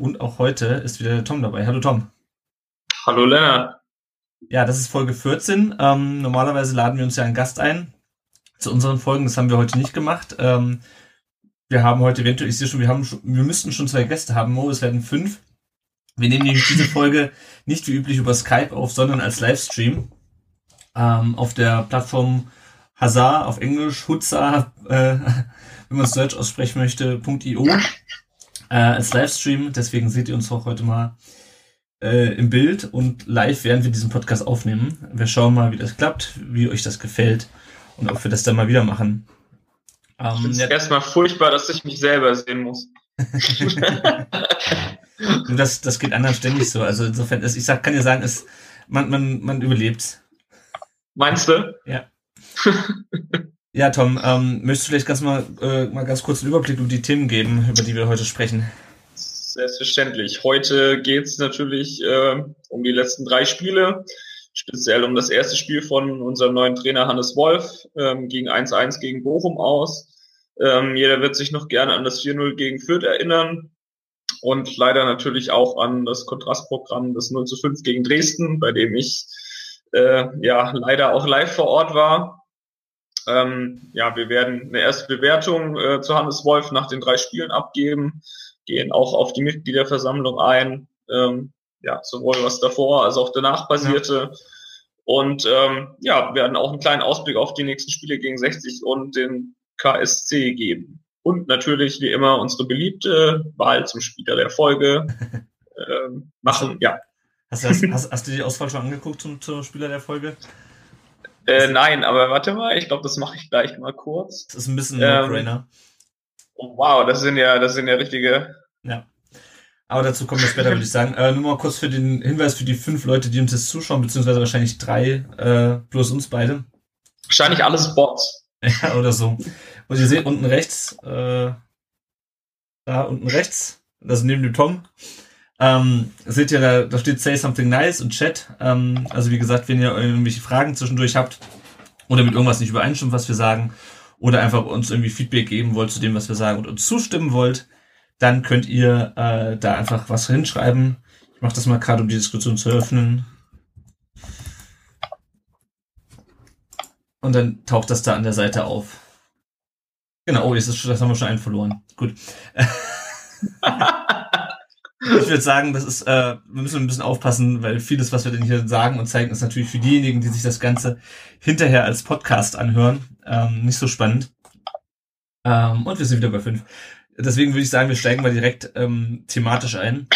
und auch heute ist wieder der Tom dabei. Hallo Tom. Hallo Lennart. Ja, das ist Folge 14. Ähm, normalerweise laden wir uns ja einen Gast ein zu unseren Folgen. Das haben wir heute nicht gemacht. Ähm, wir haben heute eventuell, ich sehe schon, wir haben, schon, wir müssten schon zwei Gäste haben. Mo, es werden fünf. Wir nehmen nämlich diese Folge nicht wie üblich über Skype auf, sondern als Livestream ähm, auf der Plattform Hazard auf Englisch, Hutza, äh, wenn man es Deutsch aussprechen möchte, .io äh, als Livestream. Deswegen seht ihr uns auch heute mal äh, im Bild und live, während wir diesen Podcast aufnehmen. Wir schauen mal, wie das klappt, wie euch das gefällt und ob wir das dann mal wieder machen. Ähm, ich finde erstmal furchtbar, dass ich mich selber sehen muss. das, das geht anderen ständig so. Also insofern, ich sag, kann dir sagen, es, man, man, man überlebt. Meinst du? Ja. ja, Tom, ähm, möchtest du vielleicht ganz mal, äh, mal ganz kurz einen Überblick über die Themen geben, über die wir heute sprechen? Selbstverständlich. Heute geht es natürlich äh, um die letzten drei Spiele, speziell um das erste Spiel von unserem neuen Trainer Hannes Wolf ähm, gegen 1-1 gegen Bochum aus. Ähm, jeder wird sich noch gerne an das 4-0 gegen Fürth erinnern und leider natürlich auch an das Kontrastprogramm des 0 5 gegen Dresden, bei dem ich äh, ja leider auch live vor Ort war. Ähm, ja, wir werden eine erste Bewertung äh, zu Hannes Wolf nach den drei Spielen abgeben, gehen auch auf die Mitgliederversammlung ein, ähm, ja, sowohl was davor als auch danach passierte. Ja. Und ähm, ja, werden auch einen kleinen Ausblick auf die nächsten Spiele gegen 60 und den KSC geben. Und natürlich, wie immer, unsere beliebte Wahl zum Spieler der Folge ähm, machen. Ja. Hast, hast, hast, hast du die Auswahl schon angeguckt zum, zum Spieler der Folge? Äh, nein, aber warte mal, ich glaube, das mache ich gleich mal kurz. Das ist ein bisschen ein No-Brainer. Oh, wow, das sind ja, das sind ja richtige. Ja. Aber dazu kommen wir später, würde ich sagen. Äh, nur mal kurz für den Hinweis für die fünf Leute, die uns jetzt zuschauen, beziehungsweise wahrscheinlich drei, äh, plus uns beide. Wahrscheinlich alles Bots. ja, oder so. Und ihr seht unten rechts, äh, da unten rechts, das ist neben dem Tom, ähm, seht ihr, da, da steht Say Something Nice und Chat. Ähm, also wie gesagt, wenn ihr irgendwelche Fragen zwischendurch habt oder mit irgendwas nicht übereinstimmt, was wir sagen, oder einfach uns irgendwie Feedback geben wollt zu dem, was wir sagen und uns zustimmen wollt, dann könnt ihr äh, da einfach was hinschreiben. Ich mache das mal gerade, um die Diskussion zu öffnen. Und dann taucht das da an der Seite auf. Genau, oh, jetzt ist, das haben wir schon einen verloren. Gut. Ich würde sagen, das ist, äh, wir müssen ein bisschen aufpassen, weil vieles, was wir denn hier sagen und zeigen, ist natürlich für diejenigen, die sich das Ganze hinterher als Podcast anhören, ähm, nicht so spannend. Ähm, und wir sind wieder bei fünf. Deswegen würde ich sagen, wir steigen mal direkt ähm, thematisch ein.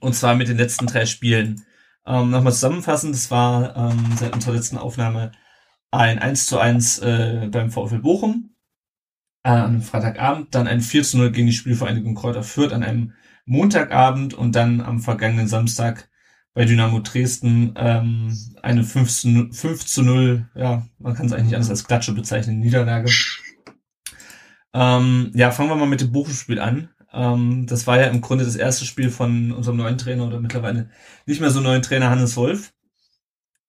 Und zwar mit den letzten drei Spielen. Ähm, Nochmal zusammenfassen, das war ähm, seit unserer letzten Aufnahme ein 1 zu 1 äh, beim VfL Bochum äh, am Freitagabend, dann ein 4 zu 0 gegen die Spielvereinigung Kräuter Fürth an einem Montagabend und dann am vergangenen Samstag bei Dynamo Dresden ähm, eine 5 zu, 5 zu 0, ja, man kann es eigentlich anders als Klatsche bezeichnen, Niederlage. Ähm, ja, fangen wir mal mit dem Bochum-Spiel an. Ähm, das war ja im Grunde das erste Spiel von unserem neuen Trainer oder mittlerweile nicht mehr so neuen Trainer Hannes Wolf.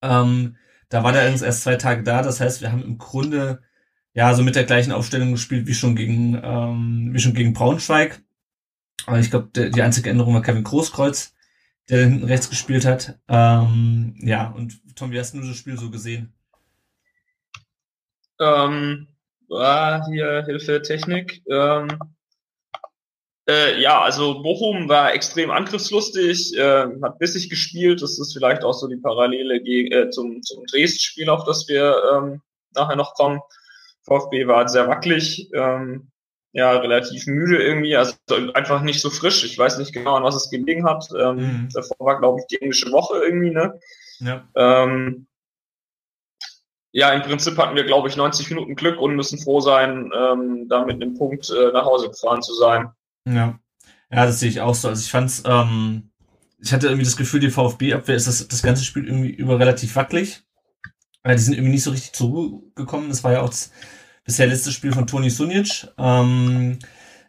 Ähm, da war der erst zwei Tage da, das heißt, wir haben im Grunde ja so mit der gleichen Aufstellung gespielt wie schon gegen ähm, wie schon gegen Braunschweig. Aber ich glaube, die einzige Änderung war Kevin Großkreuz, der hinten rechts gespielt hat. Ähm, ja, und Tom, wie hast du das Spiel so gesehen? Ähm, war hier Hilfe Technik. Ähm, äh, ja, also Bochum war extrem angriffslustig, äh, hat bissig gespielt. Das ist vielleicht auch so die Parallele gegen, äh, zum, zum Dresden-Spiel, auf das wir ähm, nachher noch kommen. VfB war sehr wackelig. Ähm, ja relativ müde irgendwie, also einfach nicht so frisch. Ich weiß nicht genau, an was es gelegen hat. Ähm, mhm. Davor war, glaube ich, die englische Woche irgendwie, ne? Ja. Ähm, ja, im Prinzip hatten wir, glaube ich, 90 Minuten Glück und müssen froh sein, ähm, da mit einem Punkt äh, nach Hause gefahren zu sein. Ja. Ja, das sehe ich auch so. Also ich fand's, ähm, ich hatte irgendwie das Gefühl, die VfB-Abwehr ist das, das ganze Spiel irgendwie über relativ wackelig. Weil die sind irgendwie nicht so richtig zur Ruhe gekommen. Das war ja auch das bisher letzte Spiel von Toni Sunic. Ähm,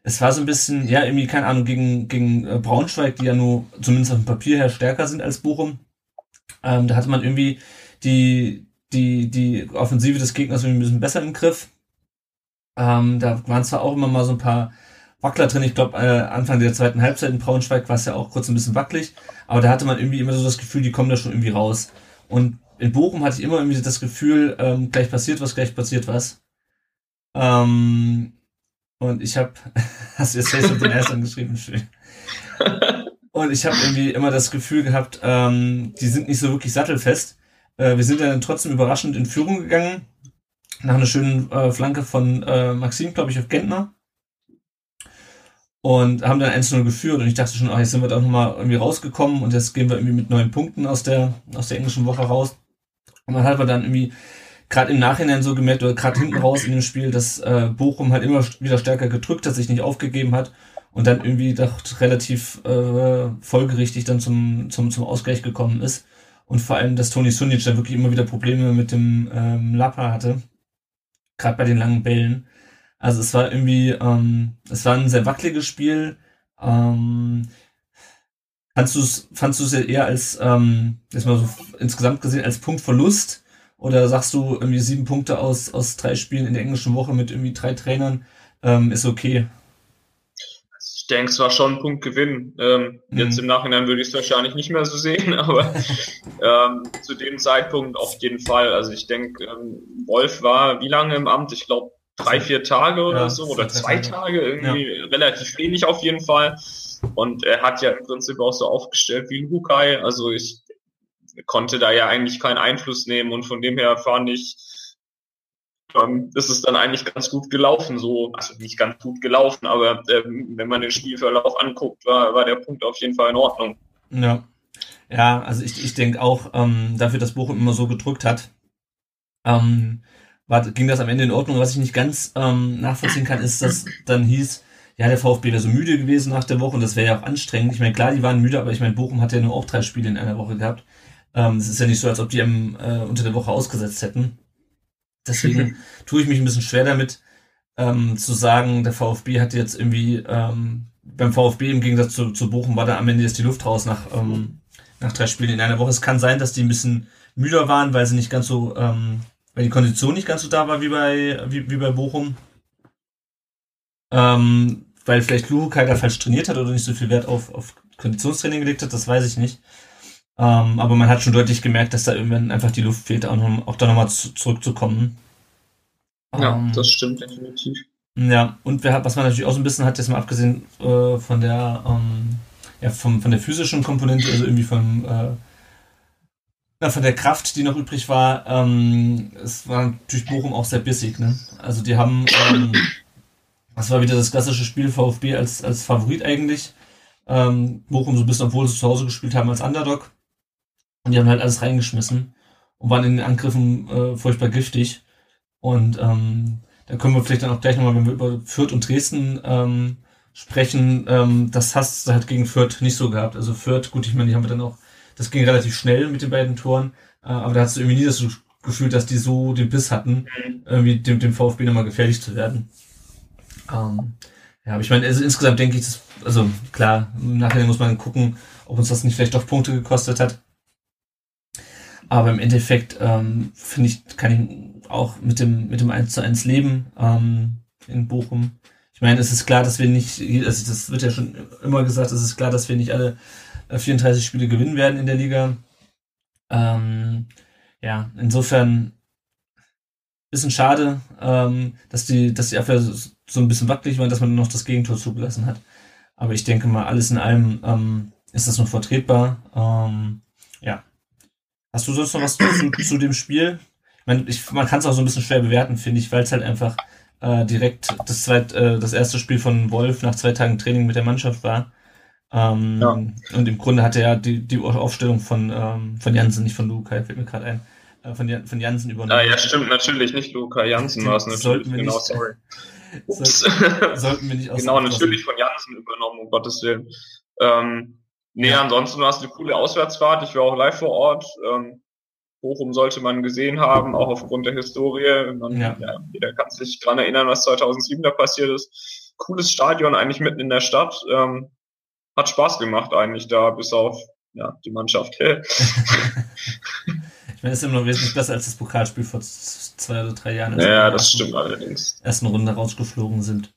es war so ein bisschen, ja, irgendwie, keine Ahnung, gegen, gegen äh, Braunschweig, die ja nur zumindest auf dem Papier her stärker sind als Bochum. Ähm, da hatte man irgendwie die, die, die Offensive des Gegners irgendwie ein bisschen besser im Griff. Ähm, da waren zwar auch immer mal so ein paar Wackler drin. Ich glaube, äh, Anfang der zweiten Halbzeit in Braunschweig war es ja auch kurz ein bisschen wackelig, aber da hatte man irgendwie immer so das Gefühl, die kommen da schon irgendwie raus. Und in Bochum hatte ich immer irgendwie das Gefühl, ähm, gleich passiert was, gleich passiert was. Ähm, und ich habe, hast du jetzt Facebook den ersten geschrieben, schön. Und ich habe irgendwie immer das Gefühl gehabt, ähm, die sind nicht so wirklich sattelfest. Äh, wir sind dann trotzdem überraschend in Führung gegangen. Nach einer schönen äh, Flanke von äh, Maxim, glaube ich, auf Gentner und haben dann 1-0 geführt und ich dachte schon, ach, jetzt sind wir doch nochmal irgendwie rausgekommen und jetzt gehen wir irgendwie mit neun Punkten aus der, aus der englischen Woche raus. Und dann hat man dann irgendwie gerade im Nachhinein so gemerkt, oder gerade hinten raus in dem Spiel, dass äh, Bochum halt immer wieder stärker gedrückt hat, sich nicht aufgegeben hat und dann irgendwie doch relativ äh, folgerichtig dann zum, zum, zum Ausgleich gekommen ist. Und vor allem, dass Toni Sunic dann wirklich immer wieder Probleme mit dem ähm, Lappa hatte. Gerade bei den langen Bällen. Also es war irgendwie, ähm, es war ein sehr wackeliges Spiel. Ähm, fandst du es, fandst du es eher als, ähm, jetzt mal so insgesamt gesehen, als Punktverlust? Oder sagst du irgendwie sieben Punkte aus, aus drei Spielen in der englischen Woche mit irgendwie drei Trainern, ähm, ist okay? Ich denke, es war schon ein Punktgewinn. Ähm, mhm. Jetzt im Nachhinein würde ich es wahrscheinlich nicht mehr so sehen, aber ähm, zu dem Zeitpunkt auf jeden Fall. Also ich denke, ähm, Wolf war wie lange im Amt? Ich glaube drei, vier Tage oder ja, so oder zwei Tage, irgendwie ja. relativ wenig auf jeden Fall. Und er hat ja im Prinzip auch so aufgestellt wie Lukai. Also ich konnte da ja eigentlich keinen Einfluss nehmen und von dem her fand ich, ähm, ist es dann eigentlich ganz gut gelaufen, so, also nicht ganz gut gelaufen, aber ähm, wenn man den Spielverlauf anguckt, war, war der Punkt auf jeden Fall in Ordnung. Ja. Ja, also ich, ich denke auch, ähm, dafür, dass Bochum immer so gedrückt hat, ähm, war, ging das am Ende in Ordnung. Was ich nicht ganz ähm, nachvollziehen kann, ist, dass dann hieß, ja, der VfB wäre so müde gewesen nach der Woche und das wäre ja auch anstrengend. Ich meine, klar, die waren müde, aber ich meine, Bochum hat ja nur auch drei Spiele in einer Woche gehabt. Ähm, es ist ja nicht so, als ob die am, äh, unter der Woche ausgesetzt hätten. Deswegen tue ich mich ein bisschen schwer damit, ähm, zu sagen, der VfB hat jetzt irgendwie ähm, beim VfB im Gegensatz zu, zu Bochum war da am Ende jetzt die Luft raus nach, ähm, nach drei Spielen in einer Woche. Es kann sein, dass die ein bisschen müder waren, weil sie nicht ganz so ähm, weil die Kondition nicht ganz so da war wie bei, wie, wie bei Bochum. Ähm, weil vielleicht Luhukai da falsch trainiert hat oder nicht so viel Wert auf, auf Konditionstraining gelegt hat, das weiß ich nicht. Ähm, aber man hat schon deutlich gemerkt, dass da irgendwann einfach die Luft fehlt, auch, noch, auch da nochmal zu, zurückzukommen. Ja, ähm, das stimmt definitiv. Ja, und wer, was man natürlich auch so ein bisschen hat, jetzt mal abgesehen äh, von der ähm, ja, vom, von der physischen Komponente, also irgendwie vom äh, na, von der Kraft, die noch übrig war, ähm, es war natürlich Bochum auch sehr bissig. Ne? Also die haben, ähm, das war wieder das klassische Spiel VfB als, als Favorit eigentlich. Ähm, Bochum so ein bisschen, obwohl sie zu Hause gespielt haben, als Underdog. Und die haben halt alles reingeschmissen und waren in den Angriffen äh, furchtbar giftig. Und ähm, da können wir vielleicht dann auch gleich nochmal, wenn wir über Fürth und Dresden ähm, sprechen, ähm, das hast du halt gegen Fürth nicht so gehabt. Also Fürth, gut, ich meine, die haben wir dann auch das ging relativ schnell mit den beiden Toren, äh, aber da hast du irgendwie nie das Gefühl, dass die so den Biss hatten, irgendwie dem, dem VfB nochmal gefährlich zu werden. Ähm, ja, aber ich meine, also insgesamt denke ich, dass, also klar, nachher muss man gucken, ob uns das nicht vielleicht doch Punkte gekostet hat. Aber im Endeffekt ähm, finde ich, kann ich auch mit dem mit dem 1 zu 1 leben ähm, in Bochum. Ich meine, es ist klar, dass wir nicht, also das wird ja schon immer gesagt, es ist klar, dass wir nicht alle 34 äh, Spiele gewinnen werden in der Liga. Ähm, ja, insofern bisschen schade, ähm, dass die, dass die Abwehr so ein bisschen wackelig war, dass man noch das Gegentor zugelassen hat. Aber ich denke mal, alles in allem ähm, ist das noch vertretbar. Ähm, ja. Hast du sonst noch was zu, zu dem Spiel? Ich meine, ich, man kann es auch so ein bisschen schwer bewerten, finde ich, weil es halt einfach äh, direkt das, zweit, äh, das erste Spiel von Wolf nach zwei Tagen Training mit der Mannschaft war. Ähm, ja. Und im Grunde hat er ja die, die Aufstellung von, ähm, von Jansen, nicht von Luca, fällt mir gerade ein, äh, von, Jan, von Jansen übernommen. Ah, ja, stimmt, natürlich, nicht Luca, Jansen war es natürlich, genau, nicht, sorry. Ups. Sollten wir nicht aus Genau, natürlich von Jansen übernommen, um Gottes Willen. Ähm, Nee, ja. ansonsten war es eine coole Auswärtsfahrt. Ich war auch live vor Ort. Ähm, Bochum sollte man gesehen haben, auch aufgrund der Historie. Man, ja. Ja, jeder kann sich dran erinnern, was 2007 da passiert ist. Cooles Stadion eigentlich mitten in der Stadt. Ähm, hat Spaß gemacht eigentlich da, bis auf ja, die Mannschaft. ich meine, es ist immer noch wesentlich besser als das Pokalspiel vor zwei oder drei Jahren. Ja, das stimmt allerdings. Ersten Runde rausgeflogen sind.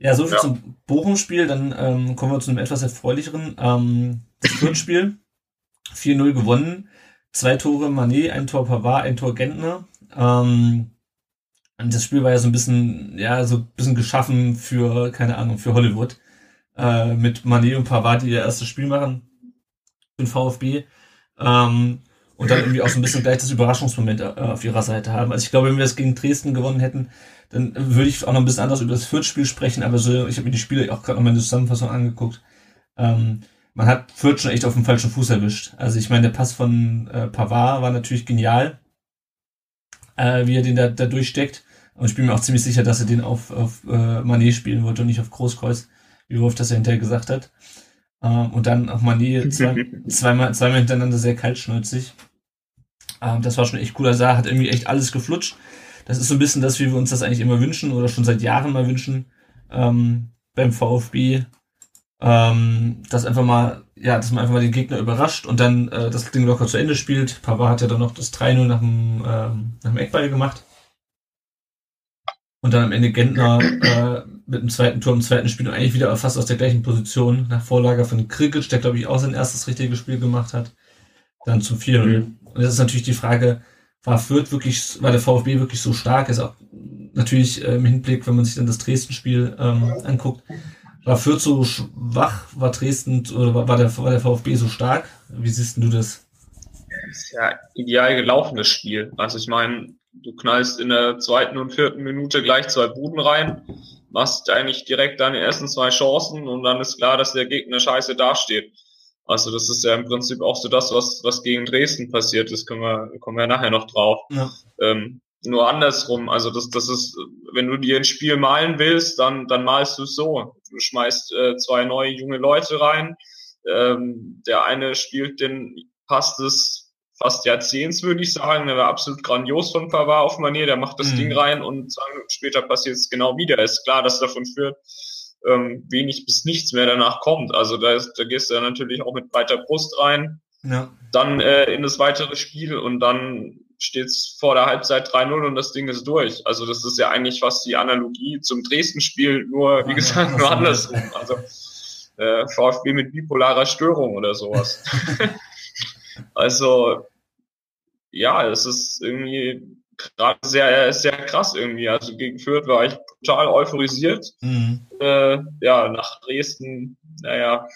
Ja, so viel ja. zum Bochum-Spiel. Dann ähm, kommen wir zu einem etwas erfreulicheren. Ähm, das Fürth-Spiel. 4-0 gewonnen. Zwei Tore Manet, ein Tor Pavard, ein Tor Gentner. Ähm, und das Spiel war ja so ein bisschen, ja, so ein bisschen geschaffen für, keine Ahnung, für Hollywood. Äh, mit Manet und Pavard, die ihr erstes Spiel machen. Den VfB. Ähm, und dann irgendwie auch so ein bisschen gleich das Überraschungsmoment äh, auf ihrer Seite haben. Also ich glaube, wenn wir das gegen Dresden gewonnen hätten, dann würde ich auch noch ein bisschen anders über das Fürth-Spiel sprechen, aber so, ich habe mir die Spiele auch gerade noch mal in der Zusammenfassung angeguckt. Ähm, man hat Fürth schon echt auf dem falschen Fuß erwischt. Also ich meine, der Pass von äh, Pavard war natürlich genial, äh, wie er den da, da durchsteckt. Und ich bin mir auch ziemlich sicher, dass er den auf, auf äh, Manet spielen wollte und nicht auf Großkreuz, wie Wolf das ja hinterher gesagt hat. Ähm, und dann auch Manet zwei, zweimal, zweimal hintereinander sehr kaltschnäuzig. Ähm, das war schon echt cool. Also er hat irgendwie echt alles geflutscht. Das ist so ein bisschen das, wie wir uns das eigentlich immer wünschen oder schon seit Jahren mal wünschen ähm, beim VfB. Ähm, dass einfach mal, ja, dass man einfach mal den Gegner überrascht und dann äh, das Ding locker zu Ende spielt. Pavard hat ja dann noch das 3-0 nach dem, ähm, nach dem Eckball gemacht. Und dann am Ende Gentner äh, mit dem zweiten Tor im zweiten Spiel und eigentlich wieder fast aus der gleichen Position nach Vorlage von Krikic, der glaube ich auch sein erstes richtiges Spiel gemacht hat. Dann zum 4 mhm. Und das ist natürlich die Frage, war Fürth wirklich, war der VfB wirklich so stark? Ist auch natürlich äh, im Hinblick, wenn man sich dann das Dresden-Spiel ähm, anguckt, war Fürth so schwach, war Dresden oder war, war, der, war der VfB so stark? Wie siehst du das? Das ist ja ideal gelaufenes Spiel. Also ich meine, du knallst in der zweiten und vierten Minute gleich zwei Buden rein, machst eigentlich direkt deine ersten zwei Chancen und dann ist klar, dass der Gegner scheiße dasteht. Also das ist ja im Prinzip auch so das, was, was gegen Dresden passiert ist, können wir, kommen wir nachher noch drauf. Ja. Ähm, nur andersrum, also das, das ist, wenn du dir ein Spiel malen willst, dann, dann malst du es so. Du schmeißt äh, zwei neue junge Leute rein. Ähm, der eine spielt den Pass des fast Jahrzehnts, würde ich sagen. Der war absolut grandios von Pavard auf Manier. Der macht das mhm. Ding rein und zwei Minuten später passiert es genau wieder. Ist klar, dass davon führt, ähm, wenig bis nichts mehr danach kommt. Also da, ist, da gehst du ja natürlich auch mit breiter Brust rein, ja. dann äh, in das weitere Spiel und dann steht's vor der Halbzeit 3-0 und das Ding ist durch. Also das ist ja eigentlich fast die Analogie zum Dresden-Spiel, nur wie gesagt, nur andersrum. Also äh, VfB mit bipolarer Störung oder sowas. also ja, es ist irgendwie gerade sehr, sehr krass irgendwie. Also gegen Fürth war ich total euphorisiert. Mhm. Äh, ja, nach Dresden, naja,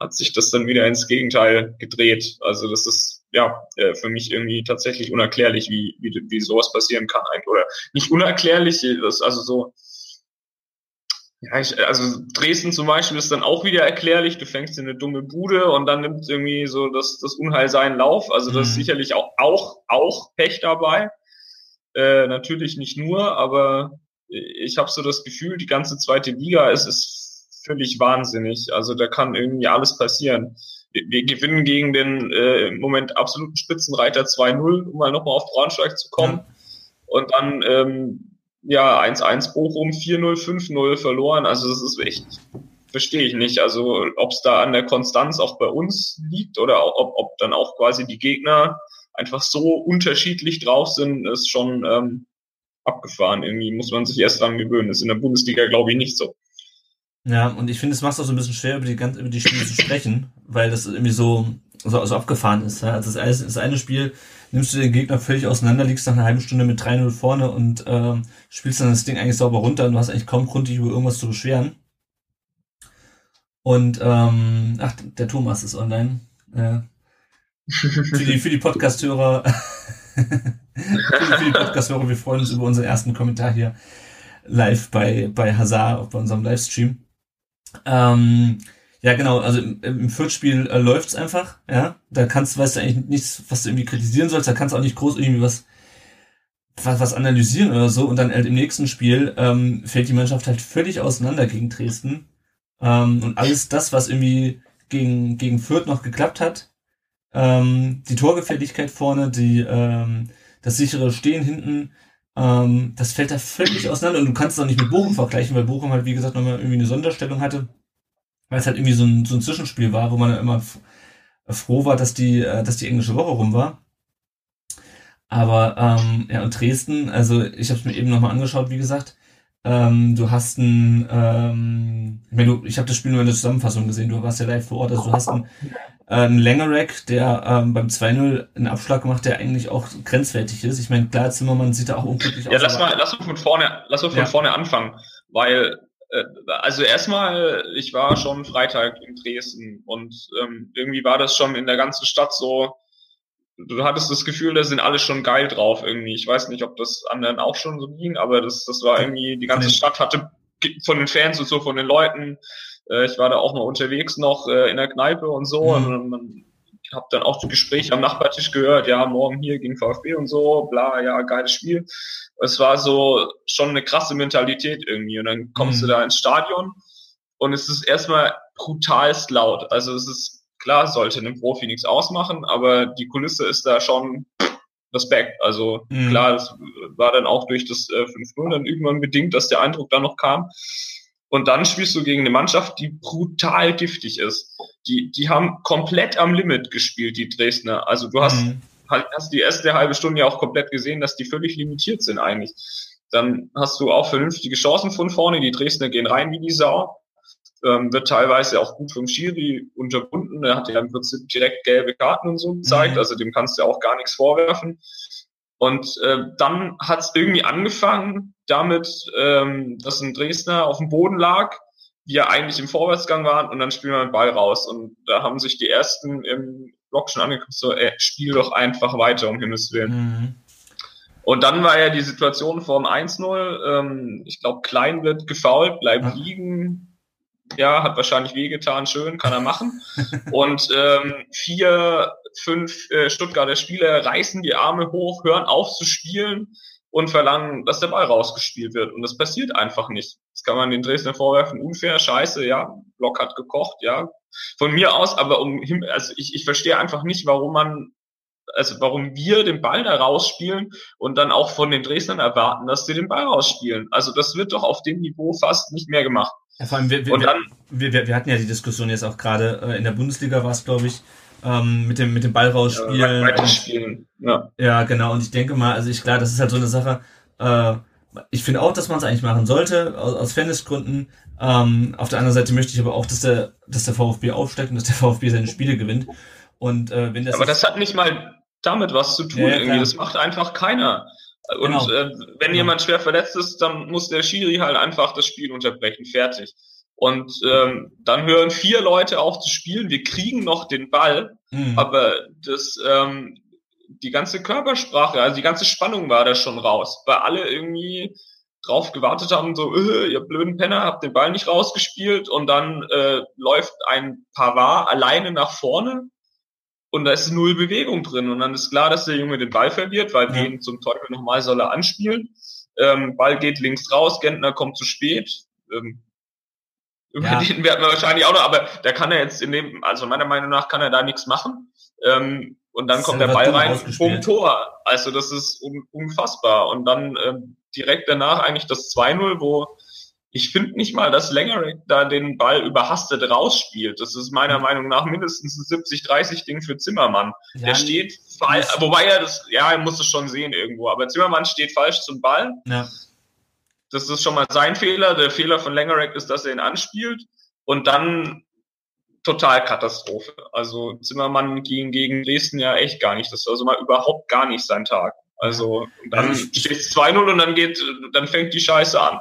hat sich das dann wieder ins Gegenteil gedreht. Also das ist ja äh, für mich irgendwie tatsächlich unerklärlich, wie, wie, wie sowas passieren kann. Oder nicht unerklärlich, das, also so, ja, ich, also Dresden zum Beispiel ist dann auch wieder erklärlich. Du fängst in eine dumme Bude und dann nimmt irgendwie so das, das Unheil seinen Lauf. Also das ist mhm. sicherlich auch, auch, auch Pech dabei. Äh, natürlich nicht nur, aber ich habe so das Gefühl, die ganze zweite Liga ist, ist völlig wahnsinnig. Also da kann irgendwie alles passieren. Wir, wir gewinnen gegen den äh, im Moment absoluten Spitzenreiter 2-0, um mal nochmal auf Braunschweig zu kommen. Ja. Und dann ähm, ja 1-1 Bochum, 4-0, 5-0 verloren. Also das ist echt, verstehe ich nicht. Also ob es da an der Konstanz auch bei uns liegt oder ob, ob dann auch quasi die Gegner einfach so unterschiedlich drauf sind, ist schon ähm, abgefahren. Irgendwie muss man sich erst dran gewöhnen. Ist in der Bundesliga, glaube ich, nicht so. Ja, und ich finde, es macht es auch so ein bisschen schwer, über die, ganze, über die Spiele zu sprechen, weil das irgendwie so, so, so abgefahren ist. Ja? Also das, das eine Spiel nimmst du den Gegner völlig auseinander, liegst nach einer halben Stunde mit 3-0 vorne und ähm, spielst dann das Ding eigentlich sauber runter und du hast eigentlich kaum Grund, dich über irgendwas zu beschweren. Und ähm, ach, der Thomas ist online. Äh, für die, für die Podcast-Hörer, für, die Podcast-Hörer, wir freuen uns über unseren ersten Kommentar hier live bei, bei Hazard, bei unserem Livestream. Ähm, ja, genau, also im, im Viertspiel äh, läuft's einfach, ja. Da kannst, weißt du eigentlich nichts, was du irgendwie kritisieren sollst, da kannst du auch nicht groß irgendwie was, was, was analysieren oder so. Und dann halt im nächsten Spiel ähm, fällt die Mannschaft halt völlig auseinander gegen Dresden. Ähm, und alles das, was irgendwie gegen, gegen Fürth noch geklappt hat. Ähm, die Torgefälligkeit vorne, die, ähm, das sichere Stehen hinten, ähm, das fällt da völlig auseinander und du kannst es auch nicht mit Bochum vergleichen, weil Bochum halt, wie gesagt, nochmal irgendwie eine Sonderstellung hatte, weil es halt irgendwie so ein, so ein Zwischenspiel war, wo man ja immer froh war, dass die, äh, dass die englische Woche rum war. Aber ähm, ja, und Dresden, also ich habe es mir eben nochmal angeschaut, wie gesagt, ähm, du hast ein, ähm, ich, meine, du, ich habe das Spiel nur in der Zusammenfassung gesehen, du warst ja live vor Ort, also du hast einen, äh, einen Längerack, der ähm, beim 2-0 einen Abschlag macht, der eigentlich auch grenzwertig ist. Ich meine, klar, Zimmermann sieht da auch unglücklich aus. Ja, lass mal, lass uns von vorne, lass uns von Ja. vorne anfangen, weil äh, also erstmal, ich war schon Freitag in Dresden und ähm, irgendwie war das schon in der ganzen Stadt so, du hattest das Gefühl, da sind alle schon geil drauf irgendwie. Ich weiß nicht, ob das anderen auch schon so ging, aber das, das war irgendwie, die ganze Stadt hatte von den Fans und so, von den Leuten. Äh, ich war da auch mal unterwegs noch äh, in der Kneipe und so Mhm. und habe dann auch Gespräche am Nachbartisch gehört, ja, morgen hier gegen VfB und so, bla, ja, geiles Spiel. Es war so schon eine krasse Mentalität irgendwie und dann kommst Mhm. du da ins Stadion und es ist erstmal brutalst laut. Also es ist klar, sollte einem Profi nichts ausmachen, aber die Kulisse ist da schon Respekt. Also Mhm. klar, es war dann auch durch das äh, 5-0 dann irgendwann bedingt, dass der Eindruck dann noch kam. Und dann spielst du gegen eine Mannschaft, die brutal giftig ist. Die, die haben komplett am Limit gespielt, die Dresdner. Also du hast, Mhm. halt, hast die erste halbe Stunde ja auch komplett gesehen, dass die völlig limitiert sind eigentlich. Dann hast du auch vernünftige Chancen von vorne. Die Dresdner gehen rein wie die Sau. Ähm, wird teilweise auch gut vom Schiri unterbunden. Er hat ja im Prinzip direkt gelbe Karten und so gezeigt. Mhm. Also dem kannst du ja auch gar nichts vorwerfen. Und äh, dann hat es irgendwie angefangen damit, ähm, dass ein Dresdner auf dem Boden lag, ja eigentlich im Vorwärtsgang waren und dann spielen wir den Ball raus. Und da haben sich die ersten im Block schon angeguckt, so, ey, spiel doch einfach weiter, um Himmels Willen. Mhm. Und dann war ja die Situation vorm 1-0, ähm, ich glaube, Klein wird gefoult, bleibt Ja. liegen. Ja, hat wahrscheinlich wehgetan, schön, kann er machen. Und ähm, vier, fünf äh, Stuttgarter Spieler reißen die Arme hoch, hören auf zu spielen und verlangen, dass der Ball rausgespielt wird. Und das passiert einfach nicht. Das kann man den Dresdner vorwerfen, unfair, scheiße, ja, Block hat gekocht, ja. Von mir aus, aber um also ich, ich verstehe einfach nicht, warum man also warum wir den Ball da rausspielen und dann auch von den Dresdnern erwarten, dass sie den Ball rausspielen. Also das wird doch auf dem Niveau fast nicht mehr gemacht. Ja, vor allem, wir, wir, dann, wir, wir, wir hatten ja die Diskussion jetzt auch gerade äh, in der Bundesliga war es, glaube ich, ähm, mit dem mit dem Ball äh, rausspielen. und- weiterspielen. Ja. Ja, genau. Und ich denke mal, also ich klar, das ist halt so eine Sache. Äh, ich finde auch, dass man es eigentlich machen sollte aus, aus Fairnessgründen. Ähm, auf der anderen Seite möchte ich aber auch, dass der, dass der VfB aufsteigt und dass der VfB seine Spiele gewinnt. Und äh, wenn das, Aber das hat nicht mal damit was zu tun. Ja, ja, irgendwie. Das macht einfach keiner. Und Genau. äh, wenn Genau. jemand schwer verletzt ist, dann muss der Schiri halt einfach das Spiel unterbrechen. Fertig. Und ähm, dann hören vier Leute auf zu spielen. Wir kriegen noch den Ball. Mhm. Aber das, ähm, die ganze Körpersprache, also die ganze Spannung war da schon raus, weil alle irgendwie drauf gewartet haben, so, äh, ihr blöden Penner, habt den Ball nicht rausgespielt und dann äh, läuft ein Pavard alleine nach vorne und da ist null Bewegung drin und dann ist klar, dass der Junge den Ball verliert, weil Ja. den zum Teufel nochmal soll er anspielen. Ähm, Ball geht links raus, Gentner kommt zu spät. Ähm, über Ja. den werden wir wahrscheinlich auch noch, aber da kann er jetzt in dem, also meiner Meinung nach kann er da nichts machen. Ähm, und dann Das kommt der Ball rein, bumm, Tor. Also das ist un unfassbar. Und dann ähm, direkt danach eigentlich das 2-0, wo ich finde nicht mal, dass Längerick da den Ball überhastet rausspielt. Das ist meiner Meinung nach mindestens ein 70-30-Ding für Zimmermann. ja, Der steht falsch, wobei er das, ja, er muss es schon sehen irgendwo, aber Zimmermann steht falsch zum Ball. ja. Das ist schon mal sein Fehler. Der Fehler von Langerack ist, dass er ihn anspielt. Und dann total Katastrophe. Also Zimmermann ging gegen Dresden ja echt gar nicht. Das war so mal überhaupt gar nicht sein Tag. Also dann steht es 2-0 und dann geht, dann fängt die Scheiße an.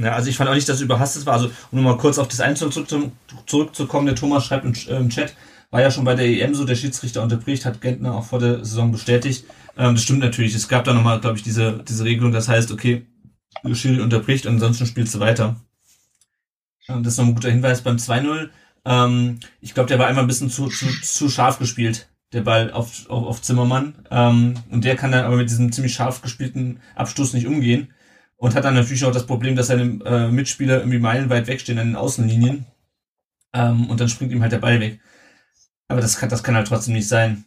Ja, also ich fand auch nicht, dass es überhastet war. Also, um nochmal kurz auf das Einzel zurück, zurückzukommen, der Thomas schreibt im, Chat, war ja schon bei der EM so, der Schiedsrichter unterbricht, hat Gentner auch vor der Saison bestätigt. Ähm, das stimmt natürlich. Es gab da nochmal, glaube ich, diese, diese Regelung, das heißt, okay, Schiri unterbricht und ansonsten spielst du weiter. Ähm, das ist noch ein guter Hinweis beim 2-0. Ähm, ich glaube, der war einfach ein bisschen zu, zu, zu scharf gespielt, der Ball auf, auf, auf Zimmermann. Ähm, und der kann dann aber mit diesem ziemlich scharf gespielten Abstoß nicht umgehen. Und hat dann natürlich auch das Problem, dass seine äh, Mitspieler irgendwie meilenweit wegstehen an den Außenlinien. Ähm, und dann springt ihm halt der Ball weg. Aber das kann, das kann halt trotzdem nicht sein.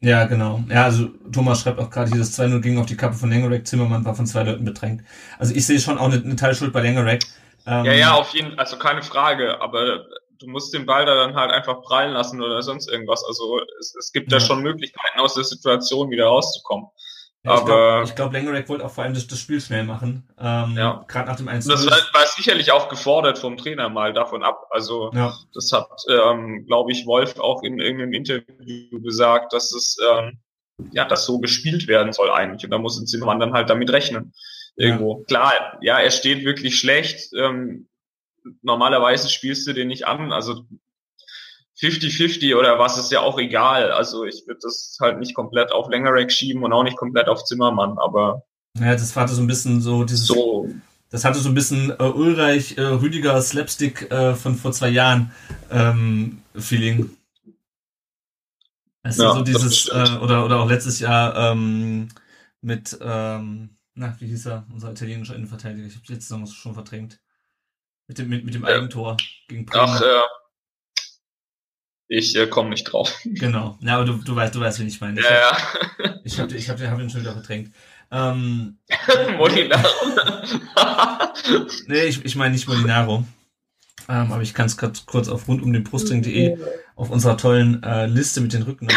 Ja, genau. Ja, also Thomas schreibt auch gerade, dieses 2-0 ging auf die Kappe von Lengerek, Zimmermann war von zwei Leuten bedrängt. Also ich sehe schon auch eine, eine Teilschuld bei Lengerek. Ähm, ja, ja, auf jeden Fall, also keine Frage, aber du musst den Ball da dann halt einfach prallen lassen oder sonst irgendwas. Also es, es gibt ja. da schon Möglichkeiten, aus der Situation wieder rauszukommen. Ja, aber ich glaube, glaub, Lengerek wollte auch vor allem das, das Spiel schnell machen. Ähm, ja. Gerade nach dem 1 Das war, war sicherlich auch gefordert vom Trainer mal davon ab. Also ja. das hat, ähm, glaube ich, Wolf auch in irgendeinem Interview gesagt, dass es ähm, ja, das so gespielt werden soll eigentlich. Und da muss ein Zimmermann dann halt damit rechnen. Irgendwo. Ja. Klar, ja, er steht wirklich schlecht. Ähm, normalerweise spielst du den nicht an. Also 50-50 oder was ist ja auch egal. Also ich würde das halt nicht komplett auf Längerack schieben und auch nicht komplett auf Zimmermann, aber. Ja, das hatte so ein bisschen so dieses. So. Das hatte so ein bisschen äh, Ulreich, äh, Rüdiger Slapstick äh, von vor zwei Jahren ähm, Feeling. Weißt ja, so dieses, äh, oder, oder auch letztes Jahr ähm, mit, ähm, na, wie hieß er, unser italienischer Innenverteidiger, ich habe letzte Saison schon verdrängt. Mit dem, mit, mit dem Eigentor gegen Bremen. Ach, äh, ich äh, komme nicht drauf. Genau. Ja, aber du, du weißt, du weißt, wen ich meine. Ich ja, hab, ja. Ich habe ich hab, hab ihn schon wieder verdrängt. Ähm, Molinaro. nee, ich, ich meine nicht Molinaro. Ähm, aber ich kann es kurz auf rund um den Brustring.de auf unserer tollen äh, Liste mit den Rücken.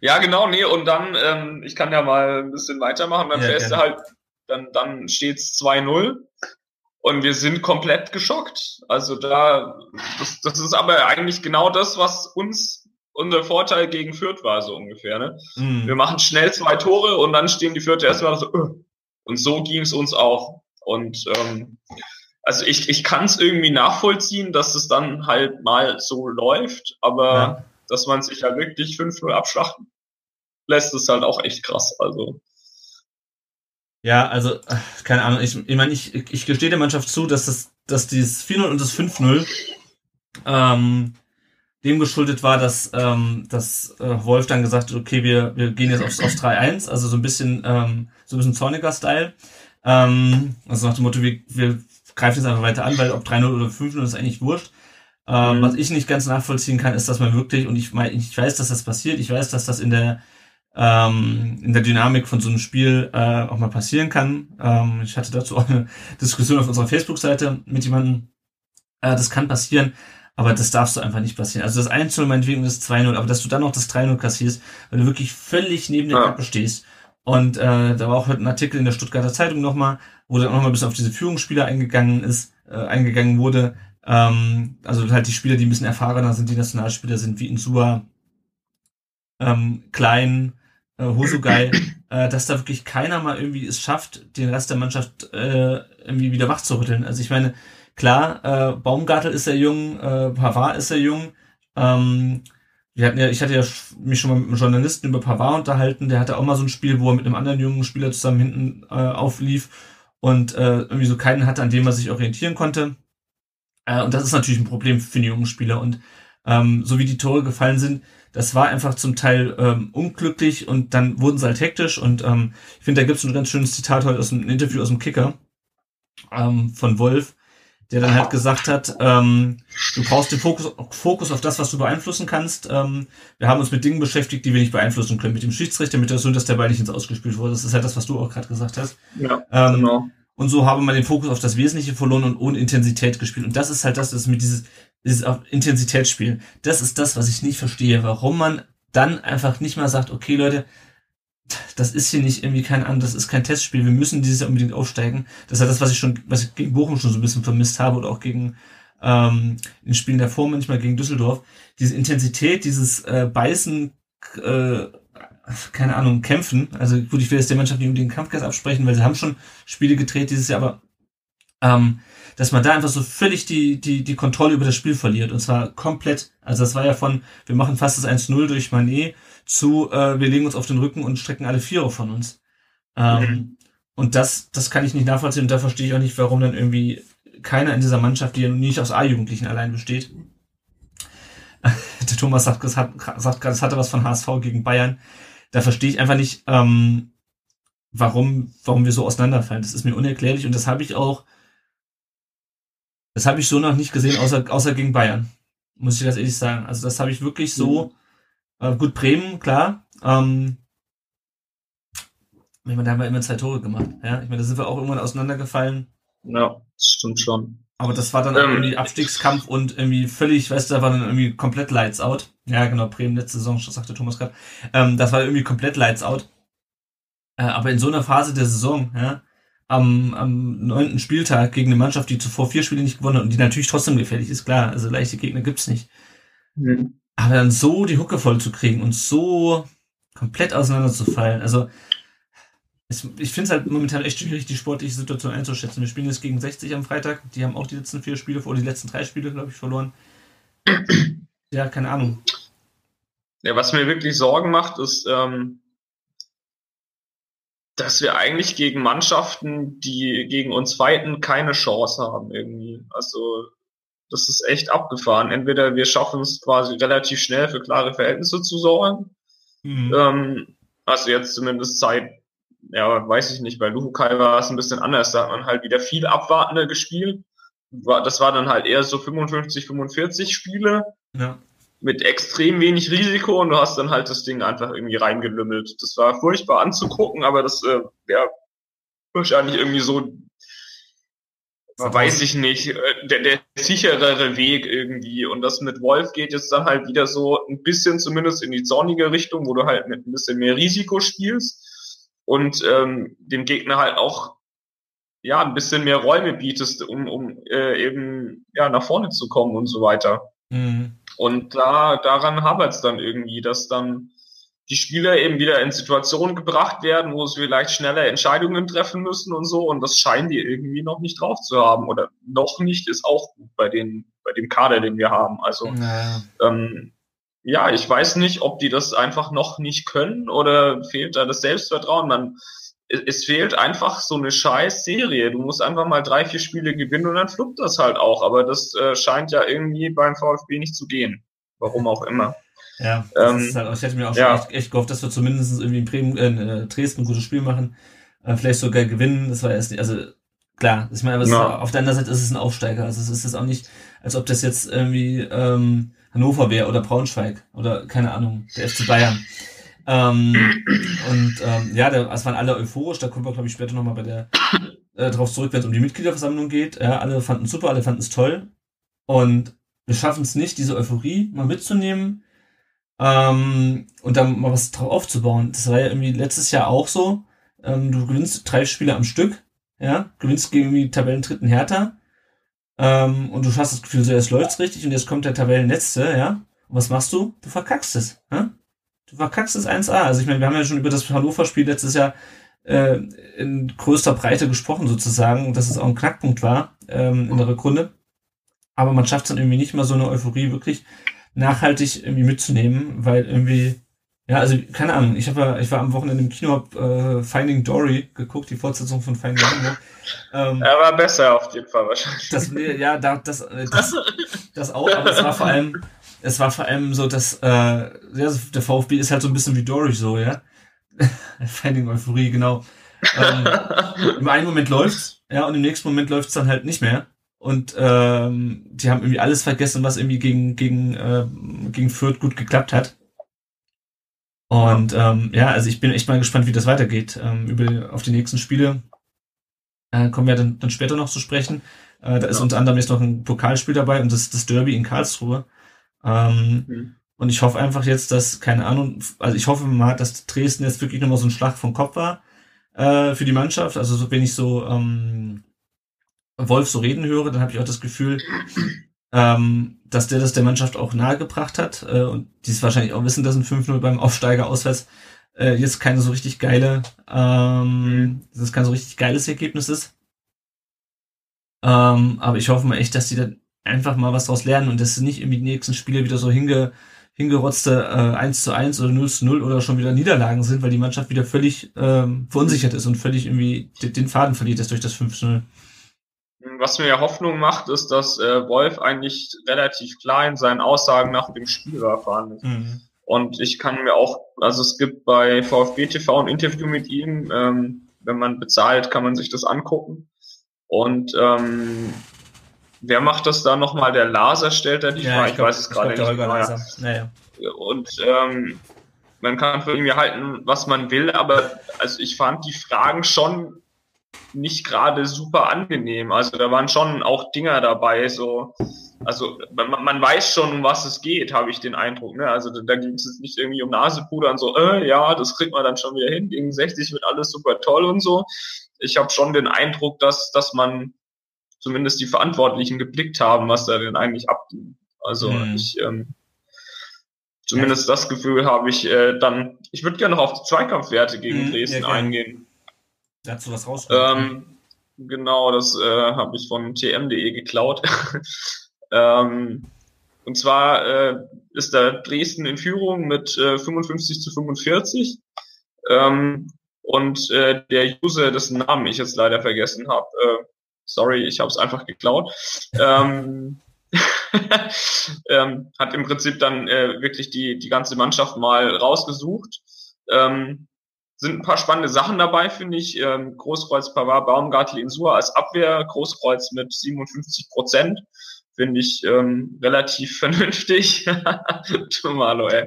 ja, genau, nee, und dann, ähm, ich kann ja mal ein bisschen weitermachen, dann ja, fährst du halt, dann, dann steht's 2-0 und wir sind komplett geschockt. Also da, das, das ist aber eigentlich genau das, was uns unser Vorteil gegen Fürth war, so ungefähr. Ne? Mhm. Wir machen schnell zwei Tore und dann stehen die Fürther erstmal so, uh. und so ging es uns auch. Und ähm, also ich, ich kann es irgendwie nachvollziehen, dass es dann halt mal so läuft, aber ja. dass man sich halt wirklich 5-0 abschlachten lässt, ist halt auch echt krass. Also ja, also, keine Ahnung, ich, ich meine, ich, ich gestehe der Mannschaft zu, dass das, dass dieses 4-0 und das 5-0 ähm, dem geschuldet war, dass, ähm, dass äh, Wolf dann gesagt hat, okay, wir, wir gehen jetzt aufs, aufs 3-1, also so ein bisschen, ähm, so ein bisschen Zorniger-Style. Ähm, also nach dem Motto, wir, wir greifen jetzt einfach weiter an, weil ob 3-0 oder 5-0 ist eigentlich wurscht. Ähm, mhm. Was ich nicht ganz nachvollziehen kann, ist, dass man wirklich, und ich meine, ich weiß, dass das passiert, ich weiß, dass das in der ähm, in der Dynamik von so einem Spiel äh, auch mal passieren kann. Ähm, ich hatte dazu auch eine Diskussion auf unserer Facebook-Seite mit jemandem. Äh, das kann passieren, aber das darfst du einfach nicht passieren. Also das 1-0 meinetwegen ist 2-0, aber dass du dann noch das 3-0 kassierst, weil du wirklich völlig neben der Kappe stehst. Und äh, da war auch heute ein Artikel in der Stuttgarter Zeitung nochmal, wo dann auch nochmal bis auf diese Führungsspieler eingegangen ist, äh, eingegangen wurde. Ähm, also halt die Spieler, die ein bisschen erfahrener sind, die Nationalspieler sind, wie Insua, ähm, Klein, äh, Hosugai, äh, dass da wirklich keiner mal irgendwie es schafft, den Rest der Mannschaft äh, irgendwie wieder wach zu rütteln. Also ich meine, klar, äh, Baumgartel ist sehr jung, äh, Pavard ist sehr jung. Ähm, wir hatten ja, ich hatte ja mich schon mal mit einem Journalisten über Pavard unterhalten, der hatte auch mal so ein Spiel, wo er mit einem anderen jungen Spieler zusammen hinten äh, auflief und äh, irgendwie so keinen hatte, an dem er sich orientieren konnte. Äh, und das ist natürlich ein Problem für die jungen Spieler. Und ähm, so wie die Tore gefallen sind, das war einfach zum Teil ähm, unglücklich und dann wurden sie halt hektisch und ähm, ich finde, da gibt es ein ganz schönes Zitat heute aus einem Interview aus dem Kicker ähm, von Wolf, der dann halt gesagt hat, ähm, du brauchst den Fokus, Fokus auf das, was du beeinflussen kannst. Ähm, wir haben uns mit Dingen beschäftigt, die wir nicht beeinflussen können. Mit dem Schiedsrichter, mit der Situation, dass der Ball nicht ins Ausgespielt wurde. Das ist halt das, was du auch gerade gesagt hast. Ja, ähm, genau. Und so habe man den Fokus auf das Wesentliche verloren und ohne Intensität gespielt. Und das ist halt das, das mit dieses, dieses Intensitätsspiel. Das ist das, was ich nicht verstehe, warum man dann einfach nicht mal sagt, okay Leute, das ist hier nicht irgendwie kein an, das ist kein Testspiel, wir müssen dieses Jahr unbedingt aufsteigen. Das ist halt das, was ich schon, was ich gegen Bochum schon so ein bisschen vermisst habe oder auch gegen ähm, in Spielen davor manchmal gegen Düsseldorf. Diese Intensität, dieses äh, Beißen, äh, keine Ahnung, kämpfen. Also gut, ich will jetzt der Mannschaft nicht unbedingt den Kampfgeist absprechen, weil sie haben schon Spiele gedreht dieses Jahr, aber ähm, dass man da einfach so völlig die, die, die Kontrolle über das Spiel verliert. Und zwar komplett. Also das war ja von, wir machen fast das 1-0 durch Manet zu, äh, wir legen uns auf den Rücken und strecken alle Vierer von uns. Ähm, mhm. Und das, das kann ich nicht nachvollziehen und da verstehe ich auch nicht, warum dann irgendwie keiner in dieser Mannschaft, die ja nicht aus A-Jugendlichen allein besteht. Der Thomas sagt, das hat, sagt gerade, es hatte was von HSV gegen Bayern da verstehe ich einfach nicht, ähm, warum, warum wir so auseinanderfallen. Das ist mir unerklärlich und das habe ich auch Das habe ich so noch nicht gesehen, außer, außer gegen Bayern. Muss ich ganz ehrlich sagen. Also das habe ich wirklich so. Mhm. Äh, gut, Bremen, klar. Ähm, ich meine, da haben wir immer zwei Tore gemacht. Ja? Ich meine, da sind wir auch irgendwann auseinandergefallen. Ja, das stimmt schon. Aber das war dann ähm, irgendwie Abstiegskampf und irgendwie völlig, weißt du, da war dann irgendwie komplett Lights out. Ja, genau, Bremen letzte Saison, sagte Thomas gerade. Ähm, das war irgendwie komplett Lights out. Äh, aber in so einer Phase der Saison, ja, am, am neunten Spieltag gegen eine Mannschaft, die zuvor vier Spiele nicht gewonnen hat und die natürlich trotzdem gefährlich ist, klar, also leichte Gegner gibt's nicht. Mhm. Aber dann so die Hucke voll zu kriegen und so komplett auseinanderzufallen, also es, ich finde es halt momentan echt schwierig, die sportliche Situation einzuschätzen. Wir spielen jetzt gegen 60 am Freitag, die haben auch die letzten vier Spiele, oder die letzten drei Spiele, glaube ich, verloren. ja, keine Ahnung. Ja, was mir wirklich Sorgen macht, ist, ähm, dass wir eigentlich gegen Mannschaften, die gegen uns fighten, keine Chance haben irgendwie. Also das ist echt abgefahren. Entweder wir schaffen es quasi relativ schnell für klare Verhältnisse zu sorgen. Mhm. Ähm, also jetzt zumindest Zeit, ja, weiß ich nicht, bei Luhukai war es ein bisschen anders. Da hat man halt wieder viel abwartender gespielt. Das war dann halt eher so 55, 45 Spiele. Ja mit extrem wenig Risiko und du hast dann halt das Ding einfach irgendwie reingelümmelt. Das war furchtbar anzugucken, aber das äh, ja wahrscheinlich irgendwie so weiß ich nicht, äh, der, der sicherere Weg irgendwie. Und das mit Wolf geht jetzt dann halt wieder so ein bisschen zumindest in die zornige Richtung, wo du halt mit ein bisschen mehr Risiko spielst und ähm, dem Gegner halt auch ja ein bisschen mehr Räume bietest, um, um äh, eben ja nach vorne zu kommen und so weiter. Mhm. Und da, daran hapert es dann irgendwie, dass dann die Spieler eben wieder in Situationen gebracht werden, wo sie vielleicht schneller Entscheidungen treffen müssen und so. Und das scheinen die irgendwie noch nicht drauf zu haben. Oder noch nicht ist auch gut bei den, bei dem Kader, den wir haben. Also, naja. ähm, ja, ich weiß nicht, ob die das einfach noch nicht können oder fehlt da das Selbstvertrauen. Man, es fehlt einfach so eine scheiß Serie. Du musst einfach mal drei, vier Spiele gewinnen und dann fluppt das halt auch. Aber das äh, scheint ja irgendwie beim VfB nicht zu gehen. Warum auch immer. Ja, ähm, halt, ich hätte mir auch ja. echt, echt, gehofft, dass wir zumindest irgendwie in, Bremen, äh, in äh, Dresden ein gutes Spiel machen. Äh, vielleicht sogar gewinnen. Das war erst nicht, also klar, ich meine, aber ja. auf der anderen Seite ist es ein Aufsteiger. Also es ist jetzt auch nicht, als ob das jetzt irgendwie ähm, Hannover wäre oder Braunschweig oder keine Ahnung, der FC Bayern. Ähm, und ähm, ja, da, es waren alle euphorisch, da kommen wir, glaube ich, später nochmal bei der äh, drauf zurück, wenn es um die Mitgliederversammlung geht. Ja, alle fanden es super, alle fanden es toll. Und wir schaffen es nicht, diese Euphorie mal mitzunehmen ähm, und dann mal was drauf aufzubauen. Das war ja irgendwie letztes Jahr auch so. Ähm, du gewinnst drei Spiele am Stück, ja, gewinnst gegen die Tabellendritten Hertha ähm, und du hast das Gefühl, so jetzt läuft's richtig und jetzt kommt der Tabellenletzte, ja. Und was machst du? Du verkackst es, ja? Du verkackst es 1A. Also ich meine, wir haben ja schon über das Hannover-Spiel letztes Jahr äh, in größter Breite gesprochen sozusagen, dass es auch ein Knackpunkt war ähm, in der Rückrunde. Aber man schafft es dann irgendwie nicht mal so eine Euphorie wirklich nachhaltig irgendwie mitzunehmen, weil irgendwie, ja, also keine Ahnung, ich habe ich war am Wochenende im Kino, hab, äh, Finding Dory geguckt, die Fortsetzung von Finding Dory. Ähm, er war besser auf jeden Fall wahrscheinlich. Das, ja, da, das, äh, das, das auch, aber es war vor allem, es war vor allem so, dass äh, ja, der VfB ist halt so ein bisschen wie Dory so, ja. Finding Euphorie, genau. Ähm, Im einen Moment läuft's, ja, und im nächsten Moment läuft's dann halt nicht mehr. Und ähm, die haben irgendwie alles vergessen, was irgendwie gegen, gegen, äh, gegen Fürth gut geklappt hat. Und ähm, ja, also ich bin echt mal gespannt, wie das weitergeht. Ähm, über auf die nächsten Spiele äh, kommen wir dann, dann später noch zu sprechen. Äh, da ist unter anderem jetzt noch ein Pokalspiel dabei und das, das Derby in Karlsruhe. Ähm, mhm. Und ich hoffe einfach jetzt, dass, keine Ahnung, also ich hoffe mal, dass Dresden jetzt wirklich nochmal so ein Schlag vom Kopf war äh, für die Mannschaft. Also so, wenn ich so ähm, Wolf so reden höre, dann habe ich auch das Gefühl, ähm, dass der das der Mannschaft auch nahegebracht hat. Äh, und die es wahrscheinlich auch wissen, dass ein 5-0 beim Aufsteiger auswärts äh, jetzt keine so richtig geile, ähm, mhm. dass es kein so richtig geiles Ergebnis ist. Ähm, aber ich hoffe mal echt, dass die dann einfach mal was daraus lernen und dass nicht irgendwie die nächsten Spiele wieder so hinge, hingerotzte äh, 1 zu 1 oder 0 zu 0 oder schon wieder Niederlagen sind, weil die Mannschaft wieder völlig ähm, verunsichert ist und völlig irgendwie den Faden verliert ist durch das 5 zu 0. Was mir ja Hoffnung macht, ist, dass äh, Wolf eigentlich relativ klar in seinen Aussagen nach dem Spiel erfahren ist. Mhm. Und ich kann mir auch, also es gibt bei VfB TV ein Interview mit ihm, ähm, wenn man bezahlt, kann man sich das angucken. Und ähm, wer macht das da nochmal? Der Laser stellt da die Ja, Frage. ich Ich, glaub- weiß es ich glaub, gerade der nicht. Holger. Leiser. Naja. Und ähm, man kann von ihm ja halten, was man will, aber also ich fand die Fragen schon nicht gerade super angenehm. Also da waren schon auch Dinger dabei, so also man, man weiß schon, um was es geht, habe ich den Eindruck. Ne? Also da, da ging es jetzt nicht irgendwie um Nasepudern, so, äh, ja, das kriegt man dann schon wieder hin, gegen 60 wird alles super toll und so. Ich habe schon den Eindruck, dass, dass man zumindest die Verantwortlichen geblickt haben, was da denn eigentlich abging. Also Mhm. ich ähm, zumindest das Gefühl habe ich äh, dann, ich würde gerne noch auf die Zweikampfwerte gegen Mhm, Dresden ja, eingehen. Dazu was raus. Ähm, genau, das äh, habe ich von tm.de geklaut. ähm, und zwar äh, ist da Dresden in Führung mit äh, 55 zu 45. Ähm, und äh, der User, dessen Namen ich jetzt leider vergessen habe, äh, sorry, ich habe es einfach geklaut, ähm, ähm, hat im Prinzip dann äh, wirklich die, die ganze Mannschaft mal rausgesucht. Ähm, sind ein paar spannende Sachen dabei, finde ich. Ähm, Großkreuz, Pavard, Baumgartel, Insua als Abwehr, Großkreuz mit 57 Prozent. Finde ich ähm, relativ vernünftig. Tomalo, ey.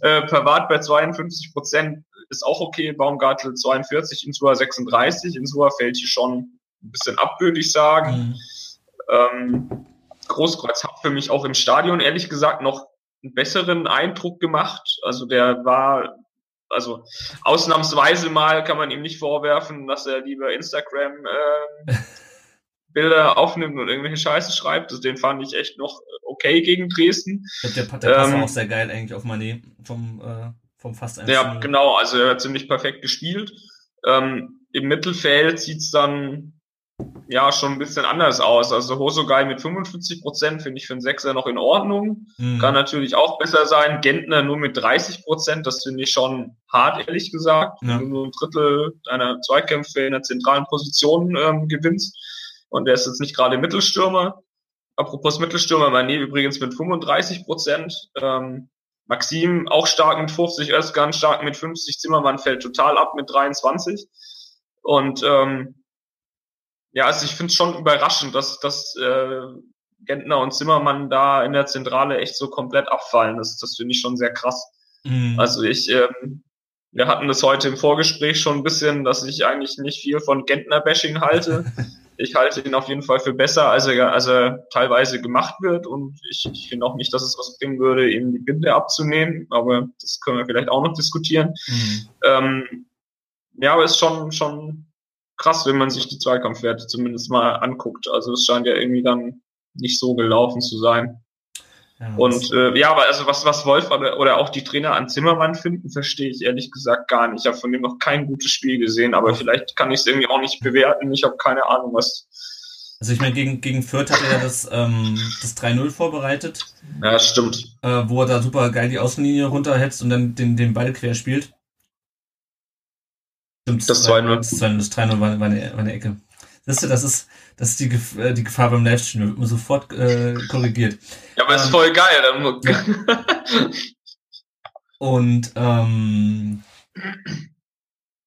äh, Pavard bei 52 Prozent ist auch okay. Baumgartel 42, Insua 36. Insua fällt hier schon ein bisschen ab, würde ich sagen. Mhm. Ähm, Großkreuz hat für mich auch im Stadion ehrlich gesagt noch einen besseren Eindruck gemacht. Also der war, also ausnahmsweise mal kann man ihm nicht vorwerfen, dass er lieber Instagram ähm, Bilder aufnimmt und irgendwelche Scheiße schreibt. Also den fand ich echt noch okay gegen Dresden. Der, der war Ähm, auch sehr geil eigentlich auf Mané vom, äh, vom fast 1 Ja, genau, also er hat ziemlich perfekt gespielt. Ähm, Im Mittelfeld sieht's dann ja schon ein bisschen anders aus. Also Hosogai mit 55 Prozent finde ich für einen Sechser noch in Ordnung. Mhm. Kann natürlich auch besser sein. Gentner nur mit 30 Prozent, das finde ich schon hart, ehrlich gesagt. Ja. Wenn du nur ein Drittel deiner Zweikämpfe in der zentralen Position ähm, gewinnst. Und der ist jetzt nicht gerade Mittelstürmer. Apropos Mittelstürmer, Mané übrigens mit 35 Prozent. Ähm, Maxim auch stark mit 50, Özkan stark mit 50, Zimmermann fällt total ab mit 23. Und ähm, ja, also ich finde es schon überraschend, dass, dass äh, Gentner und Zimmermann da in der Zentrale echt so komplett abfallen. Das, das finde ich schon sehr krass. Mhm. Also ich, ähm, wir hatten das heute im Vorgespräch schon ein bisschen, dass ich eigentlich nicht viel von Gentner-Bashing halte. Ich halte ihn auf jeden Fall für besser, als er, als er teilweise gemacht wird. Und ich, ich finde auch nicht, dass es was bringen würde, ihm die Binde abzunehmen. Aber das können wir vielleicht auch noch diskutieren. Mhm. Ähm, ja, aber ist schon, schon krass, wenn man sich die Zweikampfwerte zumindest mal anguckt. Also es scheint ja irgendwie dann nicht so gelaufen zu sein. Ja, Und äh, ja, aber also was, was Wolf oder, oder auch die Trainer an Zimmermann finden, verstehe ich ehrlich gesagt gar nicht. Ich habe von dem noch kein gutes Spiel gesehen, aber vielleicht kann ich es irgendwie auch nicht bewerten. Ich habe keine Ahnung, was. Also ich meine, gegen, gegen Fürth hat er das, ähm, das 3-0 vorbereitet, Ja, stimmt. äh, wo er da super geil die Außenlinie runterhetzt und dann den, den Ball quer spielt. Stimmt, Das war- 2-0. Das 2-0, das 3-0 war, war, eine, war eine Ecke. Das ist, das ist, das ist die, Gef äh, die Gefahr beim Livestream, da wird man sofort äh, korrigiert. Ja, aber ist Ähm, voll geil. Dann, Und ähm,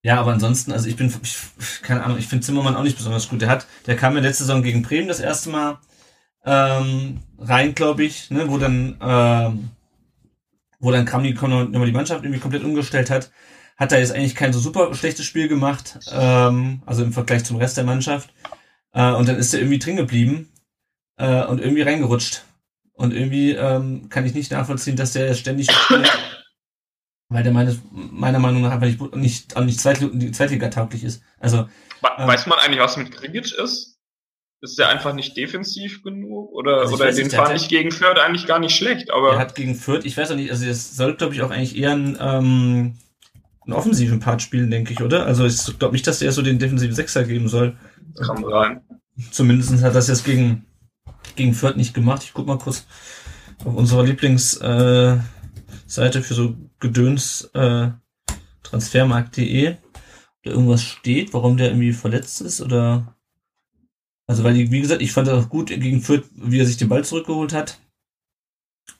ja, aber ansonsten, also ich bin, ich, keine Ahnung, ich finde Zimmermann auch nicht besonders gut. Der hat, der kam ja letzte Saison gegen Bremen das erste Mal ähm, rein, glaube ich, ne, wo dann, ähm, wo dann Kramny nochmal die Mannschaft irgendwie komplett umgestellt hat, hat er jetzt eigentlich kein so super schlechtes Spiel gemacht, ähm, also im Vergleich zum Rest der Mannschaft. Äh, und dann ist er irgendwie drin geblieben äh, und irgendwie reingerutscht. Und irgendwie ähm, kann ich nicht nachvollziehen, dass der ständig spielt, weil der meines, meiner Meinung nach einfach nicht, nicht, auch nicht Zweitliga, Zweitliga-tauglich ist. Also, We- Weiß man eigentlich, was mit Krigic ist? Ist der einfach nicht defensiv genug? Oder, Also oder den nicht, der fand ich gegen Fürth eigentlich gar nicht schlecht, aber er hat gegen Fürth, ich weiß auch nicht, also das soll, glaube ich, auch eigentlich eher ein, ähm, einen offensiven Part spielen, denke ich, oder? Also ich glaube nicht, dass der so den defensiven Sechser geben soll. kann sein. Zumindest hat das jetzt gegen, gegen Fürth nicht gemacht. Ich guck mal kurz auf unserer Lieblingsseite äh, für so Gedöns äh, transfermarkt.de, ob da irgendwas steht, warum der irgendwie verletzt ist oder also weil wie gesagt, ich fand das auch gut gegen Fürth, wie er sich den Ball zurückgeholt hat.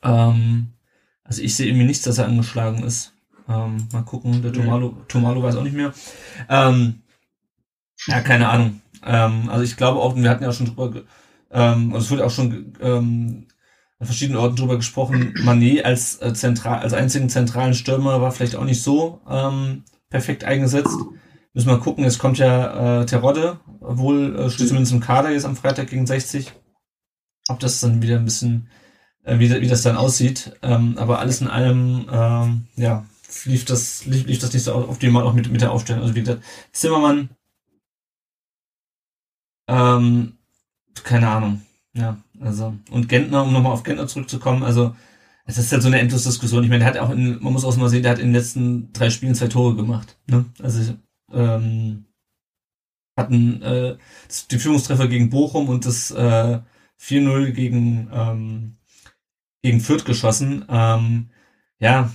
Ähm, also ich sehe irgendwie nichts, dass er angeschlagen ist. Ähm, mal gucken, der Tomalo, Tomalo weiß auch nicht mehr. Ähm, ja, keine Ahnung. Ähm, also ich glaube auch, wir hatten ja schon drüber Ähm, und es wurde auch schon ähm, an verschiedenen Orten drüber gesprochen. Manet als äh, zentral, als einzigen zentralen Stürmer war vielleicht auch nicht so ähm, perfekt eingesetzt. Müssen wir gucken. Es kommt ja äh, Terodde, wohl äh, steht zumindest im Kader jetzt am Freitag gegen 60. Ob das dann wieder ein bisschen, äh, wie, wie das dann aussieht. Ähm, aber alles in allem, ähm, ja, lief das, lief, lief das nicht so auf die Mal auch mit, mit der Aufstellung. Also wie gesagt, Zimmermann, ähm, keine Ahnung. Ja, also, und Gentner, um nochmal auf Gentner zurückzukommen, also, es ist halt so eine endlose Diskussion. Ich meine, der hat auch in, man muss auch mal sehen, der hat in den letzten drei Spielen zwei Tore gemacht. Ne? Also, ähm, hatten äh, die Führungstreffer gegen Bochum und das äh, 4-0 gegen, ähm, gegen Fürth geschossen. Ähm, ja,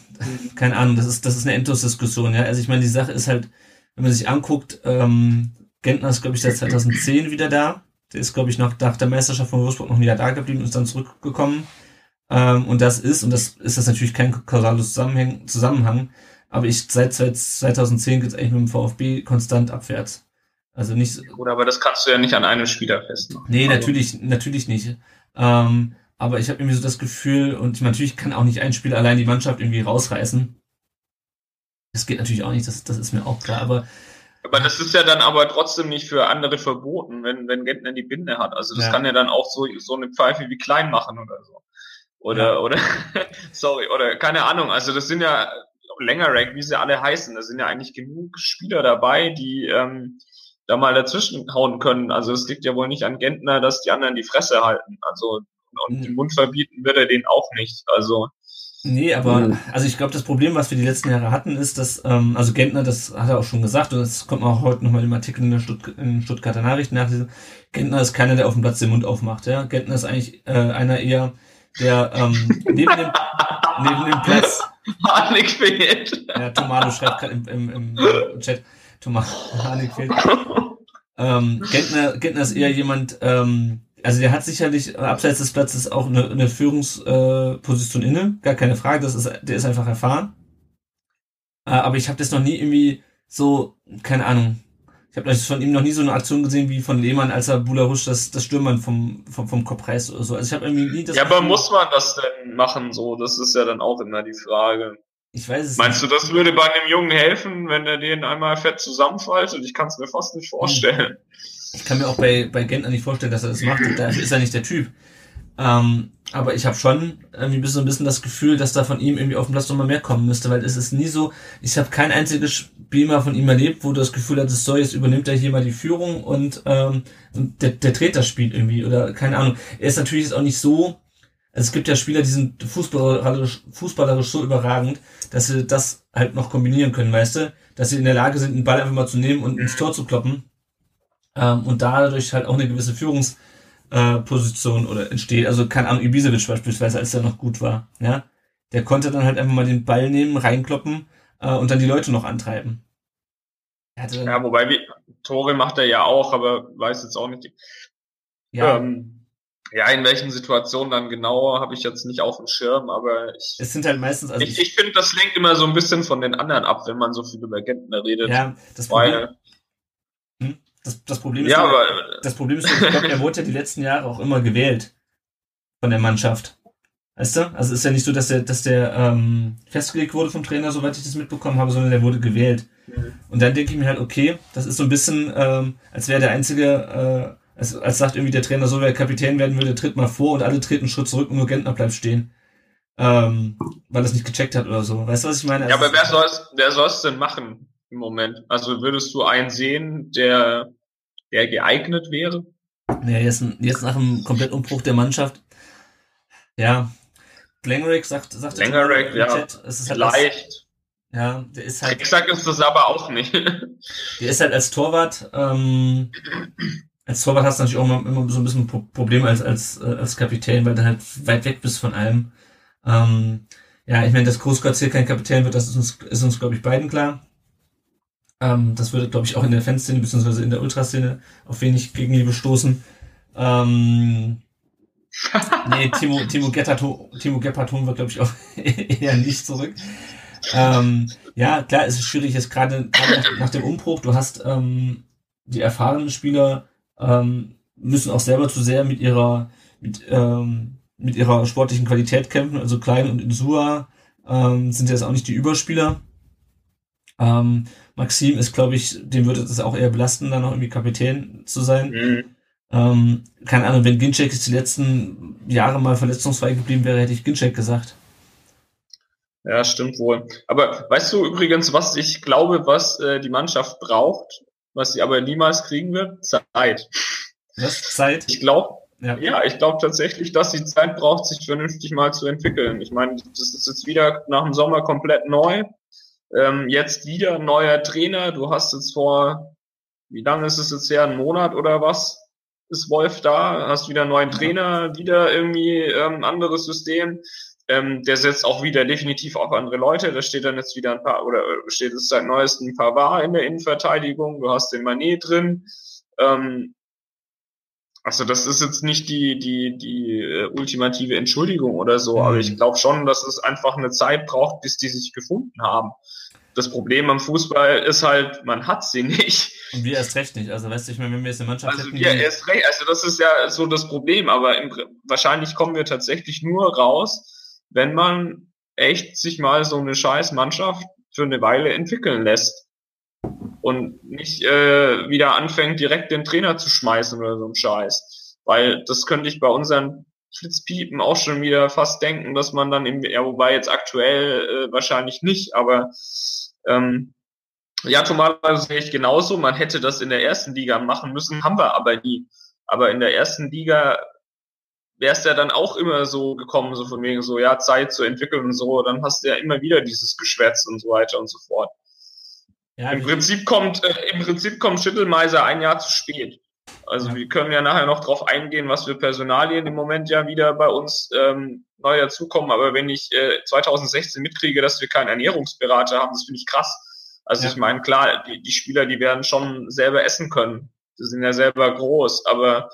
keine Ahnung, das ist, das ist eine Endlos-Diskussion, ja. Also ich meine, die Sache ist halt, wenn man sich anguckt, ähm, Gentner ist, glaube ich, seit 2010 wieder da. Der ist, glaube ich, noch nach der Meisterschaft von Wolfsburg noch wieder da geblieben und ist dann zurückgekommen. Ähm, und das ist, und das ist das natürlich kein kausaler Zusammenhang, Zusammenhang, aber ich seit, seit 2010 geht es eigentlich mit dem VfB konstant abwärts. Also nicht. Gut, aber das kannst du ja nicht an einem Spieler festmachen. Nee, also. natürlich, natürlich nicht. Ähm, aber ich habe irgendwie so das Gefühl, und natürlich kann auch nicht ein Spieler allein die Mannschaft irgendwie rausreißen. Das geht natürlich auch nicht, das, das ist mir auch klar, aber. Aber das ist ja dann aber trotzdem nicht für andere verboten, wenn, wenn Gentner die Binde hat. Also das ja. kann ja dann auch so, so eine Pfeife wie klein machen oder so. Oder, ja. oder, sorry, oder keine Ahnung. Also das sind ja länger Rack, wie sie alle heißen. Da sind ja eigentlich genug Spieler dabei, die, ähm, da mal dazwischen hauen können. Also es liegt ja wohl nicht an Gentner, dass die anderen die Fresse halten. Also und den Mund verbieten wird er den auch nicht. Also Nee, aber mhm. also ich glaube, das Problem, was wir die letzten Jahre hatten, ist, dass, ähm, also Gentner, das hat er auch schon gesagt, und das kommt auch heute nochmal im Artikel in der Stutt in Stuttgarter Nachrichten nach, Gentner ist keiner, der auf dem Platz den Mund aufmacht. Ja? Gentner ist eigentlich äh, einer eher, der ähm, neben, dem, neben dem Platz. Harnik fehlt. Ja, Tomado schreibt gerade im, im, im Chat. Tomado Harnik fehlt. Ähm, Gentner, Gentner ist eher jemand, ähm, also der hat sicherlich abseits des Platzes auch eine, eine Führungsposition äh, inne, gar keine Frage, das ist, der ist einfach erfahren. Äh, aber ich habe das noch nie irgendwie so, keine Ahnung, ich habe von ihm noch nie so eine Aktion gesehen wie von Lehmann, als er Bularusch das, das Stürmern vom, vom, vom Kopf reißt oder so. Also ich habe irgendwie nie das. Ja, aber muss man das denn machen so? Das ist ja dann auch immer die Frage. Ich weiß es Meinst nicht. du, das würde bei einem Jungen helfen, wenn er den einmal fett zusammenfaltet? Ich kann es mir fast nicht vorstellen. Hm. Ich kann mir auch bei, bei Gentner nicht vorstellen, dass er das macht. Dafür ist er nicht der Typ. Ähm, aber ich habe schon irgendwie ein bisschen, ein bisschen das Gefühl, dass da von ihm irgendwie auf dem Platz nochmal mehr kommen müsste, weil es ist nie so, ich habe kein einziges Spiel mal von ihm erlebt, wo du das Gefühl hattest, so, jetzt übernimmt er hier mal die Führung und, ähm, und der, der dreht das Spiel irgendwie oder keine Ahnung. Er ist natürlich jetzt auch nicht so, also es gibt ja Spieler, die sind fußballerisch, fußballerisch so überragend, dass sie das halt noch kombinieren können, weißt du? Dass sie in der Lage sind, einen Ball einfach mal zu nehmen und ins Tor zu kloppen ähm, und dadurch halt auch eine gewisse Führungsposition äh, oder entsteht. Also keine Ahnung, Ibisevic beispielsweise, als er noch gut war, ja, der konnte dann halt einfach mal den Ball nehmen, reinkloppen äh, und dann die Leute noch antreiben. ja, wobei wie, Tore macht er ja auch, aber weiß jetzt auch nicht. Ja. Ähm, ja, in welchen Situationen dann genauer, habe ich jetzt nicht auf dem Schirm, aber ich. Es sind halt meistens. Also ich, ich finde, das lenkt immer so ein bisschen von den anderen ab, wenn man so viel über Gentner redet. Ja, das Problem, weil, hm? Das, das Problem ist, ja, aber, das Problem ist, ich glaube, er wurde ja die letzten Jahre auch immer gewählt von der Mannschaft. Weißt du? Also ist ja nicht so, dass der, dass der ähm, festgelegt wurde vom Trainer, soweit ich das mitbekommen habe, sondern der wurde gewählt. Mhm. Und dann denke ich mir halt, okay, das ist so ein bisschen, ähm, als wäre der einzige, äh, als, als sagt irgendwie der Trainer, so wer Kapitän werden würde, tritt mal vor und alle treten einen Schritt zurück und nur Gentner bleibt stehen. Ähm, weil er es nicht gecheckt hat oder so. Weißt du, was ich meine? Also ja, aber wer soll es wer soll's denn machen? Im Moment? Also würdest du einen sehen, der, der geeignet wäre? Ja, jetzt, jetzt nach dem Komplettumbruch der Mannschaft. Ja, Langerick sagt, sagt Langerick, ja, Chat, es ist halt leicht. Als, ja, der ist halt. Exakt ist das aber auch nicht. der ist halt als Torwart, ähm, als Torwart hast du natürlich auch immer, immer so ein bisschen Probleme als, als, äh, als Kapitän, weil du halt weit weg bist von allem. Ähm, ja, ich meine, dass Großgott hier kein Kapitän wird, das ist uns, ist uns glaube ich, beiden klar. Ähm, das würde, glaube ich, auch in der Fanszene bzw. in der Ultraszene auf wenig Gegenliebe stoßen. Ähm, nee, Timo, Timo, Gettato, Timo Gepparton wird, glaube ich, auch eher nicht zurück. Ähm, ja, klar, es ist schwierig, jetzt gerade nach, nach dem Umbruch, du hast ähm, die erfahrenen Spieler, ähm, müssen auch selber zu sehr mit ihrer, mit, ähm, mit ihrer sportlichen Qualität kämpfen. Also Klein und Insua ähm, sind jetzt auch nicht die Überspieler. Ähm, Maxim ist, glaube ich, dem würde es auch eher belasten, dann noch irgendwie Kapitän zu sein. Mhm. Ähm, keine Ahnung, wenn Ginczek jetzt die letzten Jahre mal verletzungsfrei geblieben wäre, hätte ich Ginczek gesagt. Ja, stimmt wohl. Aber weißt du übrigens, was ich glaube, was äh, die Mannschaft braucht, was sie aber niemals kriegen wird? Zeit. Was? Zeit? Ich glaube, ja. ja, ich glaube tatsächlich, dass sie Zeit braucht, sich vernünftig mal zu entwickeln. Ich meine, das ist jetzt wieder nach dem Sommer komplett neu. Ähm, jetzt wieder ein neuer Trainer. Du hast jetzt vor, wie lange ist es jetzt her? Ein Monat oder was? Ist Wolf da? Hast wieder einen neuen Trainer, wieder irgendwie ähm, anderes System. Ähm, der setzt auch wieder definitiv auf andere Leute. Da steht dann jetzt wieder ein paar, oder steht es seit neuestem ein paar War in der Innenverteidigung. Du hast den Manet drin. Ähm, also das ist jetzt nicht die, die, die äh, ultimative Entschuldigung oder so, mhm. aber ich glaube schon, dass es einfach eine Zeit braucht, bis die sich gefunden haben. Das Problem am Fußball ist halt, man hat sie nicht. Und wir erst recht nicht. Also weißt du, ich meine, wenn wir jetzt eine Mannschaft also hätten, wir erst recht. Also das ist ja so das Problem. Aber im, wahrscheinlich kommen wir tatsächlich nur raus, wenn man echt sich mal so eine scheiß Mannschaft für eine Weile entwickeln lässt und nicht äh, wieder anfängt, direkt den Trainer zu schmeißen oder so ein Scheiß. Weil das könnte ich bei unseren Flitzpiepen auch schon wieder fast denken, dass man dann im, ja, wobei jetzt aktuell äh, wahrscheinlich nicht, aber ähm, ja, normalerweise sehe ich genauso. Man hätte das in der ersten Liga machen müssen, haben wir aber nie. Aber in der ersten Liga wäre es ja dann auch immer so gekommen, so von wegen so, ja, Zeit zu entwickeln und so, dann hast du ja immer wieder dieses Geschwätz und so weiter und so fort. Ja, Im Prinzip kommt, äh, im Prinzip kommt Schüttelmeiser ein Jahr zu spät. Also wir können ja nachher noch drauf eingehen, was für Personalien im Moment ja wieder bei uns ähm, neu dazukommen. Aber wenn ich äh, 2016 mitkriege, dass wir keinen Ernährungsberater haben, das finde ich krass. Also ja. ich meine, klar, die, die Spieler, die werden schon selber essen können. Die sind ja selber groß, aber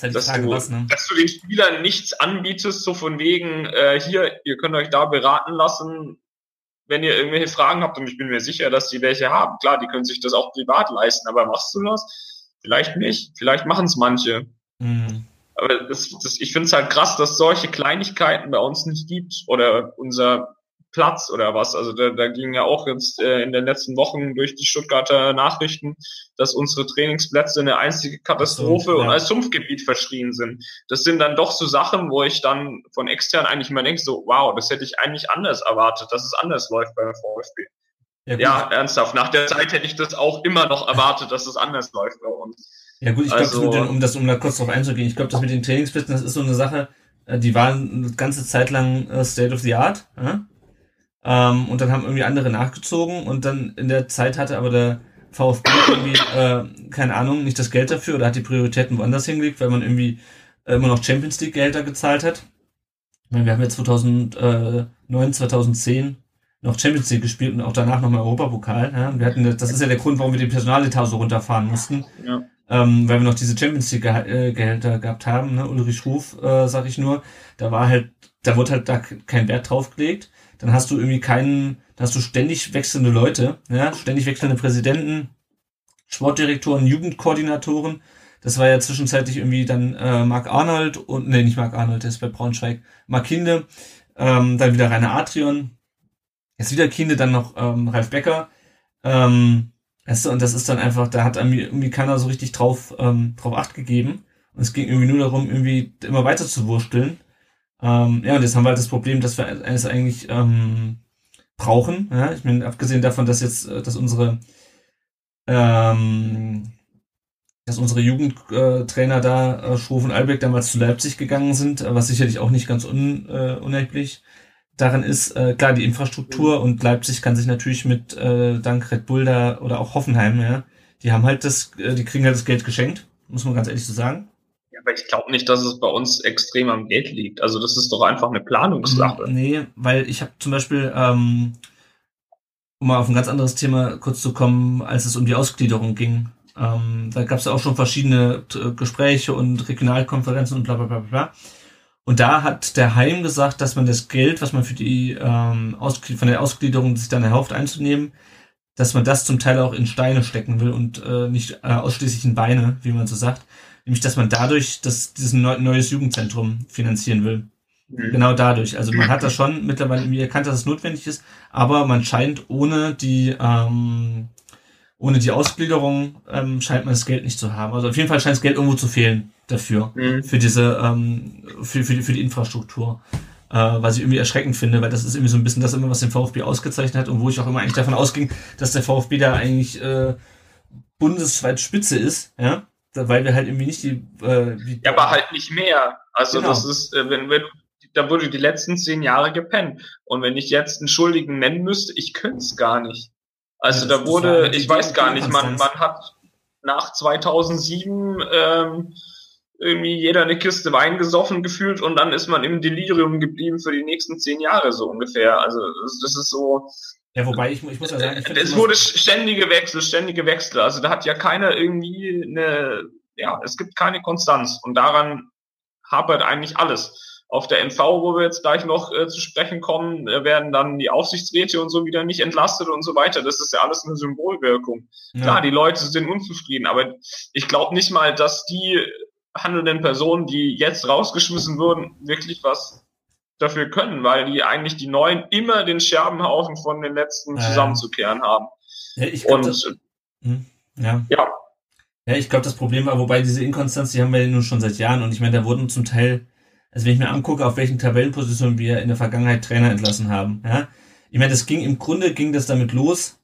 das dass, Frage, du, was, ne? dass du den Spielern nichts anbietest, so von wegen, äh, hier, ihr könnt euch da beraten lassen, wenn ihr irgendwelche Fragen habt, und ich bin mir sicher, dass die welche haben. Klar, die können sich das auch privat leisten, aber machst du das? Vielleicht nicht. Vielleicht machen es manche. Mhm. Aber das, das, ich finde es halt krass, dass solche Kleinigkeiten bei uns nicht gibt. Oder unser Platz oder was. Also da, da ging ja auch jetzt äh, in den letzten Wochen durch die Stuttgarter Nachrichten, dass unsere Trainingsplätze eine einzige Katastrophe so, ja. und als Sumpfgebiet verschrien sind. Das sind dann doch so Sachen, wo ich dann von extern eigentlich immer denke, so, wow, das hätte ich eigentlich anders erwartet, dass es anders läuft beim VfB. Ja, ja, ernsthaft. Nach der Zeit hätte ich das auch immer noch erwartet, dass es anders läuft bei uns. Ja gut, ich also, glaube, um das, um da kurz drauf einzugehen, ich glaube, das mit den Trainingsplätzen, das ist so eine Sache, äh, die waren eine ganze Zeit lang äh, State of the Art. Ja? Ähm, und dann haben irgendwie andere nachgezogen und dann in der Zeit hatte aber der VfB irgendwie, äh, keine Ahnung, nicht das Geld dafür oder hat die Prioritäten woanders hingelegt, weil man irgendwie äh, immer noch Champions League Gehälter gezahlt hat. Ich meine, wir haben ja 2009, 2010 noch Champions League gespielt und auch danach nochmal Europapokal. Ja? Wir hatten, das ist ja der Grund, warum wir den Personaletat so runterfahren mussten. Ja. Ähm, weil wir noch diese Champions League äh, Gehälter gehabt haben, ne? Ulrich Ruf, äh, sag ich nur, da war halt, da wurde halt da kein Wert drauf gelegt dann hast du irgendwie keinen, dann hast du ständig wechselnde Leute, ja, ständig wechselnde Präsidenten, Sportdirektoren, Jugendkoordinatoren. Das war ja zwischenzeitlich irgendwie dann äh, Mark Arnold und, nee, nicht Mark Arnold, der ist bei Braunschweig, Mark Kinde, ähm, dann wieder Rainer Adrian, jetzt wieder Kinde, dann noch ähm, Ralf Becker. Ähm, weißt du, und das ist dann einfach, da hat irgendwie keiner so richtig drauf, ähm, drauf acht gegeben. Und es ging irgendwie nur darum, irgendwie immer weiter zu wursteln. Ähm, ja, und jetzt haben wir halt das Problem, dass wir es eigentlich ähm, brauchen. Ja? Ich meine, abgesehen davon, dass jetzt, äh, dass unsere ähm, dass unsere Jugendtrainer da, äh, Schroff und Albeck, damals zu Leipzig gegangen sind, was sicherlich auch nicht ganz un, äh, unerheblich daran ist, äh, klar, die Infrastruktur und Leipzig kann sich natürlich mit äh, dank Red Bull da oder auch Hoffenheim, ja, die haben halt das, äh, die kriegen halt das Geld geschenkt, muss man ganz ehrlich so sagen aber ich glaube nicht, dass es bei uns extrem am Geld liegt. Also das ist doch einfach eine Planungssache. Nee, weil ich habe zum Beispiel, ähm, um mal auf ein ganz anderes Thema kurz zu kommen, als es um die Ausgliederung ging. Ähm, da gab es ja auch schon verschiedene äh, Gespräche und Regionalkonferenzen und bla bla bla bla. Und da hat der Heim gesagt, dass man das Geld, was man für die ähm, von der Ausgliederung sich dann erhofft einzunehmen, dass man das zum Teil auch in Steine stecken will und äh, nicht äh, ausschließlich in Beine, wie man so sagt. Nämlich, dass man dadurch das, dieses neu, neues Jugendzentrum finanzieren will. Mhm. Genau dadurch. Also man hat das schon mittlerweile irgendwie erkannt, dass es notwendig ist, aber man scheint ohne die ähm, ohne die Ausgliederung ähm, scheint man das Geld nicht zu haben. Also auf jeden Fall scheint das Geld irgendwo zu fehlen dafür, mhm. für diese, ähm, für, für, die, für die Infrastruktur. Äh, was ich irgendwie erschreckend finde, weil das ist irgendwie so ein bisschen das immer, was den VfB ausgezeichnet hat und wo ich auch immer eigentlich davon ausging, dass der VfB da eigentlich äh, bundesweit Spitze ist, ja, weil wir halt irgendwie nicht die, äh, wie Ja, aber halt nicht mehr. Also genau. das ist, äh, wenn, wenn da wurde die letzten zehn Jahre gepennt. Und wenn ich jetzt einen Schuldigen nennen müsste, ich könnte es gar nicht. Also da wurde, ich weiß gar nicht, man, man hat nach 2007 ähm, irgendwie jeder eine Kiste Wein gesoffen gefühlt und dann ist man im Delirium geblieben für die nächsten zehn Jahre so ungefähr. Also das, ist so. Ja, wobei ich, ich muss ja sagen, es wurde ständige Wechsel, ständige Wechsel. Also da hat ja keiner irgendwie eine, ja, es gibt keine Konstanz und daran hapert eigentlich alles auf der NV, wo wir jetzt gleich noch äh, zu sprechen kommen, äh, werden dann die Aufsichtsräte und so wieder nicht entlastet und so weiter. Das ist ja alles eine Symbolwirkung. Ja. Klar, die Leute sind unzufrieden, aber ich glaube nicht mal, dass die handelnden Personen, die jetzt rausgeschmissen wurden, wirklich was dafür können, weil die eigentlich die Neuen immer den Scherbenhaufen von den letzten zusammenzukehren haben. Ja, ich glaub, und das, hm, ja. ja. Ja, ich glaube, das Problem war, wobei diese Inkonstanz, die haben wir ja nun schon seit Jahren und ich meine, da wurden zum Teil also wenn ich mir angucke, auf welchen Tabellenpositionen wir in der Vergangenheit Trainer entlassen haben, ja, ich meine, das ging im Grunde ging das damit los,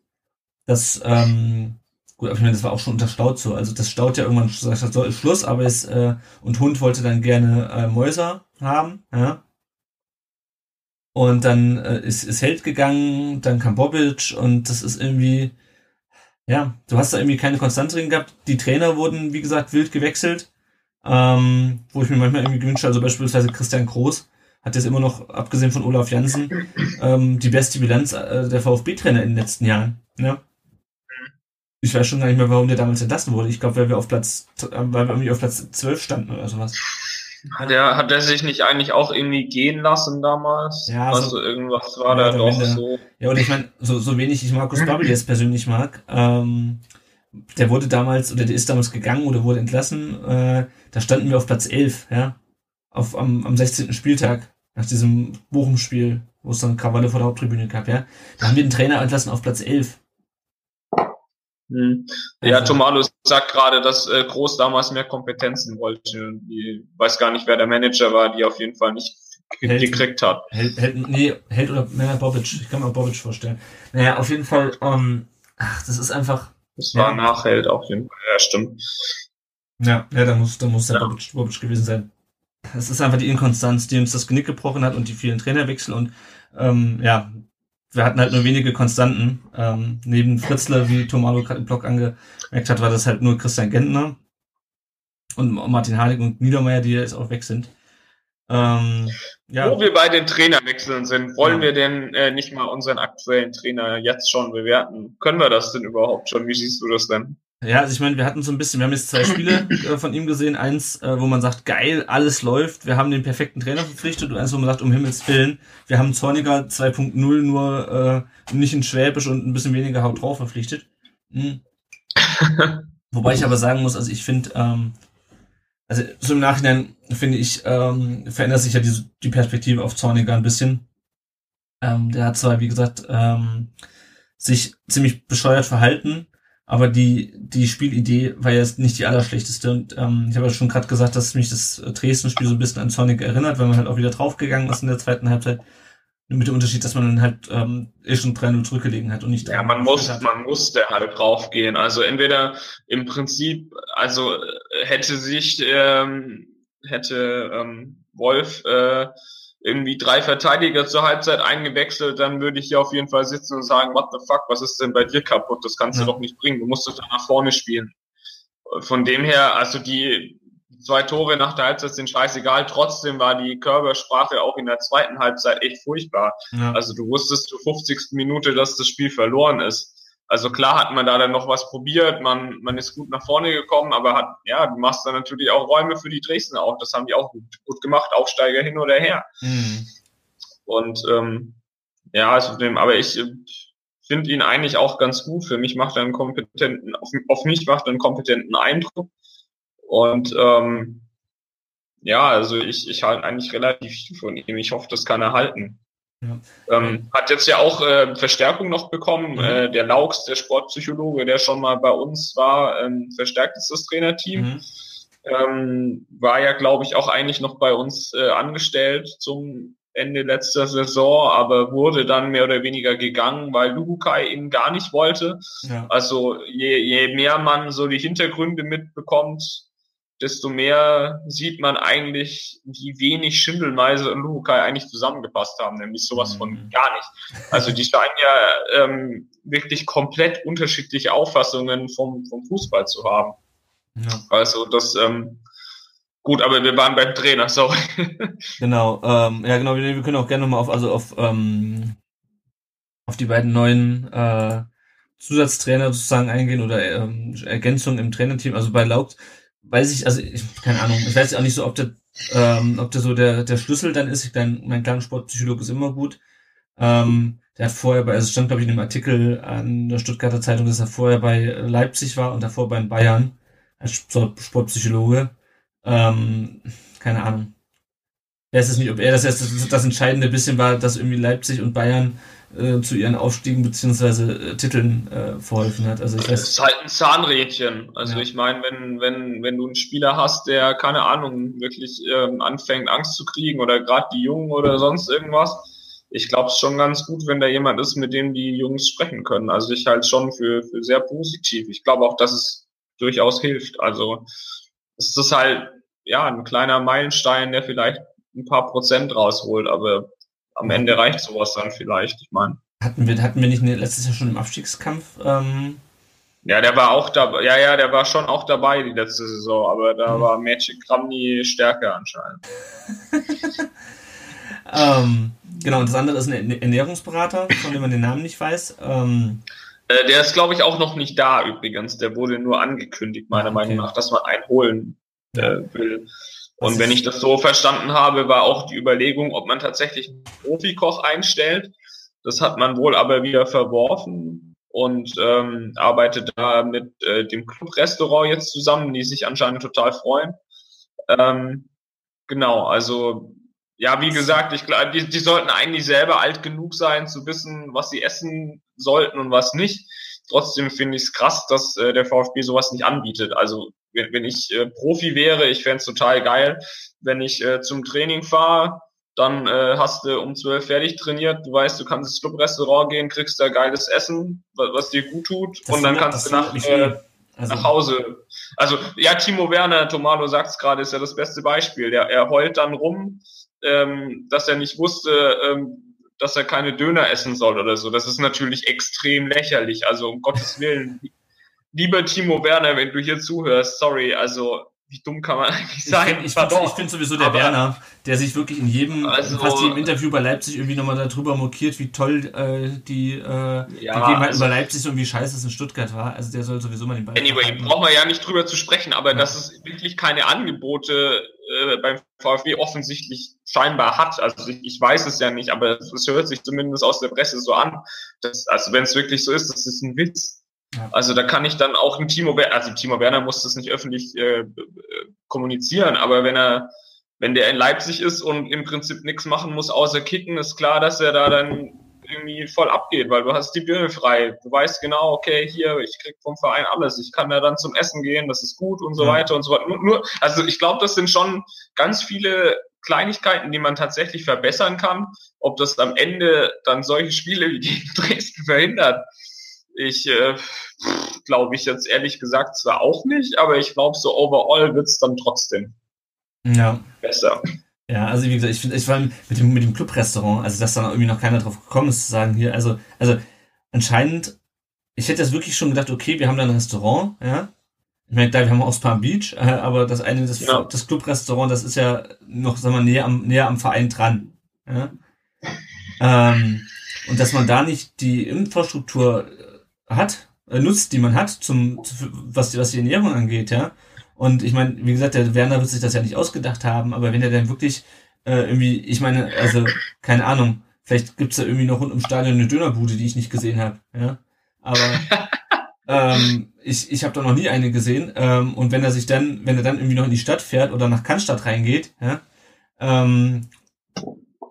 dass ähm, gut, aber ich meine, das war auch schon unter Staud so. Also das Staud ja irgendwann gesagt so ist Schluss, aber es äh, und Hund wollte dann gerne äh, Mäuser haben, ja. Und dann äh, ist, ist Held gegangen, dann kam Bobic und das ist irgendwie, ja, du hast da irgendwie keine Konstanz drin gehabt. Die Trainer wurden, wie gesagt, wild gewechselt ähm, wo ich mir manchmal irgendwie gewünscht also beispielsweise Christian Groß hat jetzt immer noch, abgesehen von Olaf Jansen, ähm, die beste Bilanz äh, der VfB-Trainer in den letzten Jahren. Ja. Ich weiß schon gar nicht mehr, warum der damals entlassen wurde. Ich glaube, weil wir auf Platz, äh, weil wir irgendwie auf Platz 12 standen oder sowas. Hat er, hat er sich nicht eigentlich auch irgendwie gehen lassen damals? Ja, also so, irgendwas war da doch so. Ja, und ich meine, so, so wenig ich Markus Babbel jetzt persönlich mag, ähm, der wurde damals, oder der ist damals gegangen oder wurde entlassen, äh, da standen wir auf Platz 11, ja, auf, am, am 16. Spieltag, nach diesem Bochum-Spiel, wo es dann Krawalle vor der Haupttribüne gab, ja. Da haben wir den Trainer entlassen auf Platz 11. Hm. Ja, Tomalo sagt gerade, dass äh, Groß damals mehr Kompetenzen wollte. Ich weiß gar nicht, wer der Manager war, die auf jeden Fall nicht Held, gekriegt hat. Held, Held, nee, Held oder naja, Bobic. Ich kann mir Bobic vorstellen. Naja, auf jeden Fall, ähm, ach, das ist einfach, das war ja. Nachheld auf jeden Fall, ja, stimmt. Ja, ja, da muss, da muss der ja. Bobic, Bobic gewesen sein. Es ist einfach die Inkonstanz, die uns das Genick gebrochen hat und die vielen Trainerwechsel und ähm, ja, wir hatten halt nur wenige Konstanten. Ähm, neben Fritzler, wie Tomalo gerade im Blog angemerkt hat, war das halt nur Christian Gentner und Martin Harnik und Niedermeyer, die jetzt auch weg sind. Ähm, ja. Wo wir bei den Trainerwechseln sind, wollen ja. wir denn äh, nicht mal unseren aktuellen Trainer jetzt schon bewerten? Können wir das denn überhaupt schon? Wie siehst du das denn? Ja, also ich meine, wir hatten so ein bisschen, wir haben jetzt zwei Spiele äh, von ihm gesehen. Eins, äh, wo man sagt, geil, alles läuft, wir haben den perfekten Trainer verpflichtet. Und eins, wo man sagt, um Himmels Willen, wir haben Zorniger 2.0 nur äh, nicht in Schwäbisch und ein bisschen weniger Haut drauf verpflichtet. Hm. Wobei ich aber sagen muss, also ich finde, ähm, also so im Nachhinein finde ich, ähm, verändert sich ja die, die Perspektive auf Zorniger ein bisschen. Ähm, der hat zwar, wie gesagt, ähm, sich ziemlich bescheuert verhalten, aber die, die Spielidee war jetzt nicht die allerschlechteste. Und ähm, ich habe ja schon gerade gesagt, dass mich das Dresden-Spiel so ein bisschen an Sonic erinnert, weil man halt auch wieder draufgegangen ist in der zweiten Halbzeit. Mit dem Unterschied, dass man dann halt ähm, eh schon 3-0 zurückgelegen hat und nicht Ja, man muss, hat. man musste halt draufgehen. Also entweder im Prinzip, also äh, hätte sich, ähm, hätte ähm, Wolf äh, irgendwie drei Verteidiger zur Halbzeit eingewechselt, dann würde ich hier auf jeden Fall sitzen und sagen, what the fuck, was ist denn bei dir kaputt? Das kannst ja. du doch nicht bringen. Du musst doch nach vorne spielen. Von dem her, also die, zwei Tore nach der Halbzeit sind scheißegal. Trotzdem war die Körpersprache auch in der zweiten Halbzeit echt furchtbar. Ja. Also du wusstest zur 50. Minute, dass das Spiel verloren ist. Also klar hat man da dann noch was probiert, man, man ist gut nach vorne gekommen, aber hat, ja, du machst dann natürlich auch Räume für die Dresden auch. Das haben die auch gut, gut gemacht, Aufsteiger hin oder her. Mhm. Und ähm, ja, also dem, aber ich finde ihn eigentlich auch ganz gut. Für mich macht er einen kompetenten, auf, auf mich macht er einen kompetenten Eindruck. Und ähm, ja, also ich, ich halte eigentlich relativ viel von ihm. Ich hoffe, das kann er halten. Ja. Ähm, hat jetzt ja auch äh, Verstärkung noch bekommen. Mhm. Äh, der Laux, der Sportpsychologe, der schon mal bei uns war, ähm, verstärkt ist das Trainerteam. Mhm. Ähm, war ja, glaube ich, auch eigentlich noch bei uns äh, angestellt zum Ende letzter Saison, aber wurde dann mehr oder weniger gegangen, weil Lubukai ihn gar nicht wollte. Ja. Also je, je mehr man so die Hintergründe mitbekommt, desto mehr sieht man eigentlich, wie wenig Schindelmeise und Lubukai eigentlich zusammengepasst haben, nämlich sowas von mhm. gar nicht. Also die scheinen ja ähm, wirklich komplett unterschiedliche Auffassungen vom, vom Fußball zu haben. Ja. Also das ähm, Gut, aber wir waren beim Trainer, sorry. genau, ähm, ja genau, wir, wir können auch gerne nochmal auf, also auf, ähm, auf die beiden neuen äh, Zusatztrainer sozusagen eingehen oder ähm, Ergänzungen im Trainerteam. Also bei Laugt weiß ich, also ich, keine Ahnung, ich weiß auch nicht so, ob der, ähm, ob der so der, der Schlüssel dann ist. Ich, mein, mein kleiner Sportpsychologe ist immer gut. Ähm, der hat vorher bei, also es stand glaube ich in einem Artikel an der Stuttgarter Zeitung, dass er vorher bei Leipzig war und davor bei Bayern als Sportpsychologe. Ähm, keine Ahnung. Ich weiß es nicht, ob er das, das, das entscheidende bisschen war, dass irgendwie Leipzig und Bayern äh, zu ihren Aufstiegen beziehungsweise äh, Titeln äh, verholfen hat. Also ich weiß, das ist halt ein Zahnrädchen. Also ja. ich meine, wenn, wenn, wenn du einen Spieler hast, der, keine Ahnung, wirklich ähm, anfängt, Angst zu kriegen oder gerade die Jungen oder sonst irgendwas, ich glaube es schon ganz gut, wenn da jemand ist, mit dem die Jungs sprechen können. Also ich halte schon für, für sehr positiv. Ich glaube auch, dass es durchaus hilft. Also es ist halt ja ein kleiner Meilenstein, der vielleicht ein paar Prozent rausholt, aber am Ende reicht sowas dann vielleicht. Ich meine. Hatten wir, hatten wir nicht letztes Jahr schon im Abstiegskampf? Ähm ja, der war auch dabei. Ja, ja, der war schon auch dabei die letzte Saison, aber da mhm. war Magic Kramny stärker anscheinend. ähm, genau, und das andere ist ein Ernährungsberater, von dem man den Namen nicht weiß. Ähm, äh, der ist, glaube ich, auch noch nicht da übrigens. Der wurde nur angekündigt, meiner okay. Meinung nach, dass man einen holen äh, will. Und wenn ich das so verstanden habe, war auch die Überlegung, ob man tatsächlich einen Profikoch einstellt. Das hat man wohl aber wieder verworfen und ähm, arbeitet da mit äh, dem Clubrestaurant jetzt zusammen, die sich anscheinend total freuen. Ähm, genau, also ja, wie gesagt, ich glaube, die, die sollten eigentlich selber alt genug sein, zu wissen, was sie essen sollten und was nicht. Trotzdem finde ich es krass, dass äh, der VfB sowas nicht anbietet. Also wenn, wenn ich äh, Profi wäre, ich fände total geil, wenn ich äh, zum Training fahre, dann äh, hast du um zwölf fertig trainiert, du weißt, du kannst ins Clubrestaurant gehen, kriegst da geiles Essen, was, was dir gut tut, das und dann kannst du nach, äh, also. nach Hause. Also ja, Timo Werner, Tomalo sagt es gerade, ist ja das beste Beispiel. Der, er heult dann rum, ähm, dass er nicht wusste, ähm, dass er keine Döner essen soll oder so. Das ist natürlich extrem lächerlich. Also um Gottes Willen, lieber Timo Werner, wenn du hier zuhörst, sorry, also wie dumm kann man eigentlich sein? Ich finde find, find sowieso der aber, Werner, der sich wirklich in jedem, also, fast jedem Interview bei Leipzig irgendwie nochmal darüber mokiert, wie toll äh, die, äh, ja, die also, bei Leipzig und wie scheiße es in Stuttgart war. Also der soll sowieso mal den Ball Anyway, brauchen wir ja nicht drüber zu sprechen, aber ja. dass es wirklich keine Angebote äh, beim VfB offensichtlich scheinbar hat. Also ich, ich weiß es ja nicht, aber es hört sich zumindest aus der Presse so an. Dass, also wenn es wirklich so ist, das ist ein Witz. Also da kann ich dann auch ein Timo Werner, also Timo Werner muss das nicht öffentlich äh, kommunizieren, aber wenn er, wenn der in Leipzig ist und im Prinzip nichts machen muss außer kicken, ist klar, dass er da dann irgendwie voll abgeht, weil du hast die Birne frei. Du weißt genau, okay, hier, ich krieg vom Verein alles. Ich kann da dann zum Essen gehen, das ist gut und so ja. weiter und so weiter. Nur, nur also ich glaube, das sind schon ganz viele Kleinigkeiten, die man tatsächlich verbessern kann. Ob das am Ende dann solche Spiele wie gegen Dresden verhindert, ich äh, glaube ich jetzt ehrlich gesagt zwar auch nicht, aber ich glaube, so overall wird's dann trotzdem ja. besser. Ja, also wie gesagt, ich finde, ich war mit dem, mit dem Clubrestaurant, also dass da irgendwie noch keiner drauf gekommen ist, zu sagen hier, also, also anscheinend, ich hätte jetzt wirklich schon gedacht, okay, wir haben da ein Restaurant, ja. Ich meine, klar, wir haben auch Palm Beach, äh, aber das eine, das, ja. das Clubrestaurant, das ist ja noch, sagen wir, näher am, näher am Verein dran. Ja? Ähm, und dass man da nicht die Infrastruktur hat, äh, nutzt, die man hat, zum, was, was die Ernährung angeht, ja. Und ich meine, wie gesagt, der Werner wird sich das ja nicht ausgedacht haben, aber wenn er dann wirklich äh, irgendwie, ich meine, also, keine Ahnung, Vielleicht gibt's da irgendwie noch rund ums Stadion eine Dönerbude, die ich nicht gesehen habe. Ja? Aber ähm, ich, ich habe da noch nie eine gesehen. Ähm, und wenn er sich dann, wenn er dann irgendwie noch in die Stadt fährt oder nach Cannstatt reingeht, ja, ähm,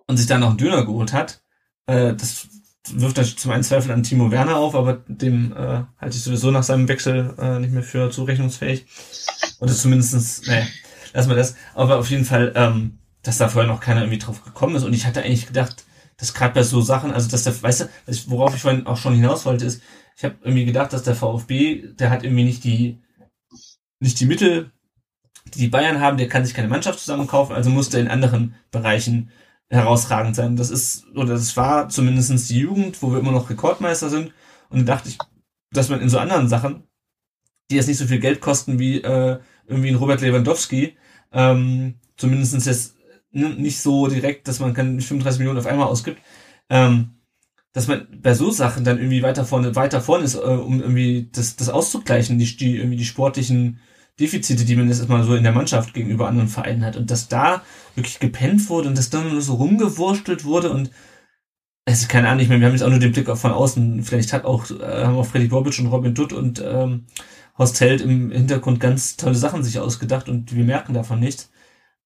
und sich dann noch einen Döner geholt hat, äh, das wirft natürlich zum einen Zweifel an Timo Werner auf, aber dem äh, halte ich sowieso nach seinem Wechsel äh, nicht mehr für zurechnungsfähig. Oder zumindestens, ne, lass mal das. Aber auf jeden Fall, ähm, dass da vorher noch keiner irgendwie drauf gekommen ist. Und ich hatte eigentlich gedacht, dass gerade bei so Sachen, also dass der, weißt du, worauf ich vorhin auch schon hinaus wollte, ist, ich habe irgendwie gedacht, dass der VfB, der hat irgendwie nicht die, nicht die Mittel, die die Bayern haben, der kann sich keine Mannschaft zusammenkaufen, also musste in anderen Bereichen herausragend sein. Das ist, oder das war zumindestens die Jugend, wo wir immer noch Rekordmeister sind. Und da dachte ich, dass man in so anderen Sachen, die jetzt nicht so viel Geld kosten wie äh, irgendwie ein Robert Lewandowski, ähm, zumindestens jetzt nicht so direkt, dass man kann 35 Millionen auf einmal ausgibt, ähm, dass man bei so Sachen dann irgendwie weiter vorne, weiter vorne ist, äh, um irgendwie das, das auszugleichen, die, die irgendwie die sportlichen Defizite, die man jetzt erstmal so in der Mannschaft gegenüber anderen Vereinen hat. Und dass da wirklich gepennt wurde und das dann nur so rumgewurstelt wurde und es ist keine Ahnung, ich meine, wir haben jetzt auch nur den Blick von außen. Vielleicht hat auch, äh, haben auch Freddy Bobic und Robin Dutt und ähm, Horst Held im Hintergrund ganz tolle Sachen sich ausgedacht und wir merken davon nichts.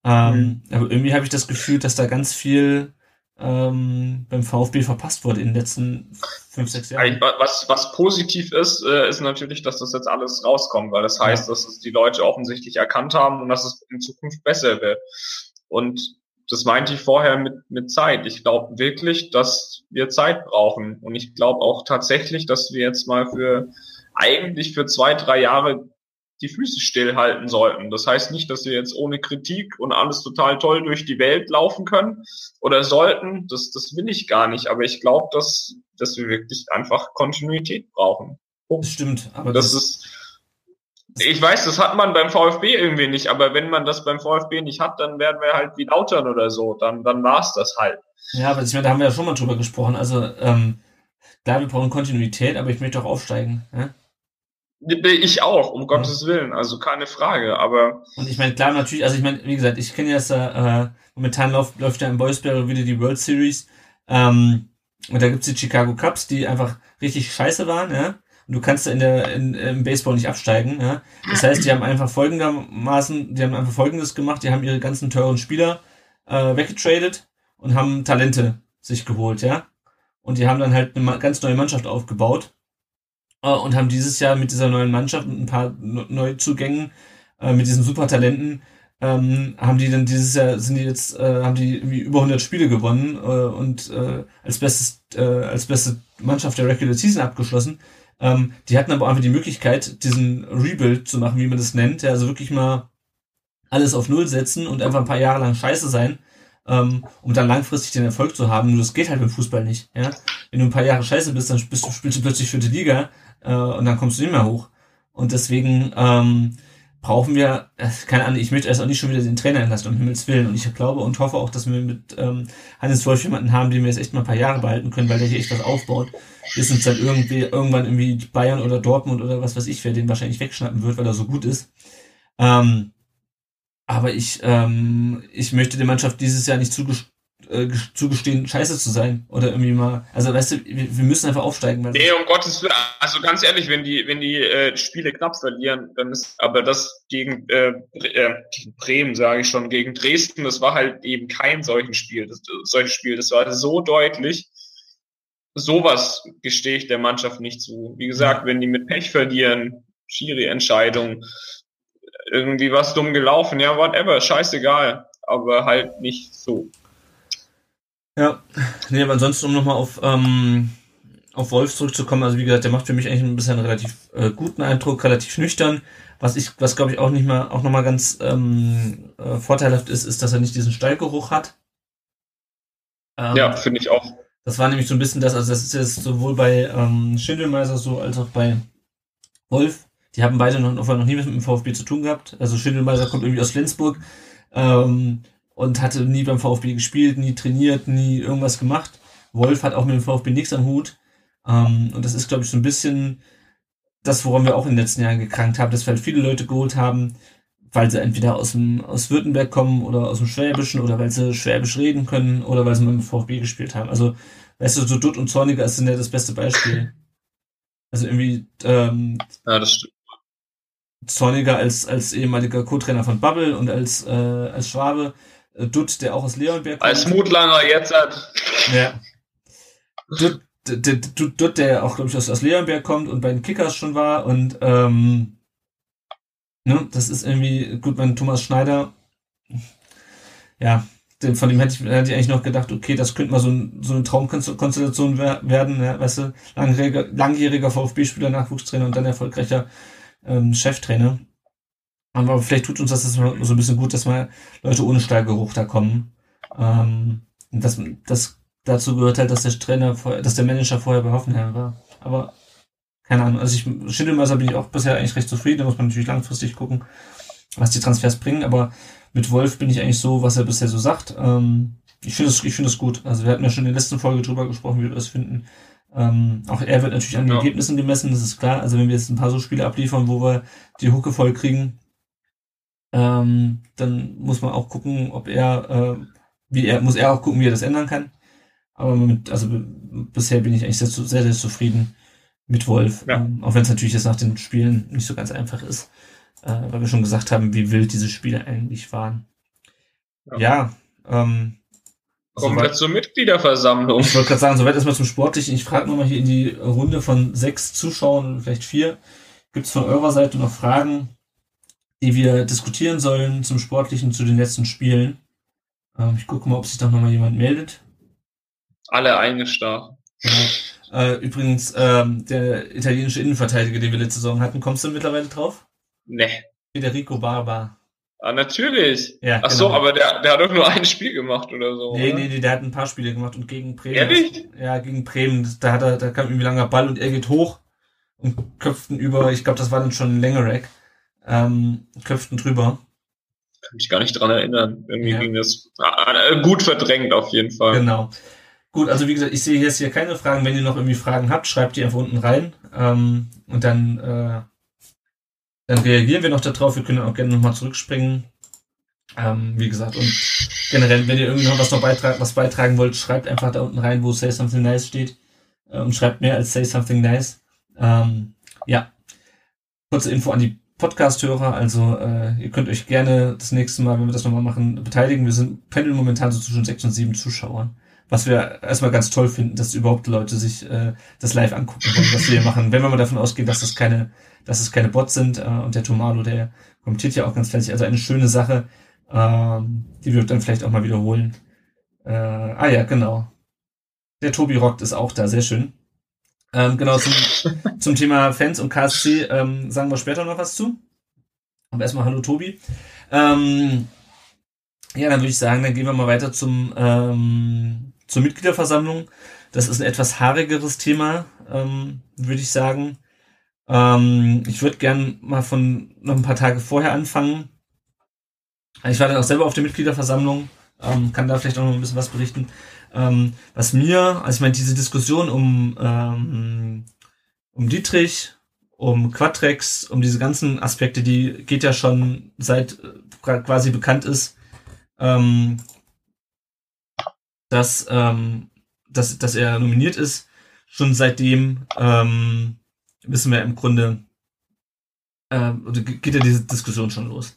Ähm, mhm. Aber irgendwie habe ich das Gefühl, dass da ganz viel ähm, beim VfB verpasst wurde in den letzten fünf, sechs Jahren. Was, was positiv ist, äh, ist natürlich, dass das jetzt alles rauskommt, weil das heißt, ja. dass es die Leute offensichtlich erkannt haben und dass es in Zukunft besser wird. Und das meinte ich vorher mit, mit Zeit. Ich glaube wirklich, dass wir Zeit brauchen. Und ich glaube auch tatsächlich, dass wir jetzt mal für eigentlich für zwei, drei Jahre die Füße stillhalten sollten. Das heißt nicht, dass wir jetzt ohne Kritik und alles total toll durch die Welt laufen können oder sollten. Das, das will ich gar nicht. Aber ich glaube, dass, dass wir wirklich einfach Kontinuität brauchen. Das stimmt. Aber das, das ist, ich weiß, das hat man beim VfB irgendwie nicht, aber wenn man das beim VfB nicht hat, dann werden wir halt wie Lautern oder so. Dann, dann war's das halt. Ja, aber ich meine, da haben wir ja schon mal drüber gesprochen. Also, ähm, klar, wir brauchen Kontinuität, aber ich möchte auch aufsteigen. Ja? Ich auch, um Gottes Willen, also keine Frage, aber. Und ich meine, klar, natürlich, also ich meine, wie gesagt, ich kenne ja das, äh, momentan läuft, läuft ja in Boysbury wieder die World Series, ähm, und da gibt's die Chicago Cubs, die einfach richtig scheiße waren, ja. Und du kannst da in der, in, im Baseball nicht absteigen, ja. Das heißt, die haben einfach folgendermaßen, die haben einfach folgendes gemacht, die haben ihre ganzen teuren Spieler, äh, weggetradet und haben Talente sich geholt, ja. Und die haben dann halt eine ganz neue Mannschaft aufgebaut äh, und haben dieses Jahr mit dieser neuen Mannschaft und ein paar Neuzugängen, äh, mit diesen Supertalenten, ähm, haben die dann dieses Jahr, sind die jetzt, äh, haben die irgendwie über 100 Spiele gewonnen äh, und äh, als bestes, äh, als beste Mannschaft der Regular Season abgeschlossen. Ähm, die hatten aber einfach die Möglichkeit, diesen Rebuild zu machen, wie man das nennt, ja, also wirklich mal alles auf Null setzen und einfach ein paar Jahre lang scheiße sein, ähm, um dann langfristig den Erfolg zu haben. Nur das geht halt beim Fußball nicht. Ja? Wenn du ein paar Jahre scheiße bist, dann bist du, spielst du plötzlich für die Liga äh, und dann kommst du nicht mehr hoch. Und deswegen ähm, brauchen wir, äh, keine Ahnung, ich möchte erst auch nicht schon wieder den Trainer entlassen, um Himmels Willen. Und ich glaube und hoffe auch, dass wir mit ähm, Hannes Wolf jemanden haben, den wir jetzt echt mal ein paar Jahre behalten können, weil der hier echt was aufbaut. Bis uns dann irgendwie irgendwann irgendwie Bayern oder Dortmund oder was weiß ich, wer den wahrscheinlich wegschnappen wird, weil er so gut ist. Ähm, aber ich, ähm, ich möchte der Mannschaft dieses Jahr nicht zugestehen, äh, zugestehen, scheiße zu sein. Oder irgendwie mal. Also weißt du, wir, wir müssen einfach aufsteigen. Weil nee, um Gottes Willen. Also ganz ehrlich, wenn die, wenn die äh, Spiele knapp verlieren, dann ist aber das gegen, äh, äh, gegen Bremen, sage ich schon, gegen Dresden, das war halt eben kein solchen Spiel, das, solches Spiel. Das war so deutlich. Sowas gestehe ich der Mannschaft nicht zu. Wie gesagt, wenn die mit Pech verlieren, Schiri-Entscheidung, irgendwie was dumm gelaufen, ja, whatever, scheißegal. Aber halt nicht so. Ja, nee, aber ansonsten, um nochmal auf, ähm, auf Wolf zurückzukommen, also wie gesagt, der macht für mich eigentlich ein bisschen einen relativ äh, guten Eindruck, relativ nüchtern. Was ich, was glaube ich auch nicht mal, auch nochmal ganz ähm, äh, vorteilhaft ist, ist, dass er nicht diesen Stallgeruch hat. Ähm, ja, finde ich auch. Das war nämlich so ein bisschen das, also das ist jetzt sowohl bei ähm, Schindelmeiser so als auch bei Wolf. Die haben beide noch, noch nie mit dem VfB zu tun gehabt. Also Schindelmeiser kommt irgendwie aus Flensburg. Ähm, und hatte nie beim VfB gespielt, nie trainiert, nie irgendwas gemacht. Wolf hat auch mit dem VfB nichts am Hut. Ähm, und das ist, glaube ich, so ein bisschen das, woran wir auch in den letzten Jahren gekrankt haben, dass wir halt viele Leute geholt haben, weil sie entweder aus dem aus Württemberg kommen oder aus dem Schwäbischen oder weil sie Schwäbisch reden können oder weil sie mit dem VfB gespielt haben. Also, weißt du, so Dutt und Zorniger sind ja das beste Beispiel. Also irgendwie ähm, Ja, das stimmt. Zorniger als, als ehemaliger Co-Trainer von Bubble und als, äh, als Schwabe. Äh, Dutt, der auch aus Leonberg kommt. Als Mutlanger jetzt hat. Ja. Dutt, d- d- d- Dutt, der auch, glaube ich, aus, Leonberg kommt und bei den Kickers schon war und ähm, ne, das ist irgendwie, gut, mein Thomas Schneider, ja, von dem hätte ich, hätte ich eigentlich noch gedacht, okay, das könnte mal so, ein, so eine Traumkonstellation wer- werden, ja, weißt du, langjähriger, langjähriger VfB-Spieler, Nachwuchstrainer und dann erfolgreicher ähm, Cheftrainer. Aber vielleicht tut uns das so ein bisschen gut, dass mal Leute ohne Stallgeruch da kommen. Ähm, das, das dazu gehört halt, dass der Trainer, vorher, dass der Manager vorher bei Hoffenheim war. Aber keine Ahnung. Also ich Schindelmeiser bin ich auch bisher eigentlich recht zufrieden. Da muss man natürlich langfristig gucken, was die Transfers bringen. Aber mit Wolf bin ich eigentlich so, was er bisher so sagt. Ähm, ich finde es, ich finde es gut. Also wir hatten ja schon in der letzten Folge drüber gesprochen, wie wir das finden. Ähm, auch er wird natürlich an den Ja. Ergebnissen gemessen, das ist klar. Also wenn wir jetzt ein paar so Spiele abliefern, wo wir die Hucke voll kriegen, ähm, dann muss man auch gucken, ob er, äh, wie er, muss er auch gucken, wie er das ändern kann. Aber mit, also bisher bin ich eigentlich sehr, sehr, sehr zufrieden mit Wolf. Ja. Ähm, auch wenn es natürlich jetzt nach den Spielen nicht so ganz einfach ist, äh, weil wir schon gesagt haben, wie wild diese Spiele eigentlich waren. Ja. Ja, ähm, Kommen soweit- wir zur Mitgliederversammlung. ich wollte gerade sagen, soweit erstmal zum Sportlichen. Ich frage nochmal hier in die Runde von sechs Zuschauern, vielleicht vier. Gibt es von eurer Seite noch Fragen, die wir diskutieren sollen zum Sportlichen, zu den letzten Spielen? Ähm, ich gucke mal, ob sich doch nochmal jemand meldet. Alle eingestarrt. Äh, übrigens, ähm, der italienische Innenverteidiger, den wir letzte Saison hatten, kommst du mittlerweile drauf? Ne. Federico Barba. Ah, natürlich. Ja, Ach so, genau. aber der, der hat doch nur ein Spiel gemacht oder so. Nee, oder? nee, nee, der hat ein paar Spiele gemacht und gegen Bremen. Ehrlich? Ja, gegen Bremen. Da hat er, da kam irgendwie langer Ball und er geht hoch und köpft ihn über, ich glaube, das war dann schon ein Längerack. Ähm, köpft ihn drüber. Kann mich gar nicht dran erinnern. Irgendwie Ja. ging das ah, äh, gut verdrängt auf jeden Fall. Genau. Gut, also wie gesagt, ich sehe jetzt hier keine Fragen. Wenn ihr noch irgendwie Fragen habt, schreibt die einfach unten rein. Ähm, und dann, äh, dann reagieren wir noch darauf. Wir können auch gerne nochmal zurückspringen. Ähm, wie gesagt, und generell, wenn ihr irgendwie noch was noch beitragen, was beitragen wollt, schreibt einfach da unten rein, wo Say Something Nice steht. Äh, und schreibt mehr als Say Something Nice. Ähm, ja. Kurze Info an die Podcast-Hörer. Also, äh, ihr könnt euch gerne das nächste Mal, wenn wir das nochmal machen, beteiligen. Wir sind pendeln momentan so zwischen sechs und sieben Zuschauern. Was wir erstmal ganz toll finden, dass überhaupt Leute sich äh, das live angucken wollen, was wir hier machen. Wenn wir mal davon ausgehen, dass das keine, dass es keine Bots sind äh, und der Tomado, der kommentiert ja auch ganz fleißig. Also eine schöne Sache, ähm, die wir dann vielleicht auch mal wiederholen. Äh, ah ja, genau. Der Tobi rockt ist auch da, sehr schön. Ähm, genau, zum, zum Thema Fans und KSC ähm, sagen wir später noch was zu. Aber erstmal Hallo Tobi. Ähm, ja, dann würde ich sagen, dann gehen wir mal weiter zum, ähm, zur Mitgliederversammlung. Das ist ein etwas haarigeres Thema, ähm, würde ich sagen. Ähm, ich würde gern mal von noch ein paar Tage vorher anfangen. Ich war dann auch selber auf der Mitgliederversammlung, ähm, kann da vielleicht auch noch ein bisschen was berichten. Ähm, was mir, also ich meine, diese Diskussion um, ähm, um Dietrich, um Quatrex, um diese ganzen Aspekte, die geht ja schon seit äh, quasi bekannt ist, ähm, dass, ähm, dass, dass er nominiert ist. Schon seitdem ähm, wissen wir im Grunde, oder ge- geht ja diese Diskussion schon los.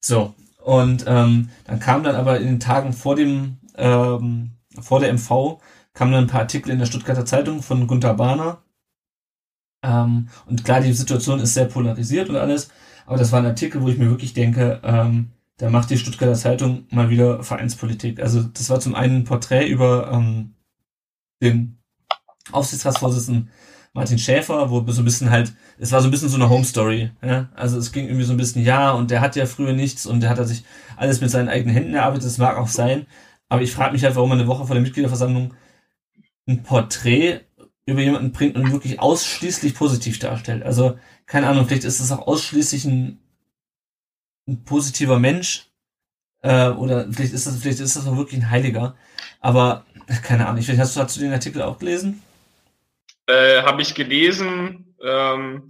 So, und ähm, dann kam dann aber in den Tagen vor dem, ähm, vor der MV, kamen dann ein paar Artikel in der Stuttgarter Zeitung von Gunther Bahner. Ähm, und klar, die Situation ist sehr polarisiert und alles, aber das war ein Artikel, wo ich mir wirklich denke, ähm, da macht die Stuttgarter Zeitung mal wieder Vereinspolitik. Also das war zum einen ein Porträt über ähm, den Aufsichtsratsvorsitzenden Martin Schäfer, wo so ein bisschen halt, es war so ein bisschen so eine Home Story. Ja? Also es ging irgendwie so ein bisschen, ja, und der hat ja früher nichts und der hat er sich alles mit seinen eigenen Händen erarbeitet, das mag auch sein. Aber ich frage mich halt, warum man eine Woche vor der Mitgliederversammlung ein Porträt über jemanden bringt und wirklich ausschließlich positiv darstellt. Also, keine Ahnung, vielleicht ist es auch ausschließlich ein, ein positiver Mensch. Äh, oder vielleicht ist das, vielleicht ist das auch wirklich ein Heiliger. Aber, keine Ahnung, vielleicht hast du, hast du den Artikel auch gelesen? Äh, Habe ich gelesen. Ähm,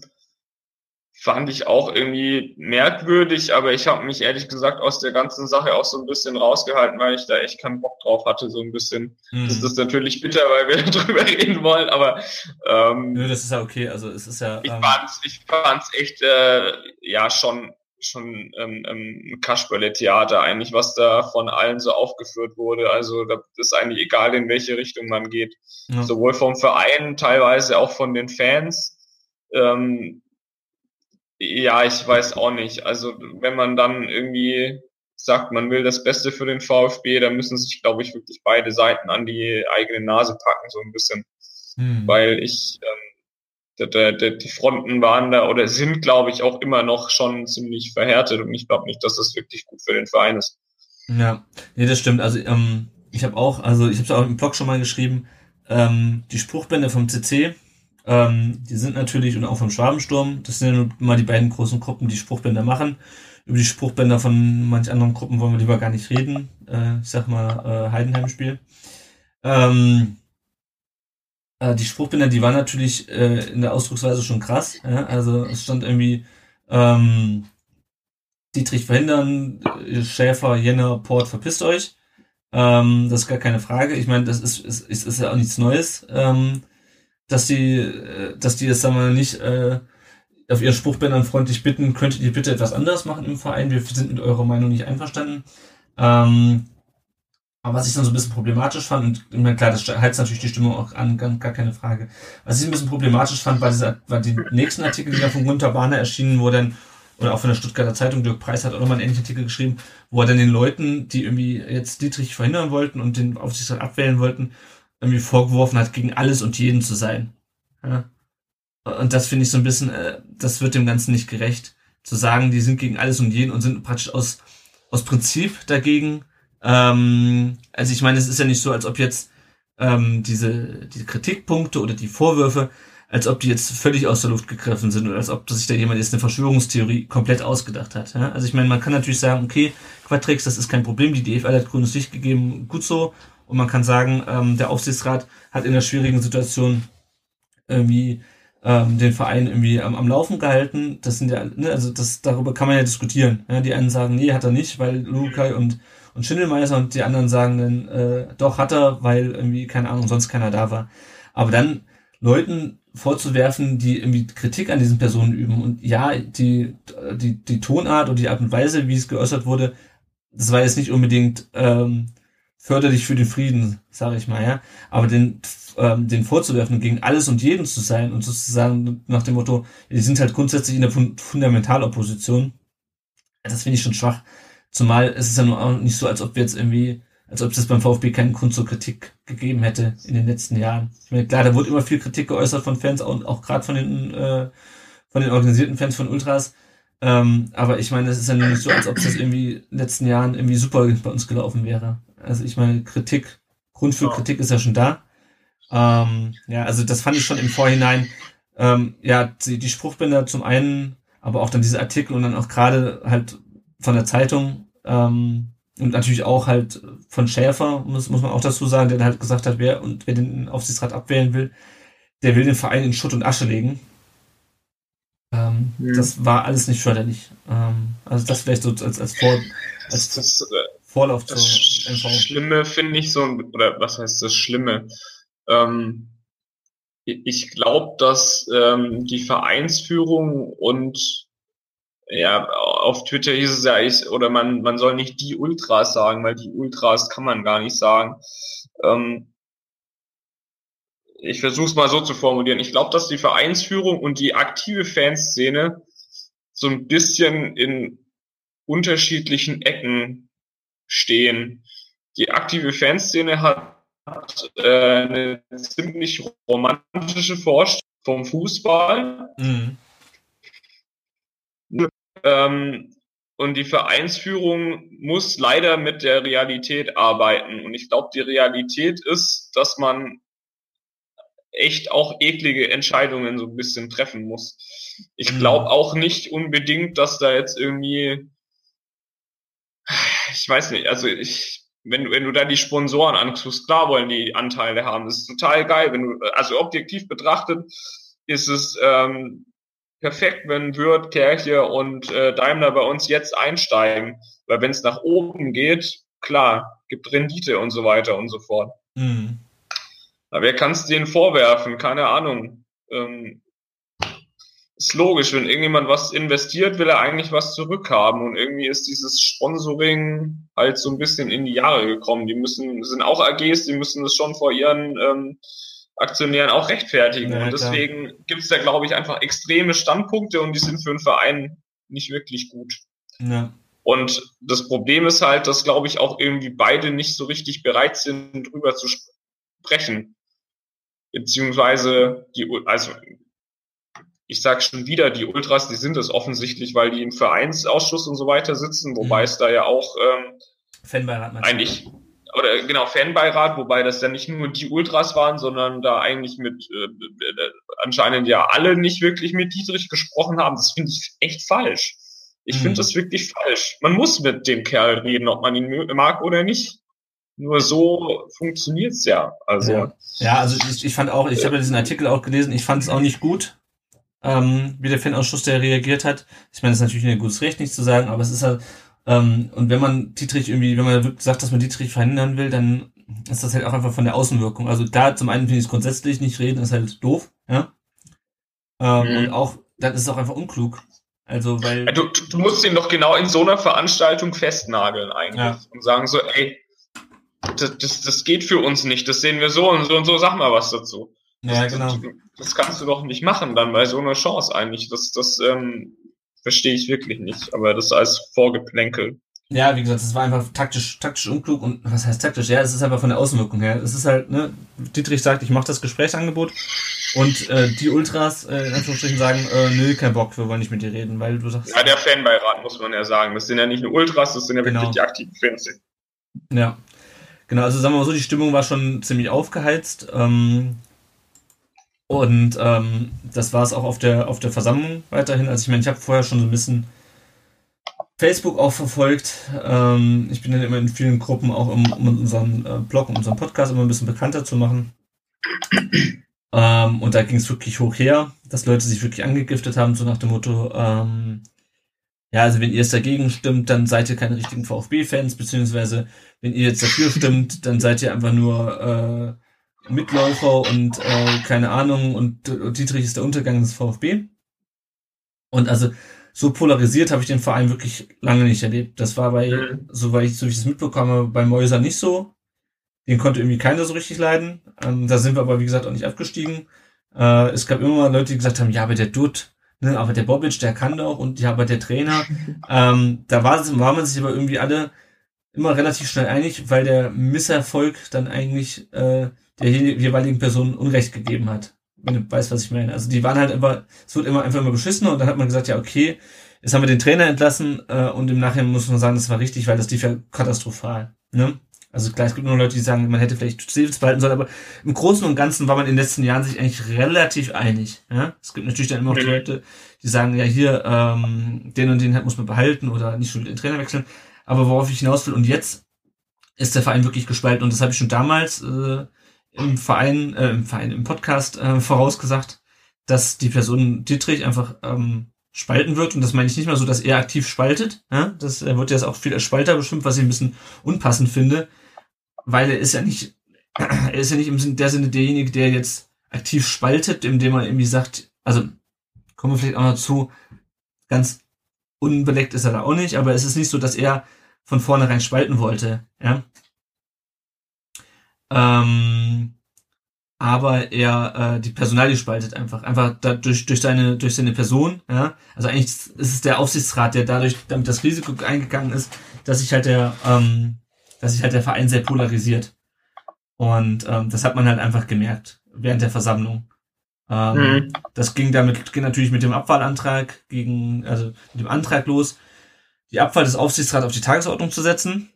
fand ich auch irgendwie merkwürdig, aber ich habe mich ehrlich gesagt aus der ganzen Sache auch so ein bisschen rausgehalten, weil ich da echt keinen Bock drauf hatte, so ein bisschen. Mhm. Das ist natürlich bitter, weil wir darüber reden wollen, aber ähm, Nö, das ist ja okay. Also es ist ja. Ich ähm, fand's, ich fand's echt äh, ja schon schon ähm, ähm, Kasperle-Theater eigentlich, was da von allen so aufgeführt wurde. Also da ist eigentlich egal, in welche Richtung man geht. Ja. Sowohl vom Verein, teilweise auch von den Fans. Ähm, ja, ich weiß auch nicht. Also wenn man dann irgendwie sagt, man will das Beste für den VfB, dann müssen sich, glaube ich, wirklich beide Seiten an die eigene Nase packen, so ein bisschen. Hm. Weil ich ähm, der, der, die Fronten waren da oder sind, glaube ich, auch immer noch schon ziemlich verhärtet und ich glaube nicht, dass das wirklich gut für den Verein ist. Ja, nee, das stimmt. Also ähm, ich habe auch, also ich habe es auch im Blog schon mal geschrieben, ähm, die Spruchbände vom CC, ähm, die sind natürlich und auch vom Schwabensturm, das sind ja mal die beiden großen Gruppen, die Spruchbänder machen. Über die Spruchbänder von manch anderen Gruppen wollen wir lieber gar nicht reden. Äh, ich sag mal äh, Heidenheim-Spiel. Ähm, äh, die Spruchbinder, die waren natürlich äh, in der Ausdrucksweise schon krass. Ja? Also es stand irgendwie ähm, Dietrich verhindern, äh, Schäfer, Jenner, Port, verpisst euch. Ähm, das ist gar keine Frage. Ich meine, das ist, ist, ist, ist ja auch nichts Neues, ähm, dass die, äh, dass die jetzt sagen wir nicht äh, auf ihren Spruchbändern freundlich bitten, könntet ihr bitte etwas anders machen im Verein? Wir sind mit eurer Meinung nicht einverstanden. Ähm, aber was ich dann so ein bisschen problematisch fand, und klar, das heizt natürlich die Stimmung auch an, gar, keine Frage. Was ich ein bisschen problematisch fand, war, dieser, war die nächsten Artikel, die dann von Gunter Bahner erschienen, wo dann, oder auch von der Stuttgarter Zeitung, Dirk Preis hat auch nochmal einen ähnlichen Artikel geschrieben, wo er dann den Leuten, die irgendwie jetzt Dietrich verhindern wollten und den Aufsichtsrat abwählen wollten, irgendwie vorgeworfen hat, gegen alles und jeden zu sein. Ja? Und das finde ich so ein bisschen, äh, das wird dem Ganzen nicht gerecht, zu sagen, die sind gegen alles und jeden und sind praktisch aus, aus Prinzip dagegen, ähm, also ich meine, es ist ja nicht so, als ob jetzt ähm, diese, diese Kritikpunkte oder die Vorwürfe, als ob die jetzt völlig aus der Luft gegriffen sind oder als ob sich da jemand jetzt eine Verschwörungstheorie komplett ausgedacht hat. Ja? Also ich meine, man kann natürlich sagen, okay, Quatrix, das ist kein Problem, die DFL hat grünes Licht gegeben, gut so. Und man kann sagen, ähm, der Aufsichtsrat hat in der schwierigen Situation irgendwie ähm, den Verein irgendwie am, am Laufen gehalten. Das sind ja, ne, also das darüber kann man ja diskutieren. Ja? Die einen sagen, nee, hat er nicht, weil Lukai und und Schindelmeister und die anderen sagen dann, äh, doch hat er, weil irgendwie, keine Ahnung, sonst keiner da war. Aber dann Leuten vorzuwerfen, die irgendwie Kritik an diesen Personen üben und ja, die, die, die Tonart und die Art und Weise, wie es geäußert wurde, das war jetzt nicht unbedingt ähm, förderlich für den Frieden, sage ich mal, ja. Aber den, ähm, den vorzuwerfen, gegen alles und jeden zu sein und sozusagen nach dem Motto, die sind halt grundsätzlich in der Fundamentalopposition, das finde ich schon schwach. Zumal es ist ja nur auch nicht so, als ob wir jetzt irgendwie, als ob es beim VfB keinen Grund zur Kritik gegeben hätte in den letzten Jahren. Ich meine, klar, da wurde immer viel Kritik geäußert von Fans und auch gerade von den äh, von den organisierten Fans von Ultras. Ähm, aber ich meine, es ist ja nur nicht so, als ob das irgendwie in den letzten Jahren irgendwie super bei uns gelaufen wäre. Also ich meine, Kritik, Grund für Kritik ist ja schon da. Ähm, ja, also das fand ich schon im Vorhinein. Ähm, ja, die, die Spruchbänder zum einen, aber auch dann diese Artikel und dann auch gerade halt von der Zeitung ähm, und natürlich auch halt von Schäfer, muss, muss man auch dazu sagen, der halt gesagt hat, wer und wer den Aufsichtsrat abwählen will, der will den Verein in Schutt und Asche legen. Ähm, mhm. Das war alles nicht förderlich. Ähm, also das vielleicht so als, als, Vor, als das, äh, Vorlauf zur MV. Schlimme finde ich so, oder was heißt das Schlimme? Ähm, ich glaube, dass ähm, die Vereinsführung und ja, auf Twitter hieß es ja, ich, oder man, man soll nicht die Ultras sagen, weil die Ultras kann man gar nicht sagen. Ähm, ich versuche es mal so zu formulieren. Ich glaube, dass die Vereinsführung und die aktive Fanszene so ein bisschen in unterschiedlichen Ecken stehen. Die aktive Fanszene hat äh, eine ziemlich romantische Vorstellung vom Fußball. Mhm. Ähm, und die Vereinsführung muss leider mit der Realität arbeiten. Und ich glaube, die Realität ist, dass man echt auch eklige Entscheidungen so ein bisschen treffen muss. Ich mhm. glaube auch nicht unbedingt, dass da jetzt irgendwie, ich weiß nicht, also ich, wenn, wenn du da die Sponsoren anguckst, klar wollen die Anteile haben, das ist total geil. Wenn du, also objektiv betrachtet, ist es ähm, perfekt, wenn Würth, Kerche und äh, Daimler bei uns jetzt einsteigen. Weil wenn es nach oben geht, klar, gibt Rendite und so weiter und so fort. Mhm. Aber wer kann es denen vorwerfen? Keine Ahnung. Ähm, ist logisch, wenn irgendjemand was investiert, will er eigentlich was zurückhaben. Und irgendwie ist dieses Sponsoring halt so ein bisschen in die Jahre gekommen. Die müssen, sind auch AGs, die müssen das schon vor ihren ähm, Aktionären auch rechtfertigen. Ja, und deswegen gibt es da, glaube ich, einfach extreme Standpunkte und die sind für einen Verein nicht wirklich gut. Ja. Und das Problem ist halt, dass, glaube ich, auch irgendwie beide nicht so richtig bereit sind, drüber zu sprechen. Beziehungsweise die, also ich sage schon wieder, die Ultras, die sind es offensichtlich, weil die im Vereinsausschuss und so weiter sitzen, wobei mhm. es da ja auch ähm, Fanbeirat eigentlich oder genau Fanbeirat, wobei das ja nicht nur die Ultras waren, sondern da eigentlich mit äh, äh, anscheinend ja alle nicht wirklich mit Dietrich gesprochen haben. Das finde ich echt falsch. Ich mhm. finde das wirklich falsch. Man muss mit dem Kerl reden, ob man ihn mag oder nicht. Nur so funktioniert's ja. Also ja, ja also ich, ich fand auch, ich habe ja diesen Artikel auch gelesen. Ich fand es auch nicht gut, ähm, wie der Fanausschuss der reagiert hat. Ich meine, das ist natürlich ein gutes Recht, nichts zu sagen, aber es ist halt ähm, und wenn man Dietrich irgendwie, wenn man sagt, dass man Dietrich verhindern will, dann ist das halt auch einfach von der Außenwirkung. Also da zum einen finde ich es grundsätzlich nicht reden, ist halt doof, ja. Ähm, mhm. Und auch, dann ist es auch einfach unklug. Also, weil. Du, du musst ihn doch genau in so einer Veranstaltung festnageln eigentlich ja. und sagen so, ey, das, das, das geht für uns nicht, das sehen wir so und so und so, sag mal was dazu. Ja, genau. Das, kannst du doch nicht machen dann bei so einer Chance eigentlich. Das, das ähm, verstehe ich wirklich nicht, aber das als Vorgeplänkel. Ja, wie gesagt, es war einfach taktisch, taktisch unklug und was heißt taktisch? Ja, es ist einfach von der Außenwirkung her. Es ist halt, ne, Dietrich sagt, ich mache das Gesprächsangebot und äh, die Ultras äh, in Anführungsstrichen sagen, äh, nö, kein Bock, wir wollen nicht mit dir reden, weil du sagst. Ja, der Fanbeirat muss man ja sagen. Das sind ja nicht nur Ultras, das sind ja genau. wirklich die aktiven Fans. Ja. Genau, also sagen wir mal so, die Stimmung war schon ziemlich aufgeheizt. Ähm, und ähm, das war es auch auf der, auf der Versammlung weiterhin. Also ich meine, ich habe vorher schon so ein bisschen Facebook auch verfolgt. Ähm, ich bin dann immer in vielen Gruppen auch um, um unseren äh, Blog, um unseren Podcast immer ein bisschen bekannter zu machen. Ähm, und da ging es wirklich hoch her, dass Leute sich wirklich angegiftet haben, so nach dem Motto, ähm, ja, also wenn ihr es dagegen stimmt, dann seid ihr keine richtigen VfB-Fans, beziehungsweise wenn ihr jetzt dafür stimmt, dann seid ihr einfach nur äh, Mitläufer und äh, keine Ahnung und, und Dietrich ist der Untergang des VfB. Und also so polarisiert habe ich den Verein wirklich lange nicht erlebt. Das war bei, mhm. so, weil ich, so wie ich es mitbekomme, bei Mäuser nicht so. Den konnte irgendwie keiner so richtig leiden. Ähm, da sind wir aber, wie gesagt, auch nicht abgestiegen. Äh, es gab immer mal Leute, die gesagt haben, ja, aber der Dutt, ne, aber der Bobic, der kann doch und ja, aber der Trainer. ähm, da war, war man sich aber irgendwie alle immer relativ schnell einig, weil der Misserfolg dann eigentlich äh, der jeweiligen Person Unrecht gegeben hat. Wenn du weißt, was ich meine. Also die waren halt immer, es wird immer einfach immer beschissen und dann hat man gesagt, ja, okay, jetzt haben wir den Trainer entlassen äh, und im Nachhinein muss man sagen, das war richtig, weil das lief ja katastrophal. Ne? Also klar, es gibt nur Leute, die sagen, man hätte vielleicht Stevens behalten sollen, aber im Großen und Ganzen war man in den letzten Jahren sich eigentlich relativ einig. Ja? Es gibt natürlich dann immer auch die Leute, die sagen, ja hier, ähm, den und den muss man behalten oder nicht schon den Trainer wechseln. Aber worauf ich hinaus will, und jetzt ist der Verein wirklich gespalten und das habe ich schon damals äh, im Verein, äh, im Verein, im Podcast äh, vorausgesagt, dass die Person Dietrich einfach ähm, spalten wird. Und das meine ich nicht mal so, dass er aktiv spaltet. Ja? Das er wird jetzt auch viel als Spalter bestimmt, was ich ein bisschen unpassend finde, weil er ist ja nicht, er ist ja nicht im Sinne der Sinne derjenige, der jetzt aktiv spaltet, indem er irgendwie sagt, also kommen wir vielleicht auch noch zu, ganz unbeleckt ist er da auch nicht, aber es ist nicht so, dass er von vornherein spalten wollte. Ja? Ähm, aber er äh, die Personalie spaltet einfach. Einfach dadurch, durch seine, durch seine Person, ja. Also eigentlich ist es der Aufsichtsrat, der dadurch damit das Risiko eingegangen ist, dass sich halt der, ähm, dass sich halt der Verein sehr polarisiert. Und ähm, das hat man halt einfach gemerkt während der Versammlung. Ähm, mhm. Das ging damit ging natürlich mit dem Abwahlantrag gegen, also mit dem Antrag los, die Abwahl des Aufsichtsrats auf die Tagesordnung zu setzen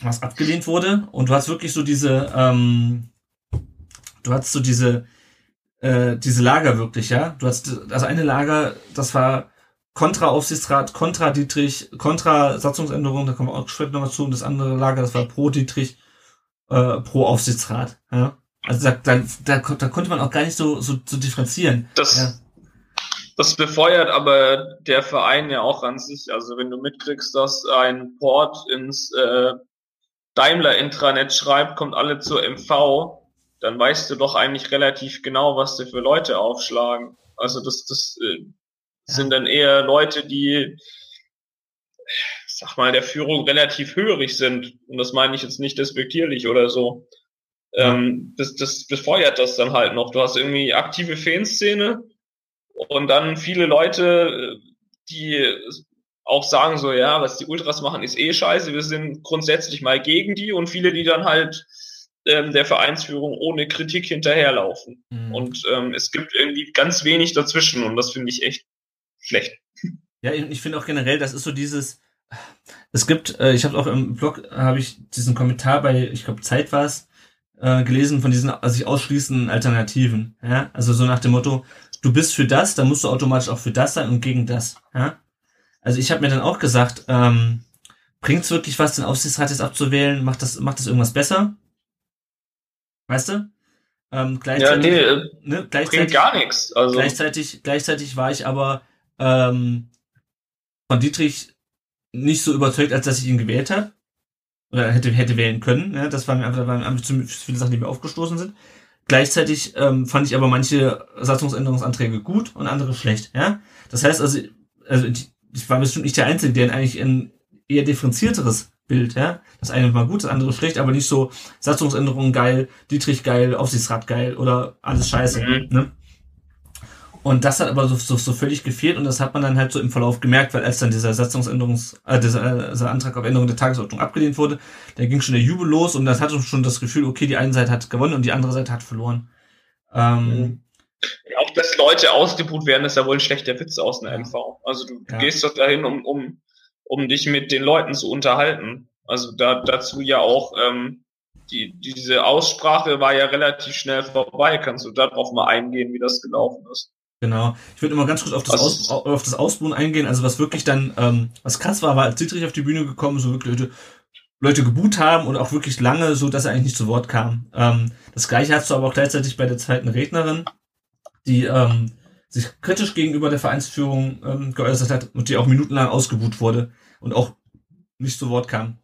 was abgelehnt wurde. Und du hast wirklich so diese, ähm, du hast so diese, äh, diese Lager wirklich, ja. Du hast das eine Lager, das war kontra Aufsichtsrat, kontra Dietrich, kontra Satzungsänderung, da kommen wir auch später noch zu. Und das andere Lager, das war pro Dietrich, äh, pro Aufsichtsrat, ja. Also da, da, da, da konnte man auch gar nicht so, so, so differenzieren. Das, ja. das befeuert aber der Verein ja auch an sich. Also wenn du mitkriegst, dass ein Port ins äh, Daimler-Intranet schreibt, kommt alle zur MV, dann weißt du doch eigentlich relativ genau, was dir für Leute aufschlagen. Also das, das äh, sind dann eher Leute, die, sag mal, der Führung relativ hörig sind. Und das meine ich jetzt nicht despektierlich oder so. Ähm, das, das befeuert das dann halt noch. Du hast irgendwie aktive Fanszene und dann viele Leute, die auch sagen so, ja, was die Ultras machen, ist eh scheiße, wir sind grundsätzlich mal gegen die und viele, die dann halt ähm, der Vereinsführung ohne Kritik hinterherlaufen. Mhm. Und ähm, es gibt irgendwie ganz wenig dazwischen und das finde ich echt schlecht. Ja, ich finde auch generell, das ist so dieses, es gibt, äh, ich habe auch im Blog, habe ich diesen Kommentar bei, ich glaube, Zeit war es, äh, gelesen von diesen also sich ausschließenden Alternativen. Ja? Also so nach dem Motto, du bist für das, dann musst du automatisch auch für das sein und gegen das. Ja? Also ich habe mir dann auch gesagt, ähm, bringt's wirklich was, den Aufsichtsrat jetzt abzuwählen? Macht das, macht das irgendwas besser? Weißt du? Ähm, gleichzeitig, ja, nee, ne, gleichzeitig, gar nichts. Also. Gleichzeitig, gleichzeitig war ich aber ähm, von Dietrich nicht so überzeugt, als dass ich ihn gewählt habe. Oder hätte, hätte wählen können. Ne? Das waren mir einfach, waren einfach zu viele Sachen, die mir aufgestoßen sind. Gleichzeitig ähm, fand ich aber manche Satzungsänderungsanträge gut und andere schlecht. Ja, das heißt also, also ich war bestimmt nicht der Einzige, der eigentlich ein eher differenzierteres Bild, ja. Das eine war gut, das andere schlecht, aber nicht so Satzungsänderungen geil, Dietrich geil, Aufsichtsrat geil oder alles scheiße. Mhm. Ne? Und das hat aber so, so, so völlig gefehlt und das hat man dann halt so im Verlauf gemerkt, weil als dann dieser Satzungsänderungs, äh, dieser, dieser Antrag auf Änderung der Tagesordnung abgelehnt wurde, da ging schon der Jubel los und das hatte schon das Gefühl, okay, die eine Seite hat gewonnen und die andere Seite hat verloren. Ähm, mhm. Auch dass Leute ausgebucht werden, ist ja wohl ein schlechter Witz aus einer MV. Also du, ja. gehst doch dahin, um, um, um dich mit den Leuten zu unterhalten. Also da dazu ja auch ähm, die, diese Aussprache war ja relativ schnell vorbei. Kannst du darauf mal eingehen, wie das gelaufen ist? Genau. Ich würde immer ganz kurz auf das, Aus, auf das Ausbuhen eingehen. Also was wirklich dann, ähm, was krass war, war als Dietrich auf die Bühne gekommen, so wirklich Leute, Leute geboot haben und auch wirklich lange, so dass er eigentlich nicht zu Wort kam. Ähm, das gleiche hast du aber auch gleichzeitig bei der zweiten Rednerin, die ähm, sich kritisch gegenüber der Vereinsführung ähm, geäußert hat und die auch minutenlang ausgebuht wurde und auch nicht zu Wort kam.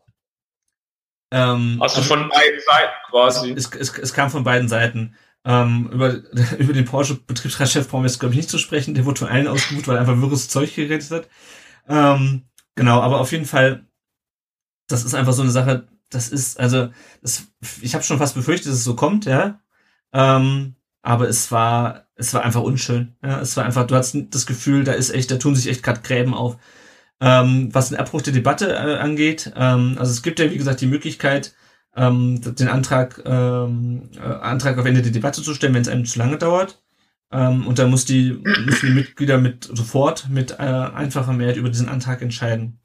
Ähm, also von beiden Seiten quasi. Es, es, es kam von beiden Seiten. Ähm, über, über den Porsche-Betriebsratschef brauchen wir jetzt, glaube ich, nicht zu sprechen. Der wurde von allen ausgebucht, weil er einfach wirres Zeug geredet hat. Ähm, genau, aber auf jeden Fall, das ist einfach so eine Sache, das ist, also, das, ich habe schon fast befürchtet, dass es so kommt, ja. Ähm, aber es war, es war einfach unschön. Ja, es war einfach, du hast das Gefühl, da ist echt, da tun sich echt gerade Gräben auf. Ähm, was den Abbruch der Debatte äh, angeht, ähm, also es gibt ja, wie gesagt, die Möglichkeit, ähm, den Antrag, ähm, äh, Antrag auf Ende der Debatte zu stellen, wenn es einem zu lange dauert. Ähm, und dann muss die, müssen die Mitglieder mit sofort mit äh, einfacher Mehrheit über diesen Antrag entscheiden.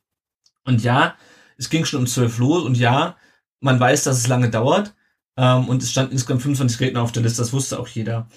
Und ja, es ging schon um zwölf los und ja, man weiß, dass es lange dauert. Ähm, und es stand insgesamt 25 Redner auf der Liste, das wusste auch jeder.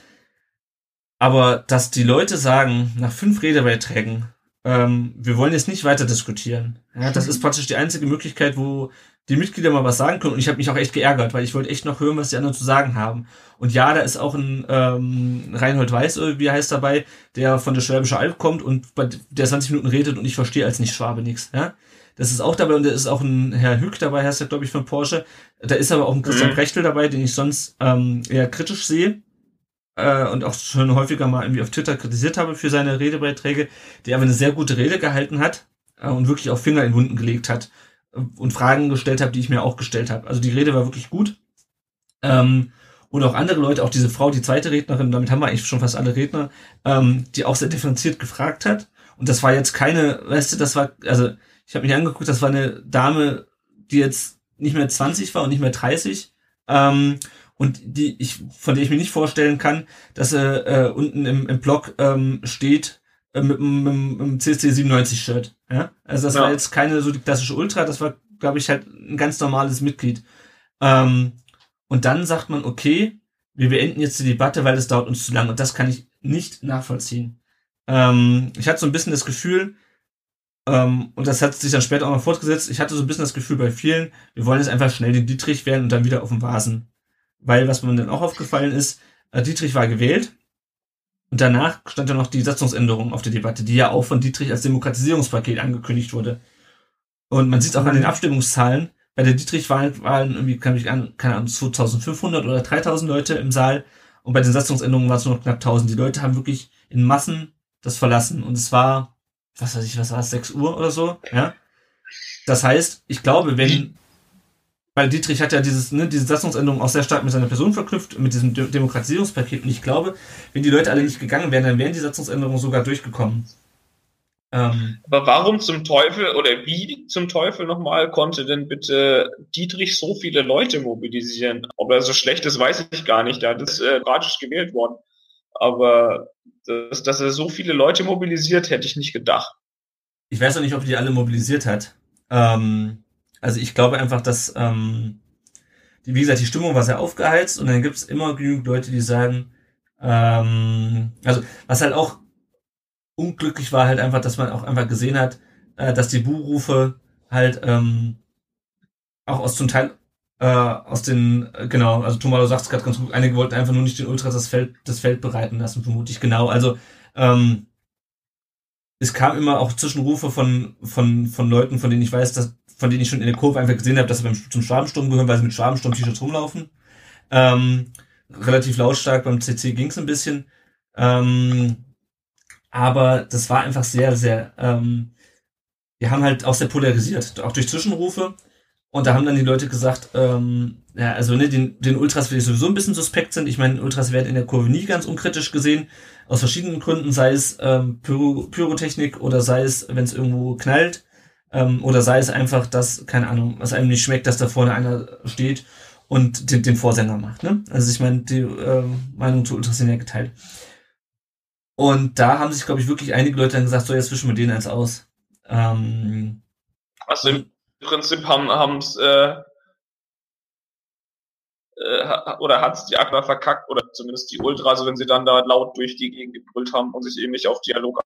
Aber dass die Leute sagen, nach fünf Redebeiträgen, ähm, wir wollen jetzt nicht weiter diskutieren. Ja, das ist praktisch die einzige Möglichkeit, wo die Mitglieder mal was sagen können. Und ich habe mich auch echt geärgert, weil ich wollte echt noch hören, was die anderen zu sagen haben. Und ja, da ist auch ein ähm, Reinhold Weiß, wie heißt dabei, der von der Schwäbische Alb kommt und bei der 20 Minuten redet und ich verstehe als nicht Schwabe nichts. Ja? Das ist auch dabei und da ist auch ein Herr Hück dabei, heißt er, glaube ich, von Porsche. Da ist aber auch ein Christian mhm. Brechtel dabei, den ich sonst ähm, eher kritisch sehe äh, und auch schon häufiger mal irgendwie auf Twitter kritisiert habe für seine Redebeiträge, der aber eine sehr gute Rede gehalten hat äh, und wirklich auch Finger in Wunden gelegt hat und Fragen gestellt habe, die ich mir auch gestellt habe. Also die Rede war wirklich gut. Ähm, und auch andere Leute, auch diese Frau, die zweite Rednerin, damit haben wir eigentlich schon fast alle Redner, ähm, die auch sehr differenziert gefragt hat. Und das war jetzt keine, weißt du, das war, also ich habe mich angeguckt, das war eine Dame, die jetzt nicht mehr 20 war und nicht mehr 30. Ähm, und die ich, von der ich mir nicht vorstellen kann, dass er äh, unten im, im Blog ähm, steht, äh, mit, dem CSC 97 Shirt. Ja? Also das ja. war jetzt keine so die klassische Ultra, das war, glaube ich, halt ein ganz normales Mitglied. Ähm, und dann sagt man, okay, wir beenden jetzt die Debatte, weil es dauert uns zu lang. Und das kann ich nicht nachvollziehen. Ähm, ich hatte so ein bisschen das Gefühl, ähm, und das hat sich dann später auch noch fortgesetzt, ich hatte so ein bisschen das Gefühl bei vielen, wir wollen jetzt einfach schnell den Dietrich werden und dann wieder auf dem Vasen. Weil, was mir dann auch aufgefallen ist, äh, Dietrich war gewählt Und danach stand ja noch die Satzungsänderung auf der Debatte, die ja auch von Dietrich als Demokratisierungspaket angekündigt wurde. Und man sieht es auch an den Abstimmungszahlen. Bei der Dietrich-Wahl waren irgendwie, kann ich an, keine Ahnung, 2500 oder 3000 Leute im Saal. Und bei den Satzungsänderungen waren es nur noch knapp 1000. Die Leute haben wirklich in Massen das verlassen. Und es war, was weiß ich, was war es, 6 Uhr oder so, ja. Das heißt, ich glaube, wenn, weil Dietrich hat ja dieses, ne, diese Satzungsänderung auch sehr stark mit seiner Person verknüpft, mit diesem De Demokratisierungspaket. Und ich glaube, wenn die Leute alle nicht gegangen wären, dann wären die Satzungsänderungen sogar durchgekommen. Ähm, Aber warum zum Teufel oder wie zum Teufel nochmal konnte denn bitte Dietrich so viele Leute mobilisieren? Ob er so schlecht ist, weiß ich gar nicht. Da ist äh, gewählt worden. Aber dass, dass er so viele Leute mobilisiert, hätte ich nicht gedacht. Ich weiß auch nicht, ob die alle mobilisiert hat. Ähm, also ich glaube einfach, dass, ähm, die, wie gesagt, die Stimmung war sehr aufgeheizt und dann gibt es immer genügend Leute, die sagen, ähm, also was halt auch unglücklich war halt einfach, dass man auch einfach gesehen hat, äh, dass die Buhrufe halt ähm, auch aus zum Teil äh, aus den, äh, genau, also Tomalo sagt es gerade ganz gut, einige wollten einfach nur nicht den Ultras das Feld, das Feld bereiten lassen, vermutlich genau. Also ähm, es kam immer auch Zwischenrufe von, von, von Leuten, von denen ich weiß, dass, von denen ich schon in der Kurve einfach gesehen habe, dass sie beim, zum Schwabensturm gehören, weil sie mit Schwabensturm-T-Shirts rumlaufen. Ähm, relativ lautstark, beim CC ging es ein bisschen. Ähm, aber das war einfach sehr, sehr, ähm, wir haben halt auch sehr polarisiert, auch durch Zwischenrufe. Und da haben dann die Leute gesagt, ähm, ja, also ne, den, den Ultras ich sowieso ein bisschen suspekt sind. Ich meine, Ultras werden in der Kurve nie ganz unkritisch gesehen, aus verschiedenen Gründen, sei es ähm, Pyro, Pyrotechnik oder sei es, wenn es irgendwo knallt, ähm, oder sei es einfach, dass, keine Ahnung, was einem nicht schmeckt, dass da vorne einer steht und den, den Vorsänger macht. Ne? Also ich meine, die äh, Meinung zu Ultras sind ja geteilt. Und da haben sich, glaube ich, wirklich einige Leute dann gesagt, so jetzt wischen wir den eins aus. Ähm, also im Prinzip haben haben's, äh, äh, oder hat's die Aqua verkackt oder zumindest die Ultra, also wenn sie dann da laut durch die Gegend gebrüllt haben und sich eben nicht auf Dialog